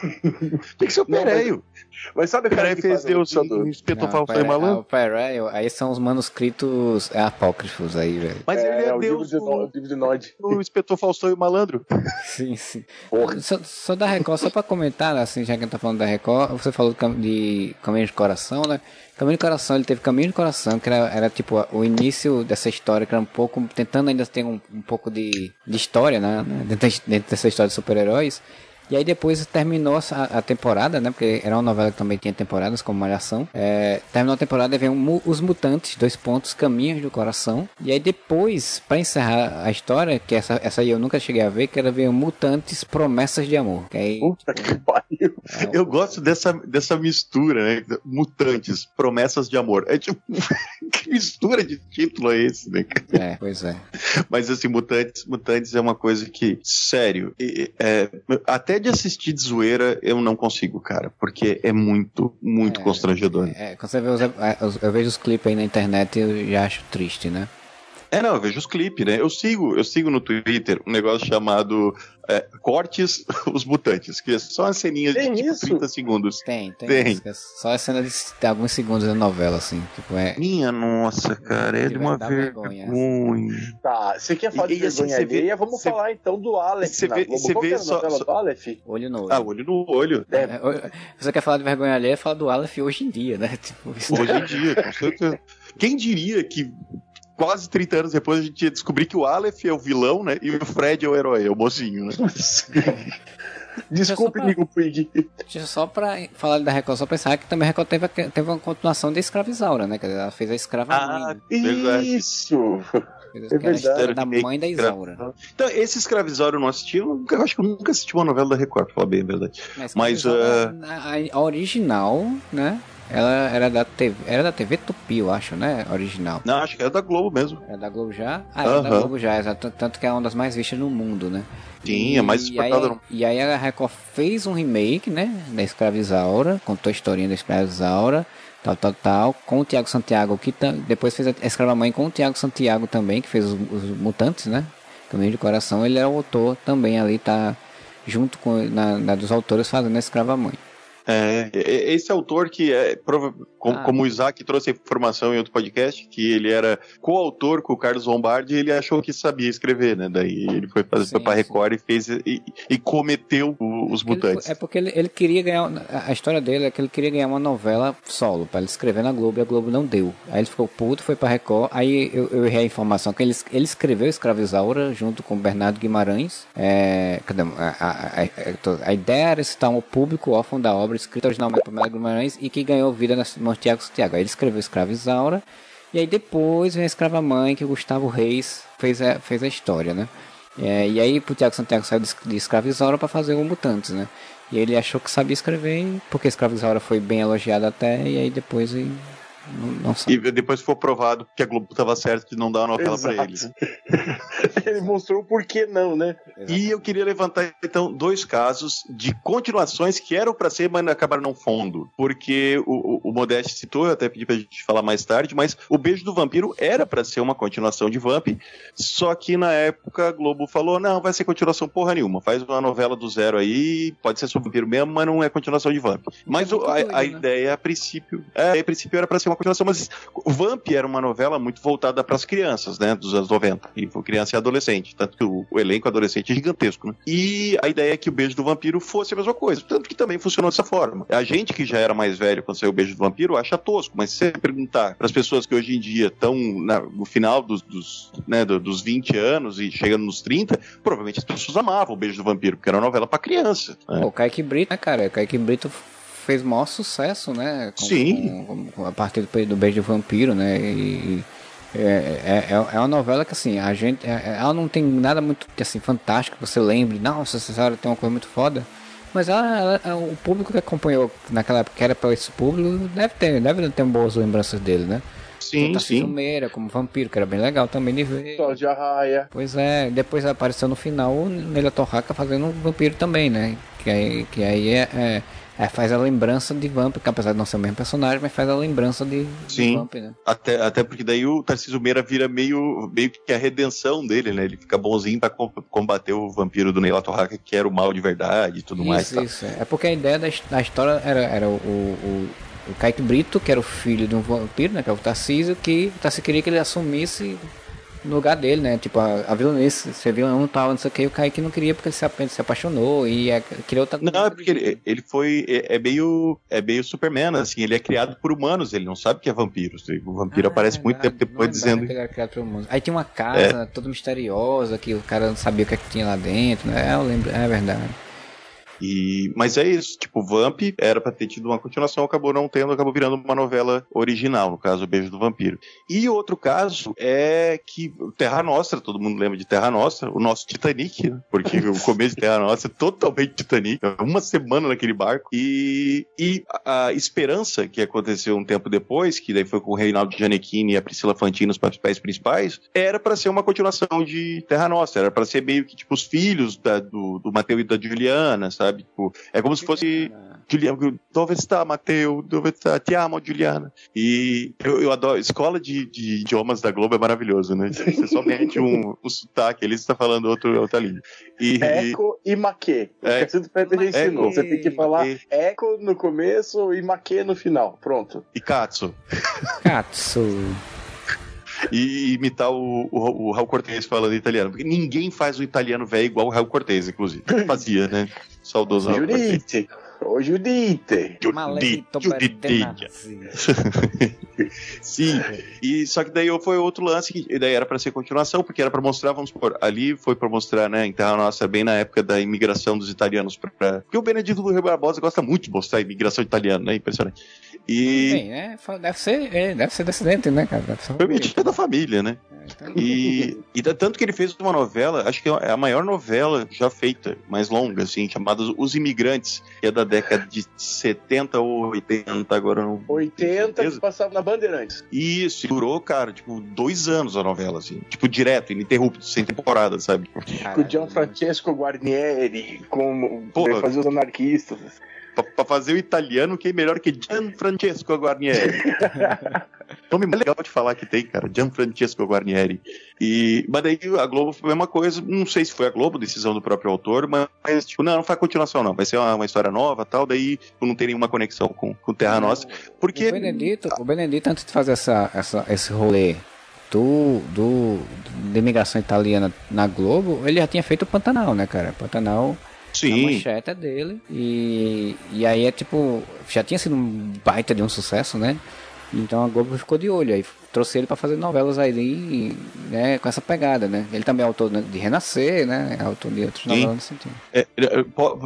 Tem que ser o Pereio. Mas sabe o cara que fez Deus do... espetou falso aí, malandro? O Pereio, aí são os manuscritos apócrifos aí, velho. Mas é, ele é, é Deus. O livro de Nod. O espetou falso e malandro. Sim, sim. Só, só da Record, só pra comentar, assim, já que a gente tá falando da Record, você falou de Caminho de Coração, né? Caminho de Coração, ele teve Caminho de Coração, que era, era tipo o início dessa história, que era um pouco, tentando ainda ter um, um pouco de, de história, né? Dentro, dentro dessa história de super-heróis. E aí depois terminou a, a, temporada, né? Porque era uma novela que também tinha temporadas, como Malhação. É, terminou a temporada e veio um, Os Mutantes, dois pontos, Caminhos do Coração. E aí depois, para encerrar a história, que essa, essa aí eu nunca cheguei a ver, que era ver Mutantes Promessas de Amor. Que aí, Puta que pariu. É, eu gosto dessa, dessa mistura, né? Mutantes, Promessas de Amor. É tipo, que mistura de título é esse, né? É, pois é. Mas assim, Mutantes, Mutantes é uma coisa que, sério, é, até até de assistir de zoeira eu não consigo, cara, porque é muito, muito é, constrangedor. É, quando você vê os, é, eu vejo os clipes aí na internet eu já acho triste, né? É, não, eu vejo os clipes, né? Eu sigo, eu sigo no Twitter um negócio chamado é, Cortes os Mutantes, que é só uma ceninha de tipo isso? 30 segundos. Tem, tem. tem. É só a cena de, de, alguns segundos da novela, assim. Tipo, é... Minha nossa, cara, é de uma vergonha. vergonha. Tá, você quer falar e, de assim, vergonha vê, vamos você, falar então do Aleph. Você vê, você vê só, só... do Aleph? Olho no olho. Ah, olho no olho. É. É, você quer falar de vergonha alheia, fala do Aleph hoje em dia, né? Tipo, hoje em dia, com certeza. Quem diria que quase 30 anos depois a gente ia descobrir que o Aleph é o vilão, né? E o Fred é o herói, é o mocinho, né? Desculpe, Nico Puig. Só pra falar da Record, só pensar que também a Record teve, teve uma continuação da Escravizaura, né? ela fez a escrava ah, mãe. Isso! É verdade. da mãe da Isaura. Então, esse escravizauro eu não assisti. Eu, eu, acho que eu nunca assisti uma novela da Record, pra falar bem a verdade. Mas. Mas uh... a, a, original, né? Ela era da TV, era da TV Tupi, eu acho, né? Original. Não, acho que era da Globo mesmo. Era da Globo já? Ah, era da Globo já, exato. Tanto que é uma das mais vistas no mundo, né? Sim, é mais exportada no E aí a Record fez um remake, né? Da Escravizaura, contou a historinha da Escravizaura, tal, tal, tal, com o Tiago Santiago, que depois fez a Escrava Mãe com o Tiago Santiago também, que fez os, os Mutantes, né? Caminho de Coração, ele é o autor também ali, tá junto com na, na dos autores fazendo a Escrava Mãe. É, esse autor que é como, ah. como, o Isaac trouxe a informação em outro podcast, que ele era coautor com o Carlos Lombardi, ele achou que sabia escrever, né? Daí ele foi fazer sim, para Record sim. e fez e, e cometeu os mutantes. Ele, é porque ele, ele, queria ganhar a história dele é que ele queria ganhar uma novela solo para ele escrever na Globo e a Globo não deu. Aí ele ficou puto, foi para Record. Aí eu, eu errei a informação que ele, ele escreveu Escravizaura junto com Bernardo Guimarães. É, a, a, a, a, ideia era citar um público órfão da obra escrita originalmente por Bernardo Guimarães e que ganhou vida nas mãos Tiago Santiago. Aí ele escreveu Escravizaura. E aí depois vem a Escrava Mãe, que o Gustavo Reis fez a, fez a história, né? É, e aí o Tiago Santiago saiu de, de Escravizaura para fazer o Mutantes, né? E ele achou que sabia escrever, porque Escravizaura foi bem elogiada até, e aí depois não, não e depois foi provado que a Globo estava certo de não dar a novela para eles. Ele mostrou por que não, né? Exato. E eu queria levantar então dois casos de continuações que eram para ser, mas acabaram não fundo. Porque o, o, o Modeste citou, eu até pedi pra gente falar mais tarde, mas o Beijo do Vampiro era para ser uma continuação de Vamp, só que na época a Globo falou: não, vai ser continuação porra nenhuma, faz uma novela do zero aí, pode ser sobre vampiro mesmo, mas não é continuação de Vamp. Mas é a, a né? ideia, a princípio, é, a princípio era para ser uma continuação, mas o Vamp era uma novela muito voltada para as crianças, né, dos anos 90, e criança e adolescente, tanto que o, o, elenco adolescente é gigantesco, né? E a ideia é que o Beijo do Vampiro fosse a mesma coisa, tanto que também funcionou dessa forma. A gente que já era mais velho quando saiu o Beijo do Vampiro acha tosco, mas se você perguntar para as pessoas que hoje em dia estão no final dos, dos, né, dos 20 anos e chegando nos 30, provavelmente as pessoas amavam o Beijo do Vampiro, porque era uma novela para criança. Né? O Kaique Brito, né, cara? O Kaique Brito fez maior sucesso, né? Com, Sim. Com, com, a partir do, do Beijo do Vampiro, né? E, é, é, é, é, uma novela que assim, a gente. É, ela não tem nada muito assim, fantástico que você lembre, nossa, essa história tem uma coisa muito foda. Mas ela, ela, o público que acompanhou naquela época, que era para esse público, deve ter, deve ter boas lembranças dele, né? Sim, Tanto sim. Sumeira, como vampiro, que era bem legal também de ver. de Arraia. Pois é, depois apareceu no final o Neila Torraca fazendo um vampiro também, né? Que aí, que aí é, é é, faz a lembrança de Vamp, que apesar de não ser o mesmo personagem, mas faz a lembrança de, Sim, de Vamp, né? Até, até porque daí o Tarcísio Meira vira meio, meio que a redenção dele, né? Ele fica bonzinho pra combater o vampiro do Neila Torraca, que era o mal de verdade e tudo isso, mais. Tá? Isso, é porque a ideia da, da história era, era o, o, o Kaique Brito, que era o filho de um vampiro, né? Que é o Tarcísio, que o Tarcísio queria que ele assumisse no lugar dele, né? Tipo, a, a vilanice, você viu um tal, não sei o que, o Kaique não queria porque ele se, se apaixonou e é, queria outra Não, é porque ele, ele foi. É, é, meio. É meio Superman, assim, ele é criado por humanos, ele não sabe que é vampiro. O vampiro ah, aparece é muito tempo depois dizendo. Por humanos. Aí tinha uma casa é. toda misteriosa que o cara não sabia o que, é que tinha lá dentro, né? Eu lembro, é verdade. E, mas é isso, tipo, Vamp era pra ter tido uma continuação, acabou não tendo, acabou virando uma novela original, no caso, O Beijo do Vampiro. E outro caso é que Terra Nostra, todo mundo lembra de Terra Nostra, o nosso Titanic, né? porque o começo de Terra Nostra é totalmente Titanic, uma semana naquele barco. E, e a Esperança, que aconteceu um tempo depois, que daí foi com o Reinaldo Gianecchini e a Priscila Fantini, os papéis principais, era para ser uma continuação de Terra Nostra, era para ser meio que tipo os filhos da, do, do Mateu e da Juliana, sabe? Sabe? Tipo, é como se fosse Juliana, dove está, Mateu? Dove está? Te amo, Juliana. E eu, eu adoro. Escola de, de, idiomas da Globo é maravilhoso, né? Você somente um, um sotaque, ele está falando outro, outra língua. E, Eco e maquê. É, ensinou. Você tem que falar e... eco no começo e maquê no final. Pronto. E katsu. Katsu e imitar o, o, o Raul Cortez falando italiano. Porque ninguém faz o italiano velho igual o Raul Cortez, inclusive. Fazia, né? Saudoso Raul Cortez. Ô Judite! Judite! Judite! Sim, e só que daí foi outro lance que daí era para ser continuação, porque era para mostrar, vamos supor, ali foi para mostrar, né, em Terra Nossa, bem na época da imigração dos italianos para Porque o Benedito do Rio Barbosa gosta muito de mostrar a imigração italiana, né? Impressionante. E. Bem, é, deve ser, é, deve ser descendente, né, cara? Deve ser Foi da família, né? É, E, e tanto que ele fez uma novela, acho que é a maior novela já feita, mais longa, assim, chamada Os Imigrantes, que é da década de 70 ou 80, agora não. 80 que passava na Bandeirantes. Isso, durou, cara, tipo, dois anos a novela, assim. Tipo, direto, ininterrupto, sem temporada, sabe? Com o Gianfrancesco Guarnieri, como fazer os anarquistas para fazer o italiano, quem é melhor que Gianfrancesco Guarnieri? Nome mais legal de falar que tem, cara, Gianfrancesco Guarnieri. E, mas daí a Globo foi a mesma coisa, não sei se foi a Globo, decisão do próprio autor, mas, tipo, não, não faz continuação não, vai ser uma, uma história nova tal, daí tipo, não tem nenhuma conexão com, com Terra Nossa, porque... O Benedito, o Benedito antes de fazer essa, essa, esse rolê do, do, da imigração italiana na Globo, ele já tinha feito o Pantanal, né, cara? Pantanal Sim. A manchete é dele. E, e aí é tipo. Já tinha sido um baita de um sucesso, né? Então a Globo ficou de olho. Aí trouxe ele para fazer novelas aí, né, com essa pegada, né? Ele também é autor de Renascer, né? É autor de outros novelas nesse sentido. É,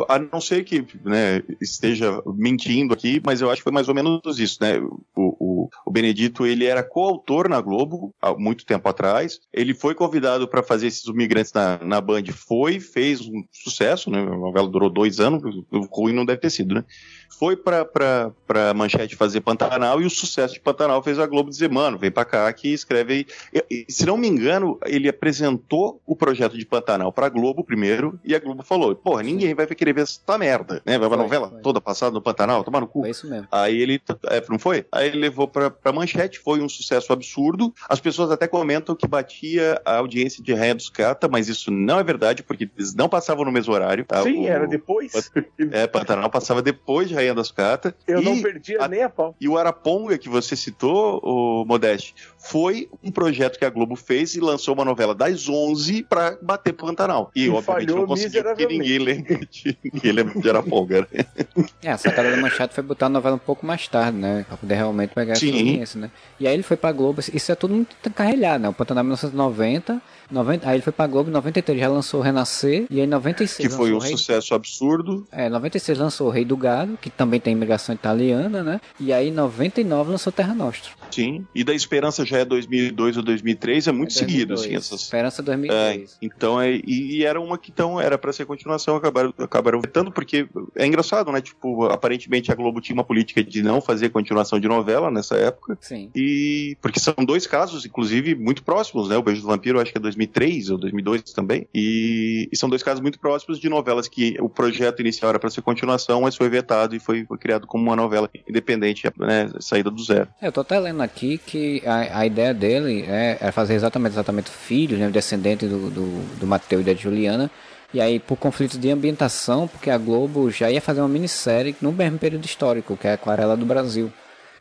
a não ser que né, esteja mentindo aqui, mas eu acho que foi mais ou menos isso, né? O, o, o Benedito, ele era coautor na Globo há muito tempo atrás. Ele foi convidado para fazer esses Migrantes na, na Band, foi, fez um sucesso, né? A novela durou dois anos, o ruim não deve ter sido, né? Foi para pra Manchete fazer Pantanal e o sucesso de Pantanal fez a Globo dizer, mano, vem pra cá que escreve aí. E, se não me engano, ele apresentou o projeto de Pantanal pra Globo primeiro e a Globo falou, porra, ninguém vai querer ver essa merda, né? Vai uma novela foi. toda passada no Pantanal, tomar no cu. Foi isso mesmo. Aí ele, é, não foi? Aí ele levou pra, pra Manchete, foi um sucesso absurdo. As pessoas até comentam que batia a audiência de Rainha dos Cata, mas isso não é verdade, porque eles não passavam no mesmo horário. Tá? Sim, o, era depois. É, Pantanal passava depois de Rainha das Cata. Eu e não perdia a, nem a pau. E o Araponga que você citou, o Modeste, foi um projeto que a Globo fez e lançou uma novela das 11 para bater Pantanal. E, e obviamente não conseguiu porque ninguém lembra de, ninguém lembra de Araponga. Né? É, a sacada da Manchete foi botar a novela um pouco mais tarde, né? Pra poder realmente pegar essa audiência, né? E aí ele foi pra Globo, isso é tudo muito carregado, né? O Pantanal 1990 90, aí ele foi pra Globo, em 93 já lançou Renascer, e aí em 96 Que foi um sucesso absurdo. É, 96 lançou o Rei do Gado, que também tem imigração italiana, né? E aí em 99 lançou Terra Nostra. Sim, e da Esperança já é 2002 ou 2003, é muito é 2002. seguido, assim, essas... Esperança 2003. É, então, é, e, e, era uma que então era para ser continuação, acabaram, acabaram vetando, porque é engraçado, né? Tipo, aparentemente a Globo tinha uma política de não fazer continuação de novela nessa época. Sim. E porque são dois casos, inclusive, muito próximos, né? O Beijo do Vampiro, acho que é 2003 ou 2002 também. E, e são dois casos muito próximos de novelas que o projeto inicial era para ser continuação, mas foi vetado e foi, foi criado como uma novela independente, né? Saída do zero. É, eu tô até lendo aqui que a, a ideia dele é, é, fazer exatamente, exatamente filho, né, descendente do, do, do Mateus e da Juliana. E aí, por conflitos de ambientação, porque a Globo já ia fazer uma minissérie no mesmo período histórico, que é a Aquarela do Brasil.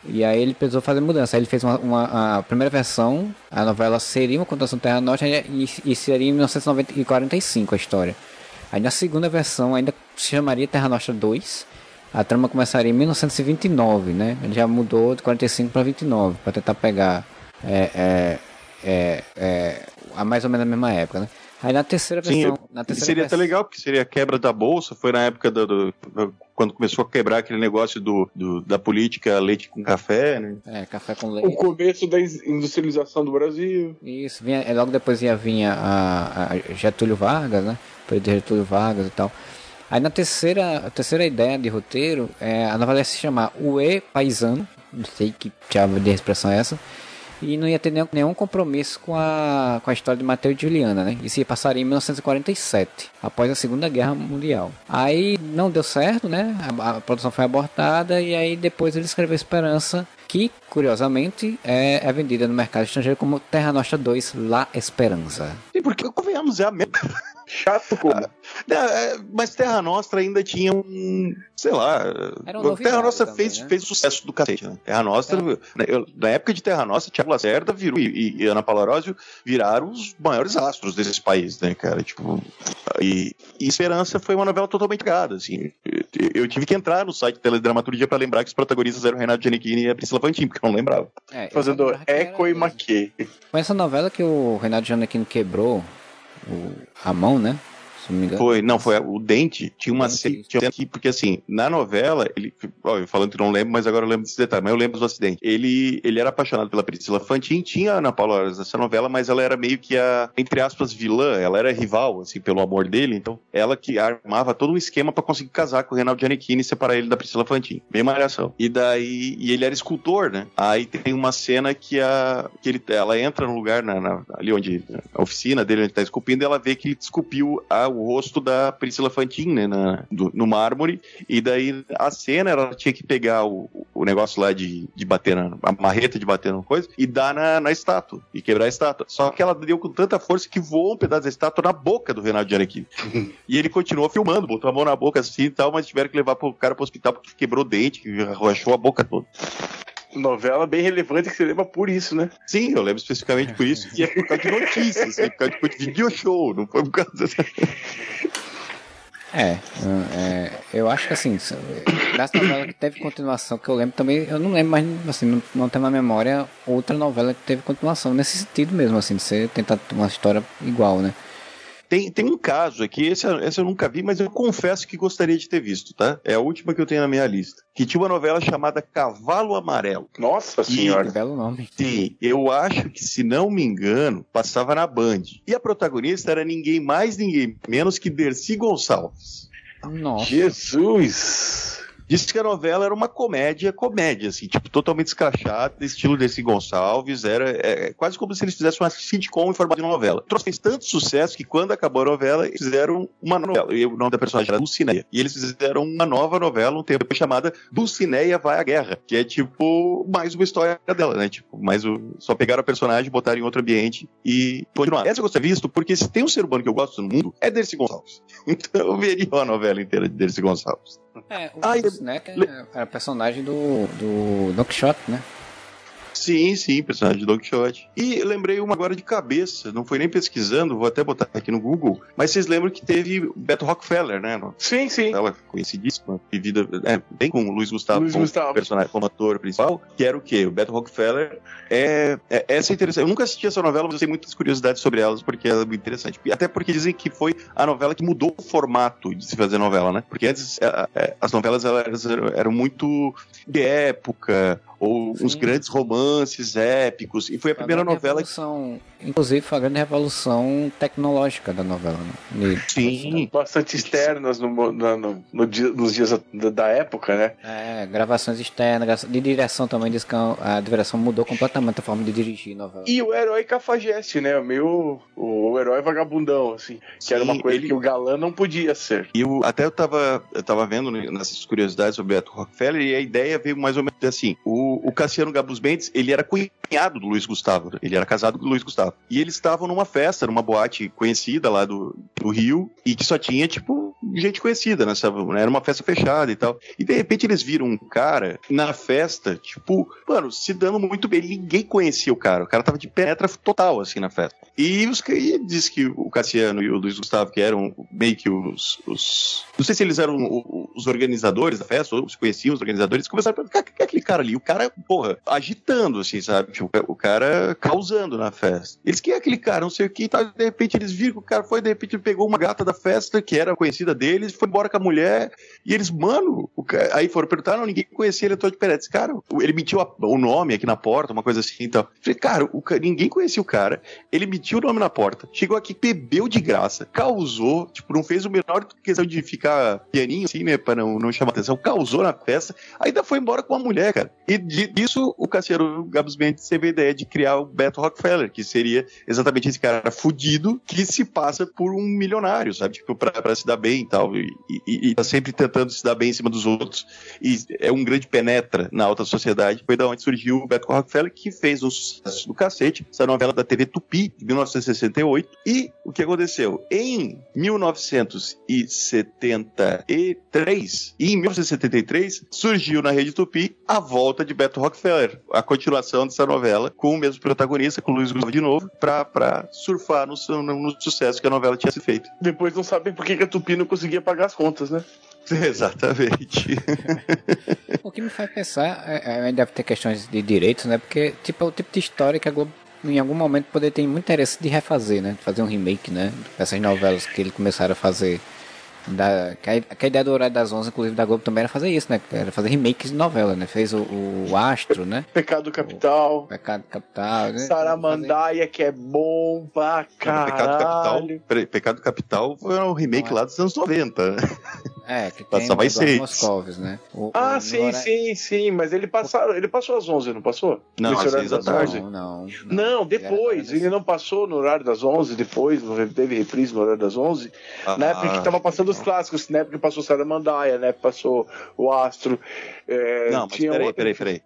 E aí ele precisou fazer mudança. Aí ele fez uma, uma a primeira versão, a novela seria uma contação Terra Norte e, e seria em 1945 a história. Aí na segunda versão ainda se chamaria Terra Nostra 2 a trama começaria em 1929, né? Ele já mudou de 45 para 29 para tentar pegar é, é, é, é, a mais ou menos a mesma época, né? Aí na terceira versão. Sim, na terceira seria versão... até legal, porque seria a quebra da bolsa, foi na época do, do, do quando começou a quebrar aquele negócio do, do, da política leite com café, né? É, café com leite. O começo da industrialização do Brasil. Isso, vinha, logo depois ia vinha a, a Getúlio Vargas, né? Período Getúlio Vargas e tal. Aí na terceira, a terceira ideia de roteiro, é, a novela ia se chamar O E Paisano, não sei que diabo de expressão é essa, e não ia ter nenhum, nenhum, compromisso com a, com a história de Mateus e Juliana, né? Isso ia passar em 1947, após a Segunda Guerra Mundial. Aí não deu certo, né? A, a produção foi abortada e aí depois ele escreveu Esperança, que curiosamente é, é vendida no mercado estrangeiro como Terra Nostra 2 La Esperança. E porque convenhamos, é a mesma. Chato como. Ah, é, mas Terra Nostra ainda tinha um. Sei lá. Um Terra Nostra também, fez, né? fez sucesso do cacete, né? Terra Nostra. É. Na época de Terra Nostra, Tiago Lacerda virou, e, e, Ana Paula Arósio viraram os maiores astros desse país, né, cara? Tipo. E, e Esperança foi uma novela totalmente cagada, assim. Eu, eu, tive que entrar no site Teledramaturgia para lembrar que os protagonistas eram Renato Giannichini e a Priscila Fantin, porque eu não lembrava. É, Fazendo Eco e Maquê. Com essa novela que o Renato Giannichini quebrou o, a mão, né? Se não me engano. Foi, não, foi o Dente. Tinha uma cena aqui, porque assim, na novela, ele. Ó, falando que não lembro, mas agora eu lembro desse detalhe, mas eu lembro do acidente. Ele, ele era apaixonado pela Priscila Fantin, tinha a Ana Paula Horas nessa novela, mas ela era meio que a, entre aspas, vilã, ela era rival, assim, pelo amor dele, então ela que armava todo um esquema para conseguir casar com o Reinaldo Giannichini e separar ele da Priscila Fantin. Bem malhação. E daí, e ele era escultor, né? Aí tem uma cena que a que ele, ela entra no lugar na, na, ali onde a oficina dele onde tá esculpindo, e ela vê que ele esculpiu a, o rosto da Priscila Fantin, né, na, do, no mármore, e daí a cena ela tinha que pegar o, o negócio lá de, de bater na a marreta de bater na coisa e dar na, na estátua e quebrar a estátua. Só que ela deu com tanta força que voou um pedaço da estátua na boca do Renato Giannichini. e ele continuou filmando, botou a mão na boca assim e tal, mas tiveram que levar o cara pro hospital porque quebrou o dente, que arrochou a boca toda novela bem relevante que você lembra por isso, né? Sim, eu lembro especificamente por isso. E é por causa de notícias, é por causa de video show, não foi por causa. É, é, eu acho que assim, das novelas que teve continuação, que eu lembro também, eu não lembro, mas assim, não, não tenho na memória outra novela que teve continuação, nesse sentido mesmo, assim, de você tentar uma história igual, né? Tem, tem um caso aqui, esse, esse eu nunca vi, mas eu confesso que gostaria de ter visto, tá? É a última que eu tenho na minha lista. Que tinha uma novela chamada Cavalo Amarelo. Nossa senhora. Que belo nome. Sim, eu acho que, se não me engano, passava na Band. E a protagonista era ninguém mais, ninguém menos que Dercy Gonçalves. Nossa. Jesus! Disse que a novela era uma comédia, comédia, assim, tipo, totalmente escrachada, estilo desse Gonçalves, era é, quase como se eles fizessem uma sitcom em formato de novela. Trouxe tanto sucesso que quando acabou a novela, eles fizeram uma novela, e o nome da personagem era Dulcineia, e eles fizeram uma nova novela um tempo chamada Dulcineia Vai à Guerra, que é tipo, mais uma história dela, né, tipo, mais o, só pegaram a personagem, botaram em outro ambiente e continuar. Essa eu gosto de visto, porque se tem um ser humano que eu gosto no mundo, é Dercy Gonçalves. Então eu veria a novela inteira de Dercy Gonçalves. É, o Snack é, era personagem do, do Don Quixote, né? Sim, sim, personagem de Don Quixote. E lembrei uma agora de cabeça, não foi nem pesquisando, vou até botar aqui no Google, mas vocês lembram que teve Beto Rockefeller, né? Sim, sim. Ela conhecidíssima, vivida é, bem com o Luiz Gustavo, Luiz como Gustavo. personagem, como ator principal, que era o quê? O Beto Rockefeller é, é, essa é interessante. Eu nunca assisti essa novela, mas eu tenho muitas curiosidades sobre elas, porque ela é muito interessante. Até porque dizem que foi a novela que mudou o formato de se fazer novela, né? Porque antes a, a, as novelas elas eram muito de época, ou Sim. uns grandes romances épicos. E foi a, a primeira novela. Revolução, inclusive foi a grande revolução tecnológica da novela. Né? Sim. Bastante externas no, no, no, no dia, nos dias da, da, época, né? É, gravações externas, de direção também, diz que a direção mudou completamente a forma de dirigir a novela. E o herói cafajeste, né? Meio o, o herói vagabundão, assim. Que Sim, era uma coisa ele... que o galã não podia ser. E eu, até eu tava, eu tava vendo nessas curiosidades sobre Beto Rockefeller e a ideia veio mais ou menos assim: o o, Cassiano Gabus Mendes, ele era cunhado do Luiz Gustavo. Ele era casado com o Luiz Gustavo. E eles estavam numa festa, numa boate conhecida lá do, do Rio, e que só tinha, tipo, gente conhecida, né? Era uma festa fechada e tal. E de repente eles viram um cara na festa, tipo, mano, se dando muito bem. Ninguém conhecia o cara. O cara tava de penetra total, assim, na festa. E os e diz que o Cassiano e o Luiz Gustavo, que eram meio que os. os não sei se eles eram os organizadores da festa, ou se conheciam os organizadores, começaram a perguntar: que é aquele cara ali? O cara, porra, agitando, assim, sabe? Tipo, o cara causando na festa. Eles, quem é aquele cara? Não sei o que e tal. De repente eles viram que o cara foi, de repente pegou uma gata da festa, que era conhecida deles, foi embora com a mulher, e eles, mano, cara... aí foram perguntar, não, ninguém conhecia ele, Antônio Peretti. Cara, ele mentiu a... o nome aqui na porta, uma coisa assim e tal. Falei, cara, o... ninguém conhecia o cara, ele mentiu o nome na porta, chegou aqui, bebeu de graça, causou, tipo, não fez o menor questão de ficar pianinho assim, né, pra não, não chamar atenção, causou na festa, ainda foi embora com a mulher, cara. E disso, o Cassiano Gabus Mendes teve a ideia de criar o Beto Rockefeller, que seria exatamente esse cara fudido que se passa por um milionário, sabe? Tipo, pra, pra se dar bem e tal. E, e, e tá sempre tentando se dar bem em cima dos outros. E é um grande penetra na alta sociedade. Foi da onde surgiu o Beto Rockefeller, que fez um sucesso do cacete. Essa novela da TV Tupi, de 1968. E o que aconteceu? Em 1973 e em 1973 surgiu na Rede Tupi a volta de Beto Rockefeller, a continuação dessa novela, com o mesmo protagonista, com o Luiz Gustavo de novo, pra, pra surfar no, no, no sucesso que a novela tinha se feito. Depois não sabem por que a Tupi não conseguia pagar as contas, né? Exatamente. o que me faz pensar, é, é, deve ter questões de direitos, né? Porque, tipo, é o tipo de história que a Globo em algum momento poder ter muito interesse de refazer, né? Fazer um remake, né? Dessas novelas que ele começaram a fazer. Da, que, a, que a ideia do Horário das Onze, inclusive da Globo, também era fazer isso, né? Era fazer remakes de novela, né? Fez o, o Astro, né? Pecado Capital. O Pecado Capital. Né? Saramandaia, que é bom pra caralho. Pecado Capital, Pecado Capital foi um remake lá dos anos 90. É, que tem vai ser. Moscovis, né? O, ah, o, sim, horário... sim, sim, mas ele, passou, ele passou às 11, não passou? Não, às 6 da tarde. Não, não, não. Não, depois. Ele não passou no horário das 11, depois, teve reprise no horário das 11. Ah, na época que tava passando os clássicos, na época que passou Saramandaia, época passou o Astro. É, não, mas peraí, peraí, peraí.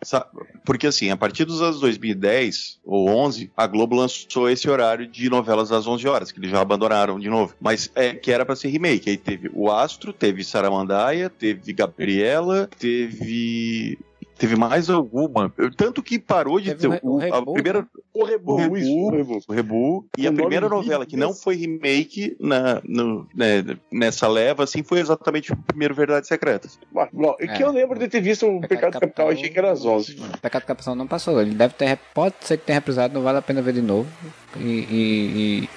Porque assim, a partir dos anos 2010 ou 11, a Globo lançou esse horário de novelas às 11 horas, que eles já abandonaram de novo. Mas é que era para ser remake. Aí teve o Astro, teve Saramandaia, teve Gabriela, teve Teve mais alguma. Tanto que parou de ter. O, o, a primeira, o Rebu. O Rebu. O Rebu. O Rebu e a primeira novela que não foi remake na, no, né, nessa leva, assim, foi exatamente o primeiro Verdades Secretas. Bom, é, que eu lembro de ter visto o Pecado, Pecado Capital, achei que era às 11. O Pecado Capital não passou. Ele deve ter. Pode ser que tenha reprisado, não vale a pena ver de novo. E, e, e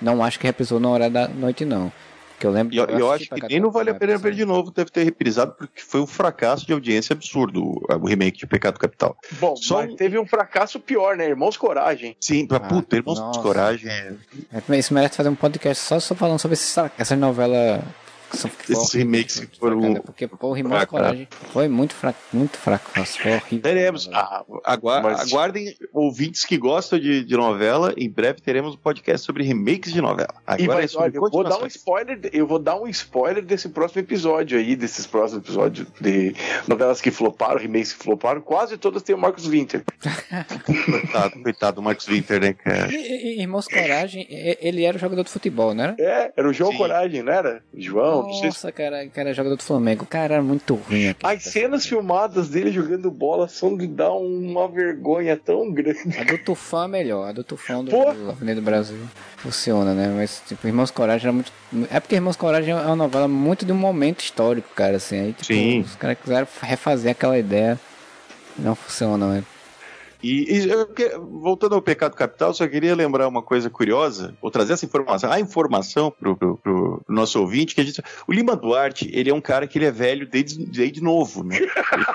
não acho que reprisou na hora da noite, não. Que eu lembro. E eu, eu acho que nem não vale a pena ver de novo, deve ter reprisado, porque foi um fracasso de audiência absurdo o remake de Pecado Capital. Bom, Só um... teve um fracasso pior, né? Irmãos Coragem. Sim, pra ah, puta, Irmãos nossa. Coragem. É... Isso merece fazer um podcast só, só falando sobre essa, essa novela esses remakes que foram. Porque, pô, o Irmãos Coragem foi muito fraco, muito fraco. Nossa, foi horrível. Teremos. Ah, Mas... Aguardem ouvintes que gostam de, de, novela. Em breve teremos um podcast sobre remakes de novela. Agora vai, é sobre olha, eu vou dar um spoiler. Eu vou dar um spoiler desse próximo episódio aí, desses próximos episódios de novelas que floparam, remakes que floparam. Quase todas tem o Marcos Winter. coitado, coitado do Marcos Winter, né, cara? E, Irmãos Coragem, ele era jogador de futebol, não era? É, era o João Sim. Coragem, não era? João, nossa, cara, cara, jogador do Flamengo. Cara, era muito ruim. Aqui, As cenas filmadas dele jogando bola são de dar uma vergonha tão grande. A do Tufão é melhor. A do Tufão do, do Avenida do Brasil funciona, né? Mas, tipo, Irmãos Coragem era muito. É porque Irmãos Coragem é uma novela muito de um momento histórico, cara, assim. Aí, tipo, Sim. os caras quiseram refazer aquela ideia. Não funciona, né? E, e eu, voltando ao pecado capital, só queria lembrar uma coisa curiosa, ou trazer essa informação, a informação pro, pro nosso ouvinte, que a gente. O Lima Duarte, ele é um cara que ele é velho desde, desde novo, né?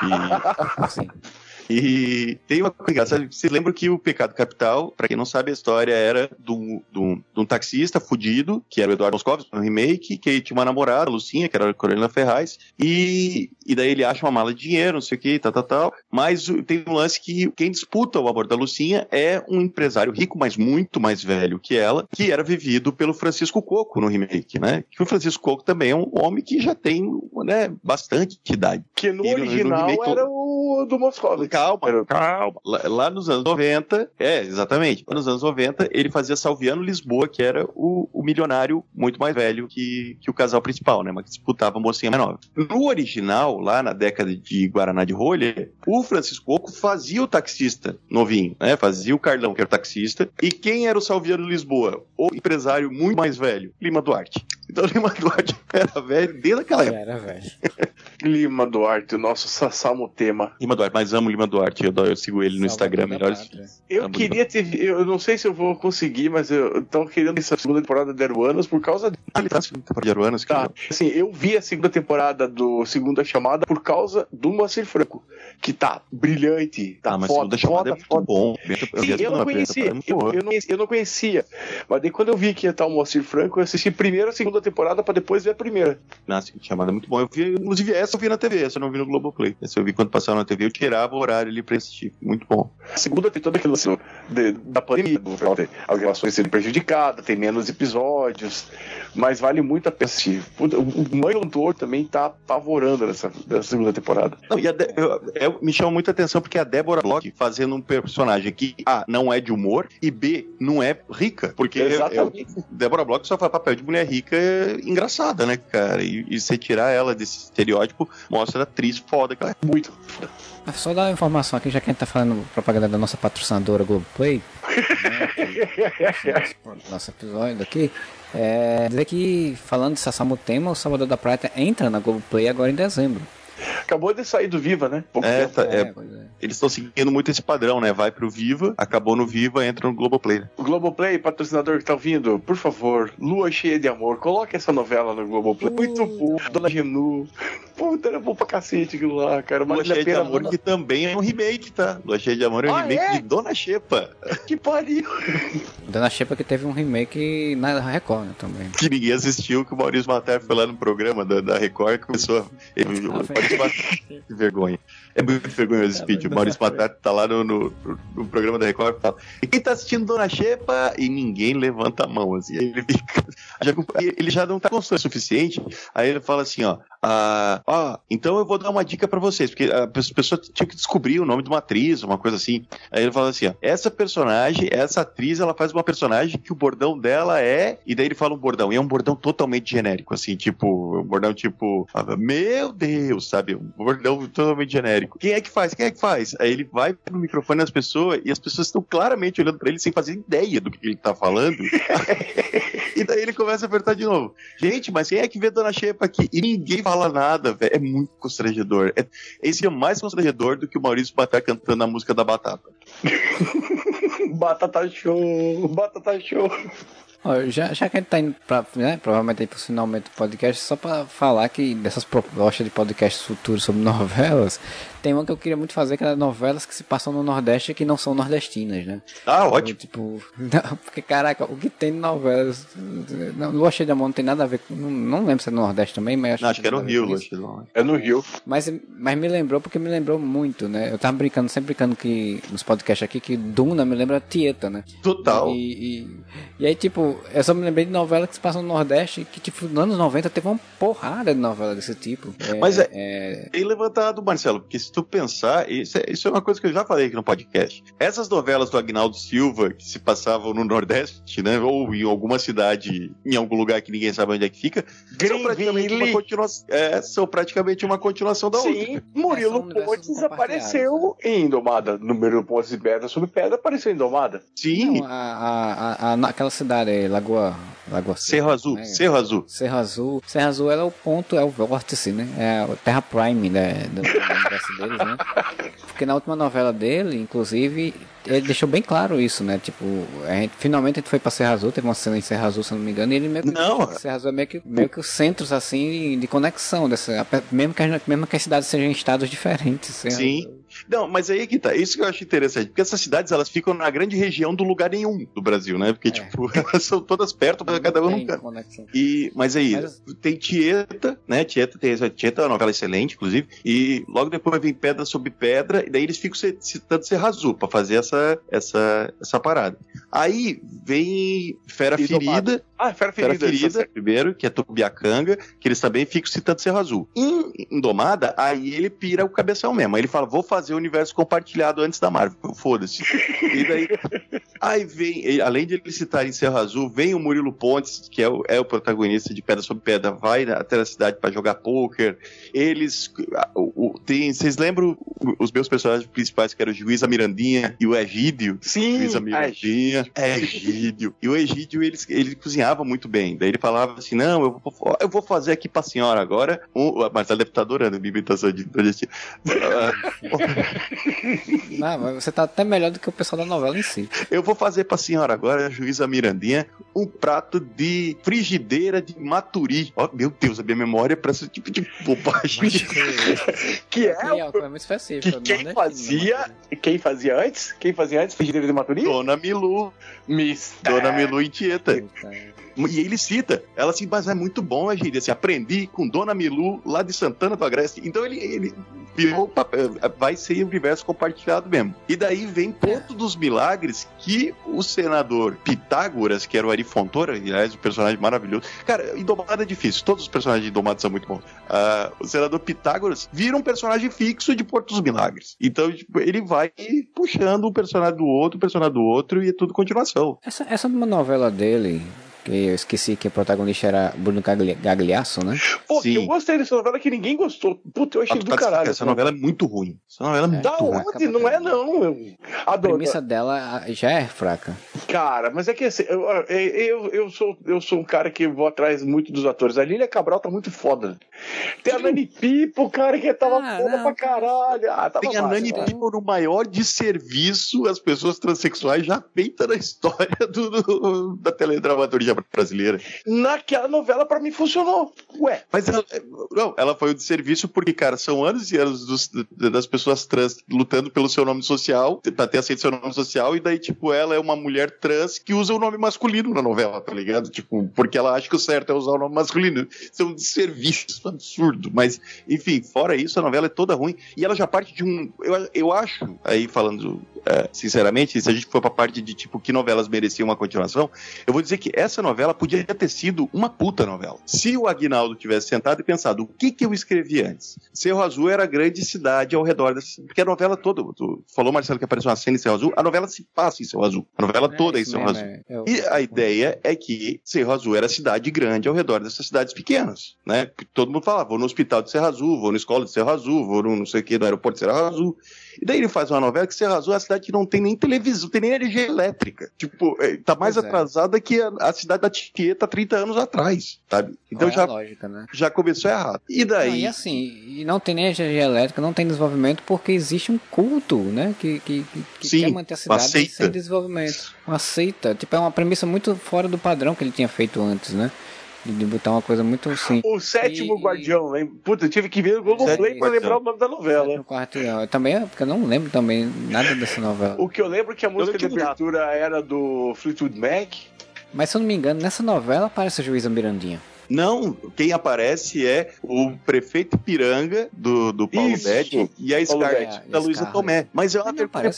E, e tem uma coisa engraçada, você lembra que o Pecado Capital, para quem não sabe a história, era de um, de um, de um taxista fudido, que era o Eduardo Moscovitz, no remake, que tinha uma namorada, a Lucinha, que era a Carolina Ferraz, e, e daí ele acha uma mala de dinheiro, não sei o que, tal, tal, tal, mas tem um lance que quem disputa o amor da Lucinha é um empresário rico, mas muito mais velho que ela, que era vivido pelo Francisco Coco no remake, né? Que o Francisco Coco também é um homem que já tem, né, bastante idade. Que no e original no remake, era o do Moscovitz calma, calma. Lá, lá, nos anos 90, é, exatamente. Lá nos anos 90, ele fazia Salviano Lisboa, que era o, o milionário muito mais velho que, que o casal principal, né? Mas que disputava a mocinha mais nova. No original, lá na década de Guaraná de Rolha, o Francisco Oco fazia o taxista novinho, né? Fazia o Carlão, que era o taxista. E quem era o Salviano Lisboa? O empresário muito mais velho, Lima Duarte. Então Lima Duarte era velho desde aquela época. Era velho. Lima Duarte, o nosso Sassamo tema. Lima Duarte, mas amo Lima Duarte. Eu, eu sigo ele no Instagram. Melhores... Eu amo queria ter. Eu não sei se eu vou conseguir, mas eu tô querendo essa segunda temporada de Aruanas por causa. Ah, ele tá na segunda temporada de Aruanas? Tá. Assim, eu vi a segunda temporada do Segunda Chamada por causa do Moacir Franco, que tá brilhante. Tá ah, mas foda, segunda chamada é muito foda. bom. Eu, Sim, eu não conhecia. Eu, eu, não, eu não conhecia. Mas daí quando eu vi que ia estar o Moacir Franco, eu assisti primeiro a segunda temporada pra depois ver a primeira. Na segunda chamada é muito bom. Eu vi, inclusive, essa eu vi na TV, essa eu não vi no Globoplay. Essa eu vi quando passava na TV, eu tirava o horário ali pra assistir. Muito bom. A segunda tem toda aquela assim, de, da pandemia, as relações sendo prejudicadas, tem menos episódios, mas vale muito a pena assistir. O Mãe Doutor também tá apavorando nessa, nessa segunda temporada. Não, e de, eu, eu, me chama muita atenção porque a Débora Bloch fazendo um personagem que A, não é de humor e B, não é rica. Porque Exatamente. Eu, Débora Bloch só faz papel de mulher rica engraçada, né, cara? E, e você tirar ela desse estereótipo mostra a atriz foda que ela é. Muito foda. Só dar uma informação aqui, já que a gente tá falando propaganda da nossa patrocinadora Globoplay. né, nosso episódio aqui. É, dizer que, falando de Sassamutema, o Salvador da Prata entra na Globoplay agora em dezembro. Acabou de sair do Viva, né? É, tá, é, é, eles estão seguindo muito esse padrão, né? Vai pro Viva, acabou no Viva, entra no Globoplay. O Globoplay, patrocinador que tá ouvindo, por favor, Lua Cheia de Amor, coloque essa novela no Globoplay. Uh. Muito bom. Dona Genu. Puta, era bom pra cacete aquilo lá, cara. Lua Cheia de Amor, que também é um remake, tá? Lua Cheia de Amor é um ah, remake é? de Dona Xepa. Que pariu. Dona Xepa que teve um remake na Record, né, também. Que ninguém assistiu, que o Maurício Matar foi lá no programa da, da Record e começou a... Ele, ah, Maurício. Que vergonha. É muito vergonhoso esse vídeo. O Maurício Matar tá lá no, no, no, programa da Record e fala: E quem tá assistindo Dona Xepa? E ninguém levanta a mão, assim. Ele, fica, já, ele já não tá com o suficiente. Aí ele fala assim: Ó, ah, ó, então eu vou dar uma dica para vocês, porque a pessoa tinha que descobrir o nome de uma atriz, uma coisa assim. Aí ele fala assim: ó, essa personagem, essa atriz, ela faz uma personagem que o bordão dela é. E daí ele fala um bordão, e é um bordão totalmente genérico, assim, tipo, um bordão tipo, meu Deus, sabe? Um bordão totalmente genérico. Quem é que faz? Quem é que faz? Aí ele vai pro microfone das pessoas e as pessoas estão claramente olhando para ele sem fazer ideia do que ele tá falando. e daí ele começa a apertar de novo. Gente, mas quem é que vê Dona Xepa aqui? E ninguém fala nada, velho. É muito constrangedor. É, esse é mais constrangedor do que o Maurício Batar cantando a música da Batata. batata show, batata show. Já, já que a gente tá indo pra, né, provavelmente aí pro finalmente do podcast, só pra falar que dessas propostas de podcasts futuros sobre novelas, tem uma que eu queria muito fazer, que é novelas que se passam no Nordeste e que não são nordestinas, né? Ah, ótimo. Tipo, não, porque caraca, o que tem de novelas. Não, Lua de Amor não tem nada a ver com. Não, não lembro se é no Nordeste também, mas acho, não, acho que, é no Rio, Lua. É no Rio. Mas, mas me lembrou porque me lembrou muito, né? Eu tava brincando, sempre brincando que nos podcasts aqui, que Duna me lembra Tieta, né? Total. E, e, e, aí, tipo, eu só me lembrei de novela que se passa no Nordeste, que, tipo, nos anos 90 teve uma porrada de novela desse tipo. É, mas é, é... é levantado, Marcelo, porque se tu pensar, isso é, isso é uma coisa que eu já falei aqui no podcast. Essas novelas do Agnaldo Silva, que se passavam no Nordeste, né? Ou em alguma cidade, em algum lugar que ninguém sabe onde é que fica, são praticamente, uma continuação, é, são praticamente uma continuação da Sim, outra. Sim, Murilo é, Pontes apareceu em Indomada. No Murilo Pontes e Pedra sobre Pedra apareceu em Indomada. Sim. Não, a, a, a, aquela cidade, Lagoa. Lagoa Cerro Azul, né? Cerro Azul. Cerro Azul. Cerro Azul é o ponto, é o vórtice, né? É a Terra Prime né, do, do universo deles, né? Porque na última novela dele, inclusive, ele deixou bem claro isso, né? Tipo, a gente, finalmente a gente foi pra Serra Azul, teve uma cena em Serra Azul, se não me engano, e ele meio que. Não! Serra Azul é meio que, meio que os centros, assim, de conexão, dessa, mesmo, que, mesmo que as cidades sejam em estados diferentes. Serra Sim. Não, mas aí que tá. Isso que eu acho interessante. Porque essas cidades, elas ficam na grande região do lugar nenhum do Brasil, né? Porque, é. tipo, elas são todas perto, mas cada um num E, mas aí, mas... tem Tieta, né? Tieta tem Tieta é uma novela excelente, inclusive. E logo depois vem Pedra sobre Pedra, e daí eles ficam citando Serra Azul pra fazer essa, essa, essa parada. Aí vem Fera e Ferida. Ah, Fera Ferida. Fera Ferida, primeiro, que é Tubiacanga, que eles também ficam citando Serra Azul. Em Indomada, aí ele pira o cabeção mesmo. Aí ele fala, vou fazer o universo compartilhado antes da Marvel. Foda-se. E daí. Aí vem, além de ele citar em Serra Azul, vem o Murilo Pontes, que é o, é o protagonista de Pedra sobre Pedra, vai até a cidade para jogar poker. Eles. O, o, tem, vocês lembram os meus personagens principais, que eram o Juiz, a Mirandinha e o Egídio? Sim. Juiz, a Mirandinha. É, Egídio. E o Egídio, ele, ele cozinhava muito bem. Daí ele falava assim: não, eu vou, eu vou fazer aqui pra senhora agora. Um, mas ela deve estar adorando a minha imitação de. de Não, mas você tá até melhor do que o pessoal da novela em si. Eu vou fazer pra senhora agora, a juíza Mirandinha, um prato de frigideira de maturi. Oh, meu Deus, a minha memória é pra esse tipo de bobagem. que é, é muito específico. Que quem fazia, quem fazia antes? Quem fazia antes frigideira de maturi? Dona Milu. Miss. Dona Milu em Tieta. E ele cita, ela assim, mas é muito bom, a gente, assim, aprendi com Dona Milu lá de Santana do Agreste. Então ele, ele virou, vai ser o universo compartilhado mesmo. E daí vem Ponto dos Milagres, que o senador Pitágoras, que era o Ari Fontoura, aliás, um personagem maravilhoso. Cara, Indomado é difícil, todos os personagens de Indomado são muito bons. Uh, o senador Pitágoras vira um personagem fixo de Porto dos Milagres. Então, tipo, ele vai puxando um personagem do outro, um personagem do outro, e é tudo continuação. Essa, essa é novela dele, que eu esqueci que o protagonista era Bruno Gagliasso, né? Pô, Sim. eu gostei dessa novela que ninguém gostou. Puta, eu achei ah, do tá caralho. Essa novela é muito ruim. Essa novela é muito da ruim. onde? Não é não. Eu a premissa dela já é fraca. Cara, mas é que assim, eu, eu, eu, sou, eu sou um cara que vou atrás muito dos atores. A Lília Cabral tá muito foda. Tem a Nani Pipo, cara, que tava ah, foda não. pra caralho. Ah, Tem a Nani Pipo no maior desserviço as pessoas transexuais já feita na história do, do, da teledramaturgia brasileira. Naquela novela, pra mim, funcionou. Ué. Mas ela, não, ela foi um desserviço porque, cara, são anos e anos dos, das pessoas trans lutando pelo seu nome social, pra ter aceito seu nome social, e daí, tipo, ela é uma mulher trans que usa o nome masculino na novela, tá ligado? Tipo, porque ela acha que o certo é usar o nome masculino. Isso é um desserviço absurdo. Mas, enfim, fora isso, a novela é toda ruim. E ela já parte de um. Eu, eu acho, aí falando é, sinceramente, se a gente for pra parte de tipo que novelas mereciam uma continuação, eu vou dizer que essa novela podia ter sido uma puta novela. Se o Agnaldo tivesse sentado e pensado o que que eu escrevi antes. Cerro Azul era a grande cidade ao redor dessa. Porque a novela toda. Tu falou, Marcelo, que apareceu uma cena em Cerro Azul. A novela se passa em Cerro Azul. A novela é, toda é em Cerro Azul. É, é, e a ideia é que Cerro Azul era cidade grande ao redor dessas cidades pequenas. Né? Todo mundo falava, vou no hospital de Cerro Azul, vou na escola de Cerro Azul, vou no não sei o que, no aeroporto de Cerro Azul. E daí ele faz uma novela que Serra Azul é a cidade que não tem nem televisão, tem nem energia elétrica. Tipo, é, tá mais pois é. atrasada é. que a, a, cidade da Tiqueta 30 anos atrás, sabe? Então já, lógica, né? já começou errado. E daí? Não, e assim, e não tem nem energia elétrica, não tem desenvolvimento porque existe um culto, né? Que, que, que Sim, quer manter a cidade sem desenvolvimento. Uma seita. Tipo, é uma premissa muito fora do padrão que ele tinha feito antes, né? De botar uma coisa muito assim. O sétimo e... guardião, hein? Puta, eu tive que ver o Globoplay pra lembrar o nome da novela. Quarto, eu também, porque eu não lembro também nada dessa novela. O que eu lembro é que a música de abertura era do Fleetwood Mac. Mas se eu não me engano, nessa novela aparece a juíza Mirandinha. Não, quem aparece é o prefeito Piranga do, do Paulo Betti e a Scarlett da Luísa Tomé. Mas é uma pergunta.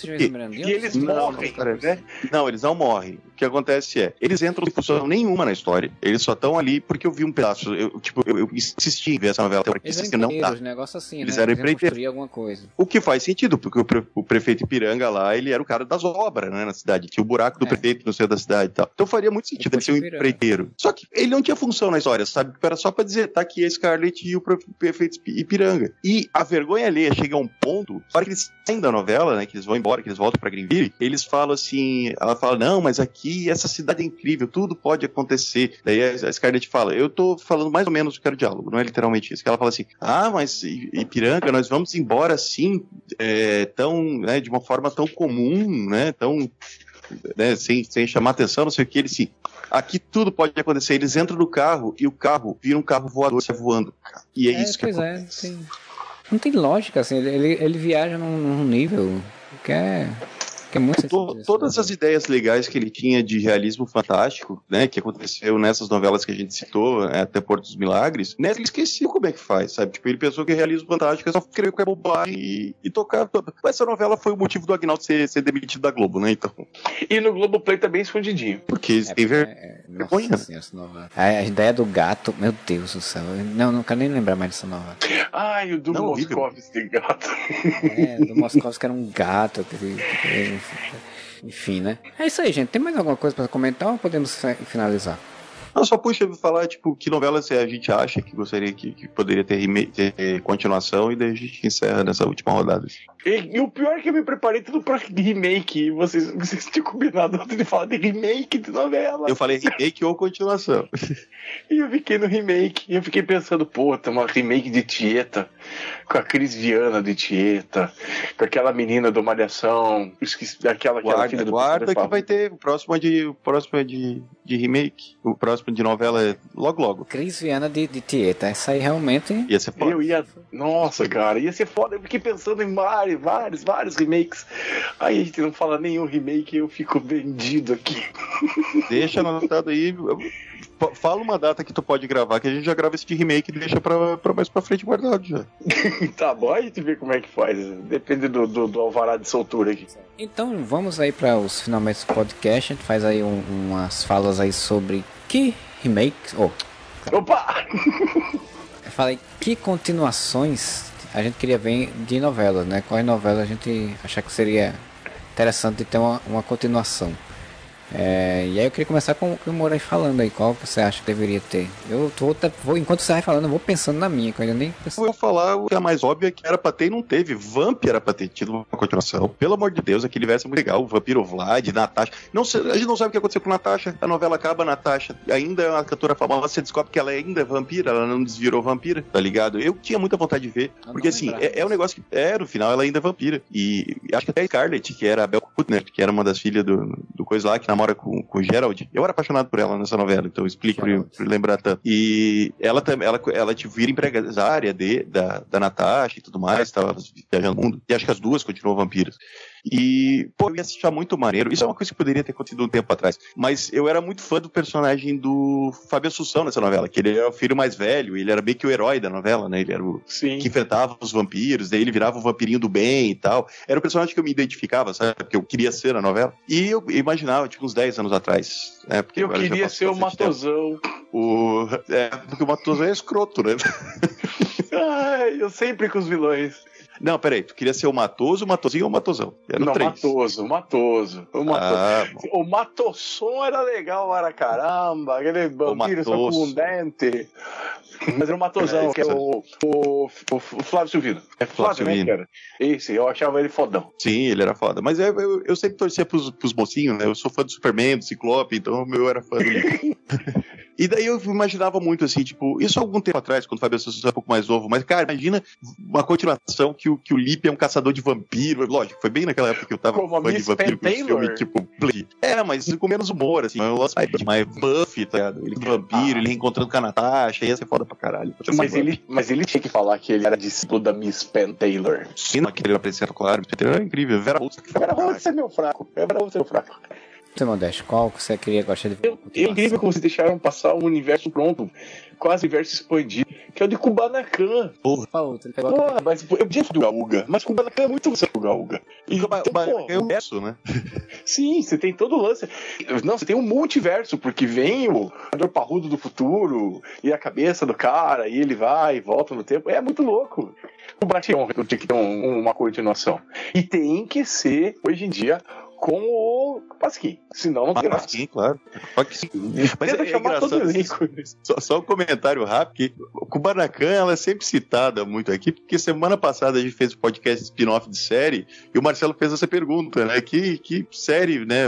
E eles não, morrem, não, né? Não, eles não morrem. O que acontece é, eles entram sem função nenhuma na história. Eles só estão ali porque eu vi um pedaço. Eu, tipo, eu, eu insisti em ver essa novela. Eles eram não dá. negócio assim, eles né? eram empreiteiros. alguma coisa. O que faz sentido, porque o, pre, o prefeito Piranga lá, ele era o cara das obras, né, na cidade. Tinha o buraco do é. prefeito no centro da cidade e tal. Então faria muito sentido ele ser um empreiteiro. Só que ele não tinha função na história, sabe? Era só pra dizer, tá aqui a Scarlett e o prefeito Ipiranga. E a vergonha alheia chega a um ponto, na hora que eles saem da novela, né, que eles vão embora, que eles voltam pra Greenville, eles falam assim, ela fala, não, mas aqui essa cidade é incrível, tudo pode acontecer. Daí a Scarlett fala, eu tô falando mais ou menos o que era o diálogo, não é literalmente isso. Que ela fala assim, ah, mas Ipiranga, nós vamos embora assim, é, tão, né, de uma forma tão comum, né, tão né, sem, sem chamar atenção, não sei o que, ele. Aqui tudo pode acontecer. Eles entram no carro e o carro vira um carro voador, sai voando. E é, é isso que pois é, acontece. É, tem... Não tem lógica, assim, ele, ele viaja num, num nível que é que é muito to, Todas as ideias legais que ele tinha de realismo fantástico, né, que aconteceu nessas novelas que a gente citou, né, até Porto dos Milagres, né, ele esqueceu como é que faz, sabe? Tipo, ele pensou que realismo fantástico é só escrever qualquer bobagem e, e tocar. Essa novela foi o motivo do Agnaldo ser, ser demitido da Globo, né? Então. E no Globo Play também escondidinho. Porque é, tem ver... é, vergonha. A, a ideia do gato, meu Deus do céu. Não, não quero nem lembrar mais dessa novela. Ai, o do Moscovski gato. É, do Moscovski era um gato. Que, que, enfim, né? É isso aí, gente. Tem mais alguma coisa para comentar ou podemos finalizar? Não, só puxa falar, tipo, que novelas a gente acha que gostaria que, que poderia ter, ter, continuação e daí a gente encerra nessa última rodada. E, e, o pior é que eu me preparei tudo pra remake. Vocês, vocês tinham combinado antes de falar de remake de novela. Eu falei remake ou continuação. e eu fiquei no remake. E eu fiquei pensando, pô, tem uma remake de Tieta. Com a Cris Viana de Tieta. Com aquela menina do Malhação. Esqueci, aquela, aquela guarda, filha do Guarda que vai ter. O próximo é de, o próximo é de, de remake. O próximo de novela é logo logo. Cris Viana de, de Tieta. Essa aí realmente. Ia ser foda. Eu ia. Nossa, cara, ia ser foda. Eu fiquei pensando em vários vários, vários remakes. Aí a gente não fala nenhum remake eu fico vendido aqui. Deixa anotado aí. Fala uma data que tu pode gravar, que a gente já grava esse de remake e deixa pra, pra mais pra frente guardado já. tá bom, a gente vê como é que faz. Depende do, do, do alvará de soltura aqui. Então vamos aí para os finalmente do podcast. A gente faz aí um, umas falas aí sobre que remakes. Oh, Opa! Eu falei que continuações a gente queria ver de novelas, né? Quais novelas a gente achar que seria interessante de ter uma, uma continuação. É, e aí eu queria começar com o que o Moura falando aí, qual você acha que deveria ter? Eu tô, vou, enquanto você vai falando, eu vou pensando na minha, que eu ainda nem pensei. Eu vou falar o que é mais óbvio é que era pra ter e não teve. Vamp era pra ter tido uma continuação. Pelo amor de Deus, aquele verso é muito legal. O Vampiro Vlad, Natasha. Não, a gente não sabe o que aconteceu com Natasha. A novela acaba, Natasha ainda é uma cantora famosa, você descobre que ela ainda é vampira, ela não desvirou vampira, tá ligado? Eu tinha muita vontade de ver, porque assim, é, é, um negócio que é, no final ela ainda é vampira. E acho que até a Scarlett, que era a Bel Kutner, que era uma das filhas do, do coisa lá, que namora com, com o Gerald, eu era apaixonado por ela nessa novela, então explico pra, pra lembrar tanto. E ela também, ela, ela tipo, vira empresária de, da, da Natasha e tudo mais, tava viajando o mundo, e acho que as duas continuam vampiras. E, pô, eu ia achar muito maneiro. Isso é uma coisa que poderia ter acontecido um tempo atrás. Mas eu era muito fã do personagem do Fábio Assunção nessa novela, que ele era o filho mais velho, ele era meio que o herói da novela, né? Ele era o Sim. que enfrentava os vampiros, daí ele virava o vampirinho do bem e tal. Era o personagem que eu me identificava, sabe? Que eu queria ser na novela. E eu imaginava, tipo, uns 10 anos atrás. Né? Porque eu queria ser o Matosão. O... É, porque o Matosão é escroto, né? Ai, eu sempre com os vilões. Não, peraí, tu queria ser o Matoso, o Matozinho ou o Matosão? Era não, Matoso, Matoso. O, Matoso. Ah, o Matosson era legal, era caramba, aquele vampiro só com um dente. Mas era o Matosão, é, que é o, o, o, Flávio Silvino. É Flávio, Flávio né, cara? Esse, eu achava ele fodão. Sim, ele era foda. Mas eu, eu, eu sempre torcia pros, pros mocinhos, né? Eu sou fã do Superman, do Ciclope, então eu era fã do E daí eu imaginava muito assim, tipo, isso algum tempo atrás, quando o Fábio Assunção é um pouco mais novo, mas, cara, imagina uma continuação que o, que o Lip é um caçador de vampiro. Lógico, foi bem naquela época que eu tava Como fã de vampiro com esse filme, tipo, Play. É, mas com menos humor, assim. Eu gosto mais Buffy, tá ligado? Ele vampiro, ah. ele reencontrando com a Natasha, ia ser foda pra caralho. Mas ele, mas ele tinha que falar que ele era discípulo da Miss Penn Taylor. Sim, aquele apresenta, claro. Miss Taylor é incrível. Vera Holtz. Vera Holtz é meu fraco. Vera Holtz é meu fraco. Você, Modesto, qual que você queria gostar de ver? É incrível como vocês deixaram passar um universo pronto, quase universo expandido, que é o de Kubanacan. Porra, outro, ele pegou Porra, mas eu podia do Gaúga, mas Kubanacan é muito você do Gaúga. E então, é o verso, né? Sim, você tem todo o lance. Não, você tem um multiverso, porque vem o Ador Parrudo do futuro e a cabeça do cara, e ele vai e volta no tempo. É muito louco. O Bration tinha que ter um, uma continuação. E tem que ser, hoje em dia, com o Pasquim. Senão não tem nada. Pasquim, claro. Mas é, é engraçado. Só, só, um comentário rápido: que o Kubanacan ela é sempre citada muito aqui, porque semana passada a gente fez o um podcast spin-off de série e o Marcelo fez essa pergunta, né? Que, que série, né?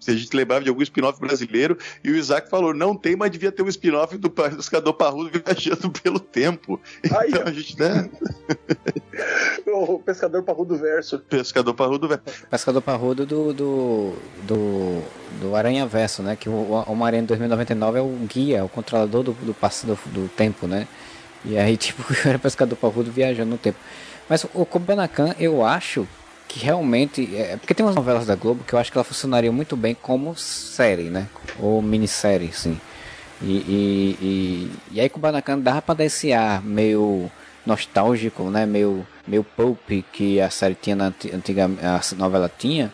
Se a gente lembrava de algum spin-off brasileiro, e o Isaac falou: não tem, mas devia ter um spin-off do Pescador Parrudo viajando pelo tempo. Aí, então a gente, né? o Pescador Parrudo Verso. Pescador Parrudo Verso. Pescador Parrudo do do, do, do Aranha Verso, né? Que o, o Aranha 2099 é o guia, é o controlador do, do, do, do tempo, né? E aí, tipo, era pescador parrudo viajando no tempo. Mas o Kubanacan, eu acho que realmente. É, porque tem umas novelas da Globo que eu acho que ela funcionaria muito bem como série, né? Ou minissérie, sim. E, e, e, e aí Kubanacan dava pra dar esse ar meio nostálgico, né? Meio, meio pulp que a série tinha na antiga a novela tinha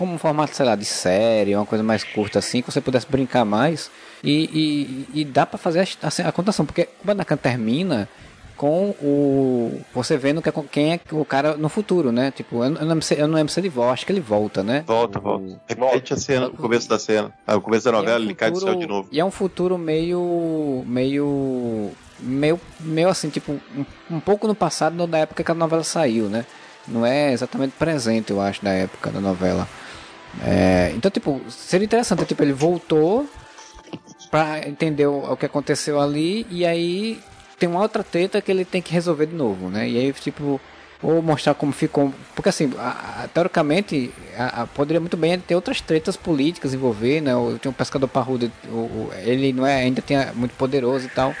como um formato, sei lá, de série, uma coisa mais curta assim, que você pudesse brincar mais. E, e, e dá para fazer a, assim, a contação, porque o Banacan termina com o. Você vendo que, é quem é o cara no futuro, né? Tipo, eu, não, lembro se, eu não lembro se ele volta, acho que ele volta, né? Volta, o, volta. Repete a cena, o começo da cena. Ah, o começo da novela, é um futuro, ele cai do céu de novo. E é um futuro meio. meio. Meio, meio assim, tipo, um, um pouco no passado, da época que a novela saiu, né? Não é exatamente presente, eu acho, da época da novela. É, então, tipo, seria interessante, tipo, ele voltou pra entender o, o, que aconteceu ali e aí tem uma outra treta que ele tem que resolver de novo, né? E aí, tipo, ou mostrar como ficou. Porque assim, a, a, teoricamente, a, poderia muito bem ter outras tretas políticas envolver, né? Tem um pescador parrudo, o, o, ele não é ainda tem, muito poderoso e tal.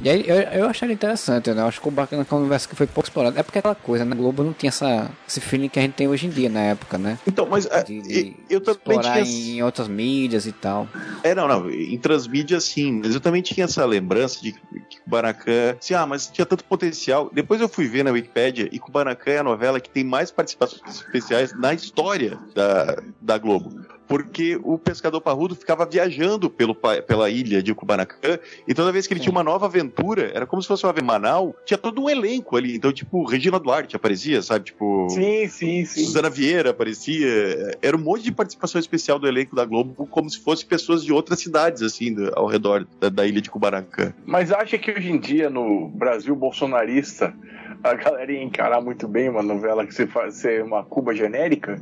E aí eu, eu achei interessante, né? Eu acho que o bacana que um universo que foi pouco explorado. É porque aquela coisa, né? Globo não tinha essa, esse feeling que a gente tem hoje em dia na época, né? Então, mas é, de, de eu também tinha... em outras mídias e tal. É, não, não. Em transmídias sim, mas eu também tinha essa lembrança de que Kubanacan. Assim, ah, mas tinha tanto potencial. Depois eu fui ver na Wikipedia e Kubanacan é a novela que tem mais participações especiais na história da, da Globo. Porque o pescador parrudo ficava viajando pelo, pela ilha de Kubanacan, e toda vez que ele Sim. tinha uma nova aventura, era como se fosse uma Manal, tinha todo um elenco ali. Então, tipo, Regina Duarte aparecia, sabe? Tipo. Sim, sim, sim. Suzana Vieira aparecia. Era um monte de participação especial do elenco da Globo, como se fossem pessoas de outras cidades, assim, ao redor da, da ilha de Kubanacan. Mas acha que hoje em dia, no Brasil bolsonarista, a galera ia encarar muito bem uma novela que você faz ser uma Cuba genérica?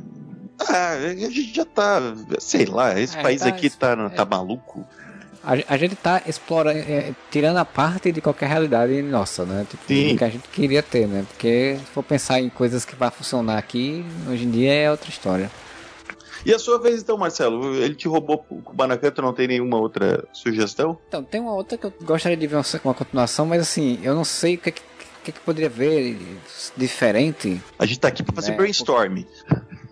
Ah, a gente já tá. Sei lá, esse é, país tá, aqui tá, é, tá maluco. A, a, gente tá explorando, é, tirando a parte de qualquer realidade nossa, né? Tipo, que a gente queria ter, né? Porque se for pensar em coisas que vai funcionar aqui, hoje em dia é outra história. E a sua vez, então, Marcelo? Ele te roubou o Kubanacan, tu não tem nenhuma outra sugestão? Então, tem uma outra que eu gostaria de ver uma, uma continuação, mas assim, eu não sei o que, que, que, poderia ver diferente. A gente tá aqui pra fazer né? brainstorm.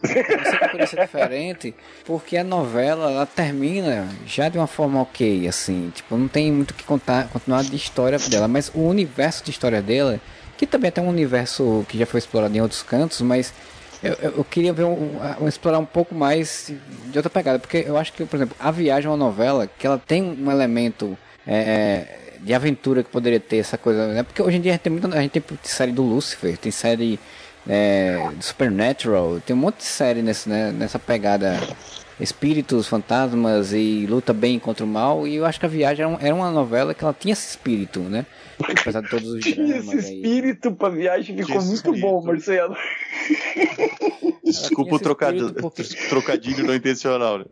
Isso que poderia ser diferente, porque a novela ela termina já de uma forma ok, assim, tipo, não tem muito o que contar, continuar de história dela, mas o universo de história dela, que também tem um universo que já foi explorado em outros cantos, mas eu, eu queria ver um, um, explorar um pouco mais de outra pegada, porque eu acho que, por exemplo, A Viagem é uma novela que ela tem um elemento é, de aventura que poderia ter essa coisa, né? Porque hoje em dia a gente tem muita, a gente tem série do Lucifer, tem série é, Supernatural, tem um monte de série nesse, né, nessa pegada espíritos, fantasmas e luta bem contra o mal. E eu acho que a viagem era, era uma novela que ela tinha esse espírito, né? Apesar de todos os Tinha esse espírito aí. pra viagem, ficou muito espírito. bom, Marcelo. Desculpa o trocadilho, porque... trocadilho não intencional. Né?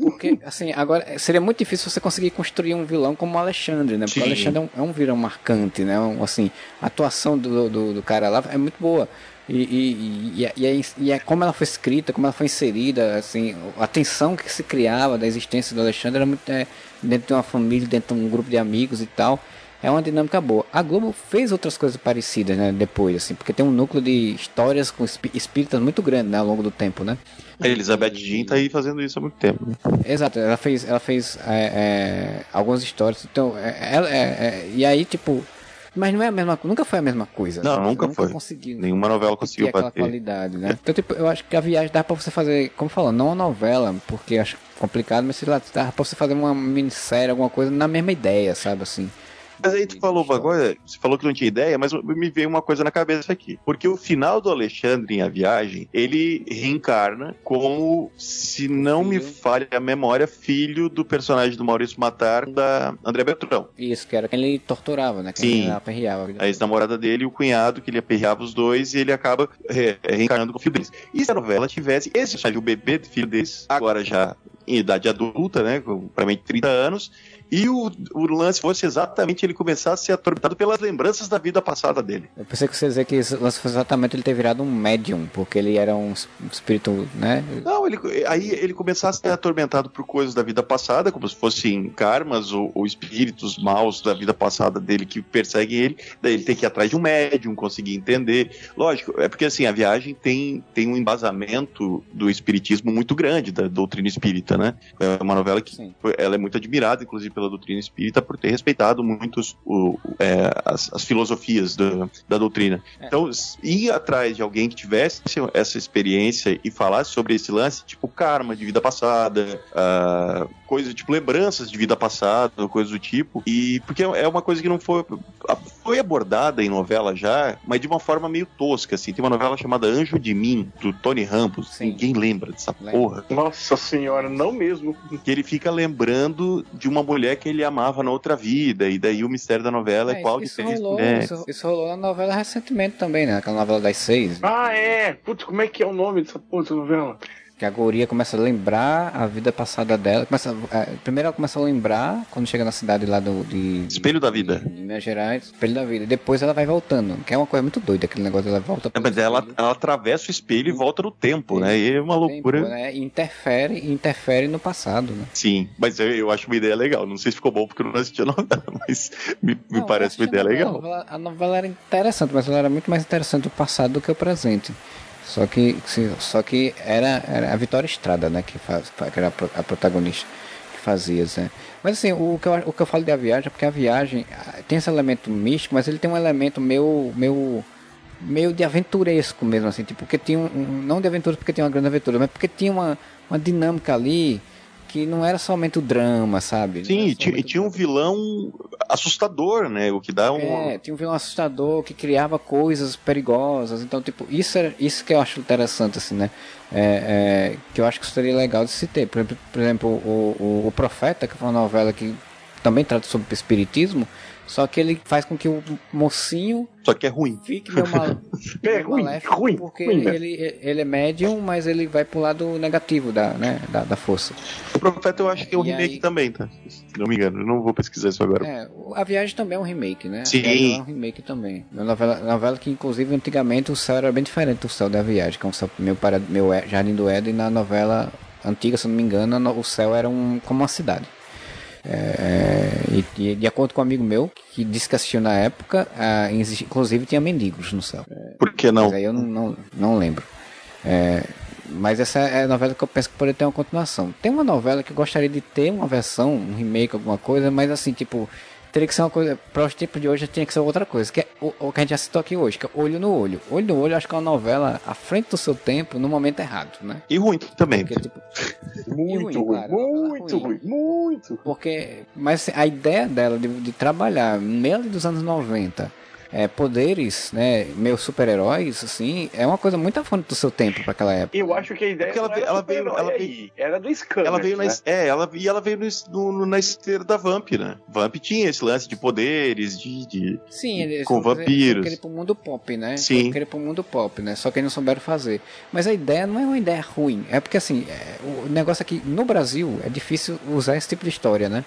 Porque, assim, agora seria muito difícil você conseguir construir um vilão como o Alexandre, né? Porque Sim. o Alexandre é um, é um vilão marcante, né? Um, assim, a atuação do, do, do cara lá é muito boa. E, e, e, e, é, e, é, como ela foi escrita, como ela foi inserida, assim, a tensão que se criava da existência do Alexandre era muito é, dentro de uma família, dentro de um grupo de amigos e tal. É uma dinâmica boa. A Globo fez outras coisas parecidas, né, depois, assim, porque tem um núcleo de histórias com espíritas muito grande, né, ao longo do tempo, né? A Elizabeth Jean tá aí fazendo isso há muito tempo. Né? Exato, ela fez, ela fez é, é, algumas histórias. Então, é, ela, é, é, e aí, tipo, mas não é a mesma nunca foi a mesma coisa. Não, nunca, nunca foi. Conseguiu, Nenhuma novela conseguiu bater. qualidade, né? Então, tipo, eu acho que a viagem dá pra você fazer, como falou, não uma novela, porque acho complicado, mas sei lá, dá pra você fazer uma minissérie, alguma coisa na mesma ideia, sabe assim. Mas aí tu falou uma coisa, você falou que não tinha ideia, mas me veio uma coisa na cabeça aqui. Porque o final do Alexandre em A Viagem, ele reencarna como, se não me falha a memória, filho do personagem do Maurício Matar, da André Bertrão. Isso, que era quem ele torturava, né? Quem Sim. aperreava. A ex-namorada dele e o cunhado, que ele aperreava os dois, e ele acaba re reencarnando com o filho deles. E se a novela tivesse esse o bebê do filho deles, agora já em idade adulta, né, com praticamente 30 anos, e o, o lance fosse exatamente ele começar a ser atormentado pelas lembranças da vida passada dele. Eu pensei que você ia dizer que esse lance fosse exatamente ele ter virado um médium, porque ele era um espírito, né? Não, ele, aí ele começasse a ser atormentado por coisas da vida passada, como se fossem karmas ou, ou espíritos maus da vida passada dele que perseguem ele, daí ele tem que ir atrás de um médium, conseguir entender. Lógico, é porque assim, a viagem tem, tem um embasamento do espiritismo muito grande, da doutrina espírita, né? É uma novela que ela é muito admirada, inclusive, pela doutrina espírita por ter respeitado muitos o, é, as, as, filosofias da, da doutrina. É. Então, ir atrás de alguém que tivesse essa experiência e falasse sobre esse lance, tipo karma de vida passada, uh, coisas tipo lembranças de vida passada, coisas do tipo, e porque é uma coisa que não foi foi abordada em novela já, mas de uma forma meio tosca, assim. Tem uma novela chamada Anjo de Mim, do Tony Ramos. Sim. Ninguém lembra dessa porra. Nossa senhora, não mesmo. Que ele fica lembrando de uma mulher que ele amava na outra vida, e daí o mistério da novela é, é qual de três rolou, isso, isso, rolou na novela recentemente também, né? Aquela novela das seis. Ah, é! Putz, como é que é o nome dessa puta novela? Que a Goria começa a lembrar a vida passada dela. Começa, é, primeiro ela começa a lembrar quando chega na cidade lá do. De, Espelho da Vida. De, Minas Gerais, Espelho da Vida. Depois ela vai voltando, que é uma coisa muito doida, aquele negócio ela volta. É, mas ela, ela atravessa o espelho e volta no tempo, né? E é uma loucura. Tempo, né? Interfere, interfere no passado, né? Sim, mas eu, eu acho uma ideia legal. Não sei se ficou bom porque eu não assisti a novela, mas me, me não, parece uma ideia legal. A novela, a novela era interessante, mas ela era muito mais interessante o passado do que o presente. Só que, só que era, era a Vitória Estrada, né? Que, faz, que era a protagonista que fazia, né? Mas assim, o que, eu, o que eu falo da viagem é porque a viagem ah, tem esse elemento místico, mas ele tem um elemento meio, meio meio de aventuresco mesmo, assim, tipo, porque tinha um, um, não de aventura porque tinha uma grande aventura, mas porque tinha uma, uma dinâmica ali que não era somente o drama, sabe? Sim, tinha, tinha um vilão assustador, né? O que dá um. É, tinha um vilão assustador que criava coisas perigosas. Então, tipo, isso é isso que eu acho interessante, assim, né? É, é, que eu acho que seria legal de se ter. Por exemplo, por exemplo o, o, o Profeta, que foi uma novela que também trata sobre espiritismo, só que ele faz com que o mocinho. Só que é ruim. Fique meio mal. é ruim, ruim. Porque ruim, ele, ele é médium, mas ele vai pro lado negativo da, né, da, da força. O Profeta eu acho que é um e remake aí... também, tá? Se não me engano, eu não vou pesquisar isso agora. É, a Viagem também é um remake, né? Sim. é um remake também. Uma novela, novela que, inclusive, antigamente o céu era bem diferente do céu da Viagem, que é um céu, meu, para, meu Jardim do Éden, na novela antiga, se não me engano, o céu era um, como uma cidade. É, e, de acordo com um amigo meu, que disse que assistiu na época, inclusive tinha mendigos no céu. Por que não? Mas aí eu não, não, não lembro. É, mas essa é a novela que eu penso que poderia ter uma continuação. Tem uma novela que eu gostaria de ter uma versão, um remake, alguma coisa, mas assim, tipo, teria que ser uma coisa. Para os tempos de hoje tinha que ser outra coisa, que é o, o, que a gente já citou aqui hoje, que é Olho no Olho. Olho no Olho, acho que é uma novela à frente do seu tempo, no momento errado, né? E ruim também. Porque, tipo, muito ruim, claro, muito ruim, muito. Porque, mas assim, a ideia dela de, de trabalhar meio dos anos 90 é, poderes, né, meus super-heróis, assim, é uma coisa muito à frente do seu tempo para aquela época. Eu acho que a ideia ela, ela veio, ela veio, era do Scanner, ela veio né? na, é, ela e ela veio no, no, na esteira da Vamp, né? Vamp tinha esse lance de poderes, de, de sim, eles com vampiros. Querer pro mundo pop, né? Sim. Querer pro mundo pop, né? Só que eles não souberam fazer. Mas a ideia não é uma ideia ruim, é porque assim, é, o negócio aqui no Brasil é difícil usar esse tipo de história, né?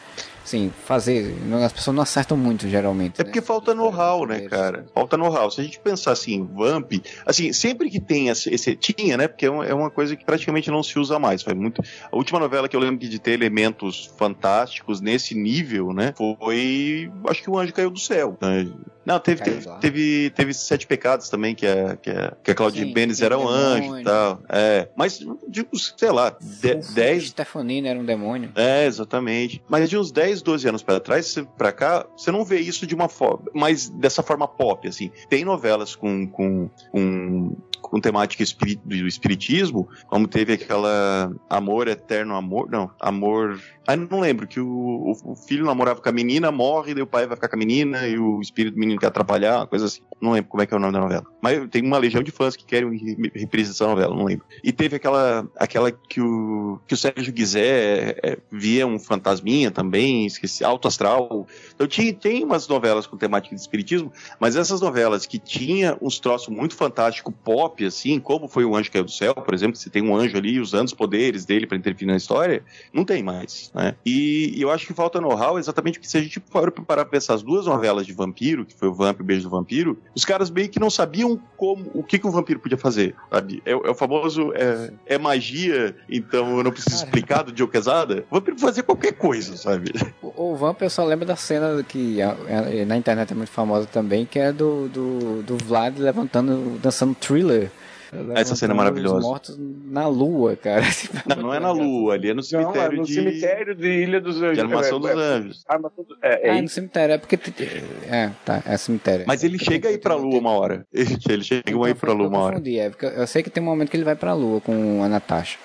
Sim, fazer. As pessoas não acertam muito, geralmente. É né? porque falta know-how, né, cara? Falta know-how. Se a gente pensar assim, Vamp, assim, sempre que tem esse. tinha, né? Porque é uma, é uma, coisa que praticamente não se usa mais. Foi muito. A última novela que eu lembro de ter elementos fantásticos nesse nível, né? Foi. Acho que o Anjo Caiu do Céu. Né? Não, teve, teve, teve, teve, Sete Pecados também, que a, que a, que a Claudine Benes era um anjo e tal. É, mas, digo, sei lá, 10. Stefanina era um demônio. É, exatamente. Mas de uns 10, 12 anos para trás, para cá, você não vê isso de uma forma, mas dessa forma pop, assim. Tem novelas com, com, com com temática do espiritismo, como teve aquela Amor Eterno Amor, não, Amor. Ah, não lembro, que o, o filho namorava com a menina, morre, daí o pai vai ficar com a menina e o espírito do menino quer atrapalhar, coisa assim. Não lembro como é que é o nome da novela. Mas tem uma legião de fãs que querem reprise dessa novela, não lembro. E teve aquela, aquela que o, que o Sérgio Guizé é, via um fantasminha também, esqueci, Alto Astral. Então tinha, tem umas novelas com temática de espiritismo, mas essas novelas que tinha uns troços muito fantásticos, pop, assim, como foi o Anjo Caiu do Céu, por exemplo, que você tem um anjo ali usando os poderes dele para interferir na história, não tem mais, né? E, e eu acho que falta know-how exatamente porque se a gente for parar pra pensar as duas novelas de vampiro, que foi o Vamp e o Beijo do Vampiro, os caras meio que não sabiam como, o que, que um vampiro podia fazer, sabe? É, é o famoso, é, é, magia, então eu não preciso Cara. explicar do Joe Quesada. O vampiro fazer qualquer coisa, sabe? O, o Vamp eu só lembro da cena que na internet é muito famosa também, que é do, do, do Vlad levantando, dançando thriller essa cena é maravilhosa. mortos na lua, cara. Não, não é na lua, ali é no cemitério não, é no de... cemitério de Ilha dos Anjos. De Armação dos Anjos. É, é, é no cemitério, é porque... É, tá, é cemitério. Mas ele chega aí pra lua uma hora. Ele, chega então, aí pra lua uma hora. É, eu sei que tem um momento que ele vai pra lua com a Natasha.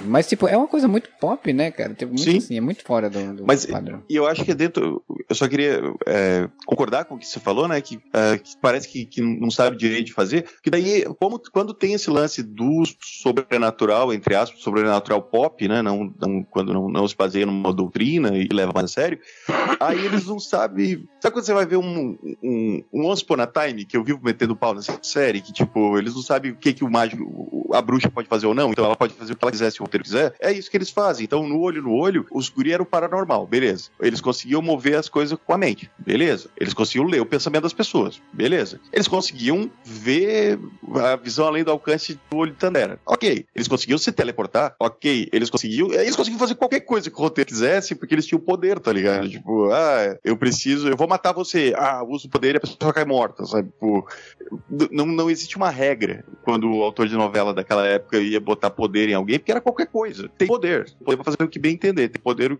Mas, tipo, é uma coisa muito pop, né, cara? Tipo, muito Sim. assim, é muito fora do, do Mas, padrão. E eu acho que é dentro. Eu só queria é, concordar com o que você falou, né? Que, é, que parece que, que, não sabe direito de fazer. Que daí, como, quando tem esse lance do sobrenatural, entre aspas, sobrenatural pop, né? Não, não quando não, não se baseia numa doutrina e leva mais a sério, aí eles não sabem. Sabe quando você vai ver um, um, um Once Upon a Time, que eu vivo metendo pau nessa série, que, tipo, eles não sabem o que, que o mágico, a bruxa pode fazer ou não, então ela pode fazer o que ela quiser se o roteiro quiser. É isso que eles fazem. Então, no olho no olho, os guri eram paranormal, beleza. Eles conseguiam mover as coisas com a mente, beleza. Eles conseguiam ler o pensamento das pessoas, beleza. Eles conseguiam ver a visão além do alcance do olho de Tandera, ok. Eles conseguiam se teleportar, ok. Eles conseguiam, eles conseguiam fazer qualquer coisa que o roteiro quisesse, porque eles tinham poder, tá ligado? Tipo, ah, eu preciso, eu vou matar você. Ah, uso o poder e a pessoa cai morta, sabe? Tipo, não, não existe uma regra quando o autor de novela daquela época ia botar poder em alguém, porque era qualquer coisa. Tem poder. Poder pra fazer o que bem entender. Tem poder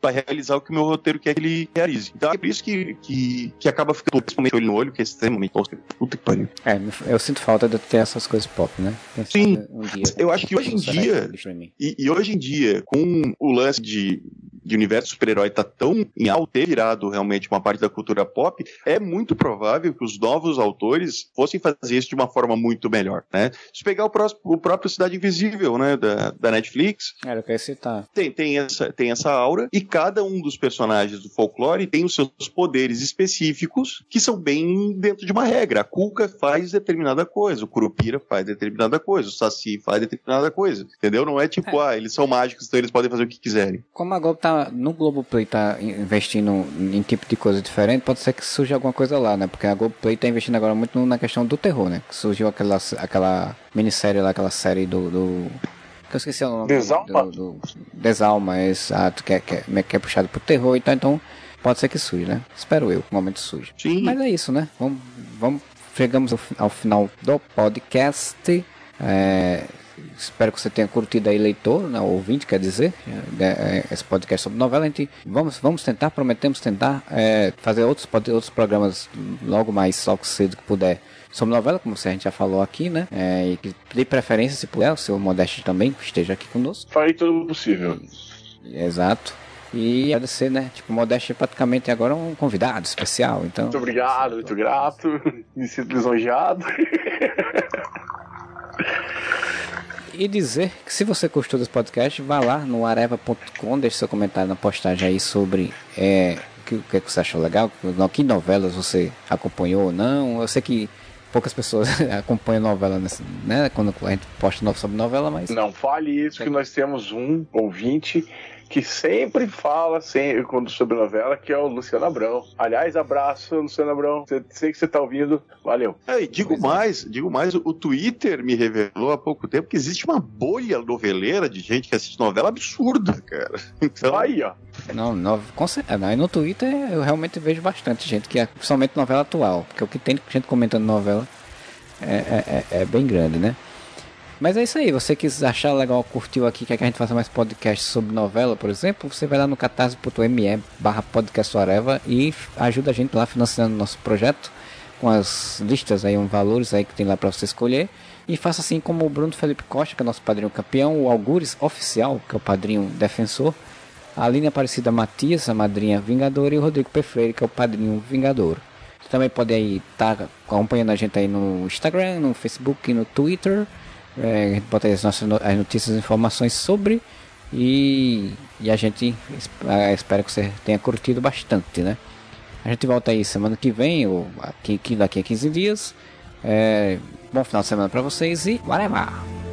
para realizar o que o meu roteiro quer que ele realize. Então é por isso que, que, que acaba ficando principalmente olho no olho, que é extremamente Puta que pariu. É, eu sinto falta de ter essas coisas pop, né? Sim. Um dia, eu acho que hoje em dia. E, e hoje em dia, com o lance de de universo super-herói tá tão em ter virado realmente uma parte da cultura pop, é muito provável que os novos autores fossem fazer isso de uma forma muito melhor, né? Se pegar o, próximo, o próprio Cidade Invisível, né, da, da Netflix... Era o que eu ia citar. Tem, tem, essa, tem essa aura, e cada um dos personagens do folclore tem os seus poderes específicos, que são bem dentro de uma regra. A Cuca faz determinada coisa, o Curupira faz determinada coisa, o Saci faz determinada coisa, entendeu? Não é tipo, é. ah, eles são mágicos, então eles podem fazer o que quiserem. Como a Globo tá no Globoplay tá investindo em tipo de coisa diferente, pode ser que surja alguma coisa lá, né? Porque a Globoplay tá investindo agora muito na questão do terror, né? Que surgiu aquela, aquela minissérie lá, aquela série do. do... Que eu esqueci o nome. Desalma? Do, do, Desalma, exato, que é, que, é, que é puxado pro terror e então, então pode ser que surja, né? Espero eu, que o momento surja. Sim. Mas é isso, né? Vamos, vamos chegamos ao, ao final do podcast. É, espero que você tenha curtido aí, leitor, né, ouvinte, quer dizer, é, esse podcast sobre novela. A gente vamos, vamos tentar, prometemos tentar é, fazer outros, outros programas logo mais, logo cedo que puder sobre novela, como a gente já falou aqui, né? É, e que de preferência, se puder, o seu Modeste também esteja aqui conosco. Farei tudo possível. Exato. E agradecer, né? Tipo, Modeste é praticamente agora um convidado especial, então... Muito obrigado, muito grato, me sinto lisonjeado. e dizer que se você gostou desse podcast, vá lá no areva.com, deixe seu comentário na postagem aí sobre é, o que, o que você achou legal, que novelas você acompanhou ou não. Eu sei que poucas pessoas acompanham novela, nessa, né? Quando a gente posta sobre novela, mas. Não fale isso, que nós temos um ouvinte que sempre fala sempre, quando sobre novela, que é o Luciano Abrão. Aliás, abraço, Luciano Abrão. Sei que você está ouvindo. Valeu. É, digo é. mais, digo mais, o Twitter me revelou há pouco tempo que existe uma bolha noveleira de gente que assiste novela absurda, cara. Então. Aí, ó. Não, no, com certeza. Aí no Twitter eu realmente vejo bastante gente que é principalmente novela atual. Porque o que tem gente comentando novela é, é, é, é bem grande, né? Mas é isso aí, você que achar legal, curtiu aqui, quer que a gente faça mais podcast sobre novela, por exemplo, você vai lá no catarse.me barra e ajuda a gente lá financiando nosso projeto com as listas aí, um valores aí que tem lá para você escolher. E faça assim como o Bruno Felipe Costa, que é nosso padrinho campeão, o Algures Oficial, que é o padrinho defensor, a Aline Aparecida Matias, a madrinha Vingador, e o Rodrigo P. Freire, que é o padrinho Vingador. Você também pode aí estar tá acompanhando a gente aí no Instagram, no Facebook e no Twitter. É, a gente bota as nossas as notícias e informações sobre. E, e a gente é, espera que você tenha curtido bastante, né? A gente volta aí semana que vem, ou aqui, daqui a 15 dias. É, bom final de semana para vocês e whatever!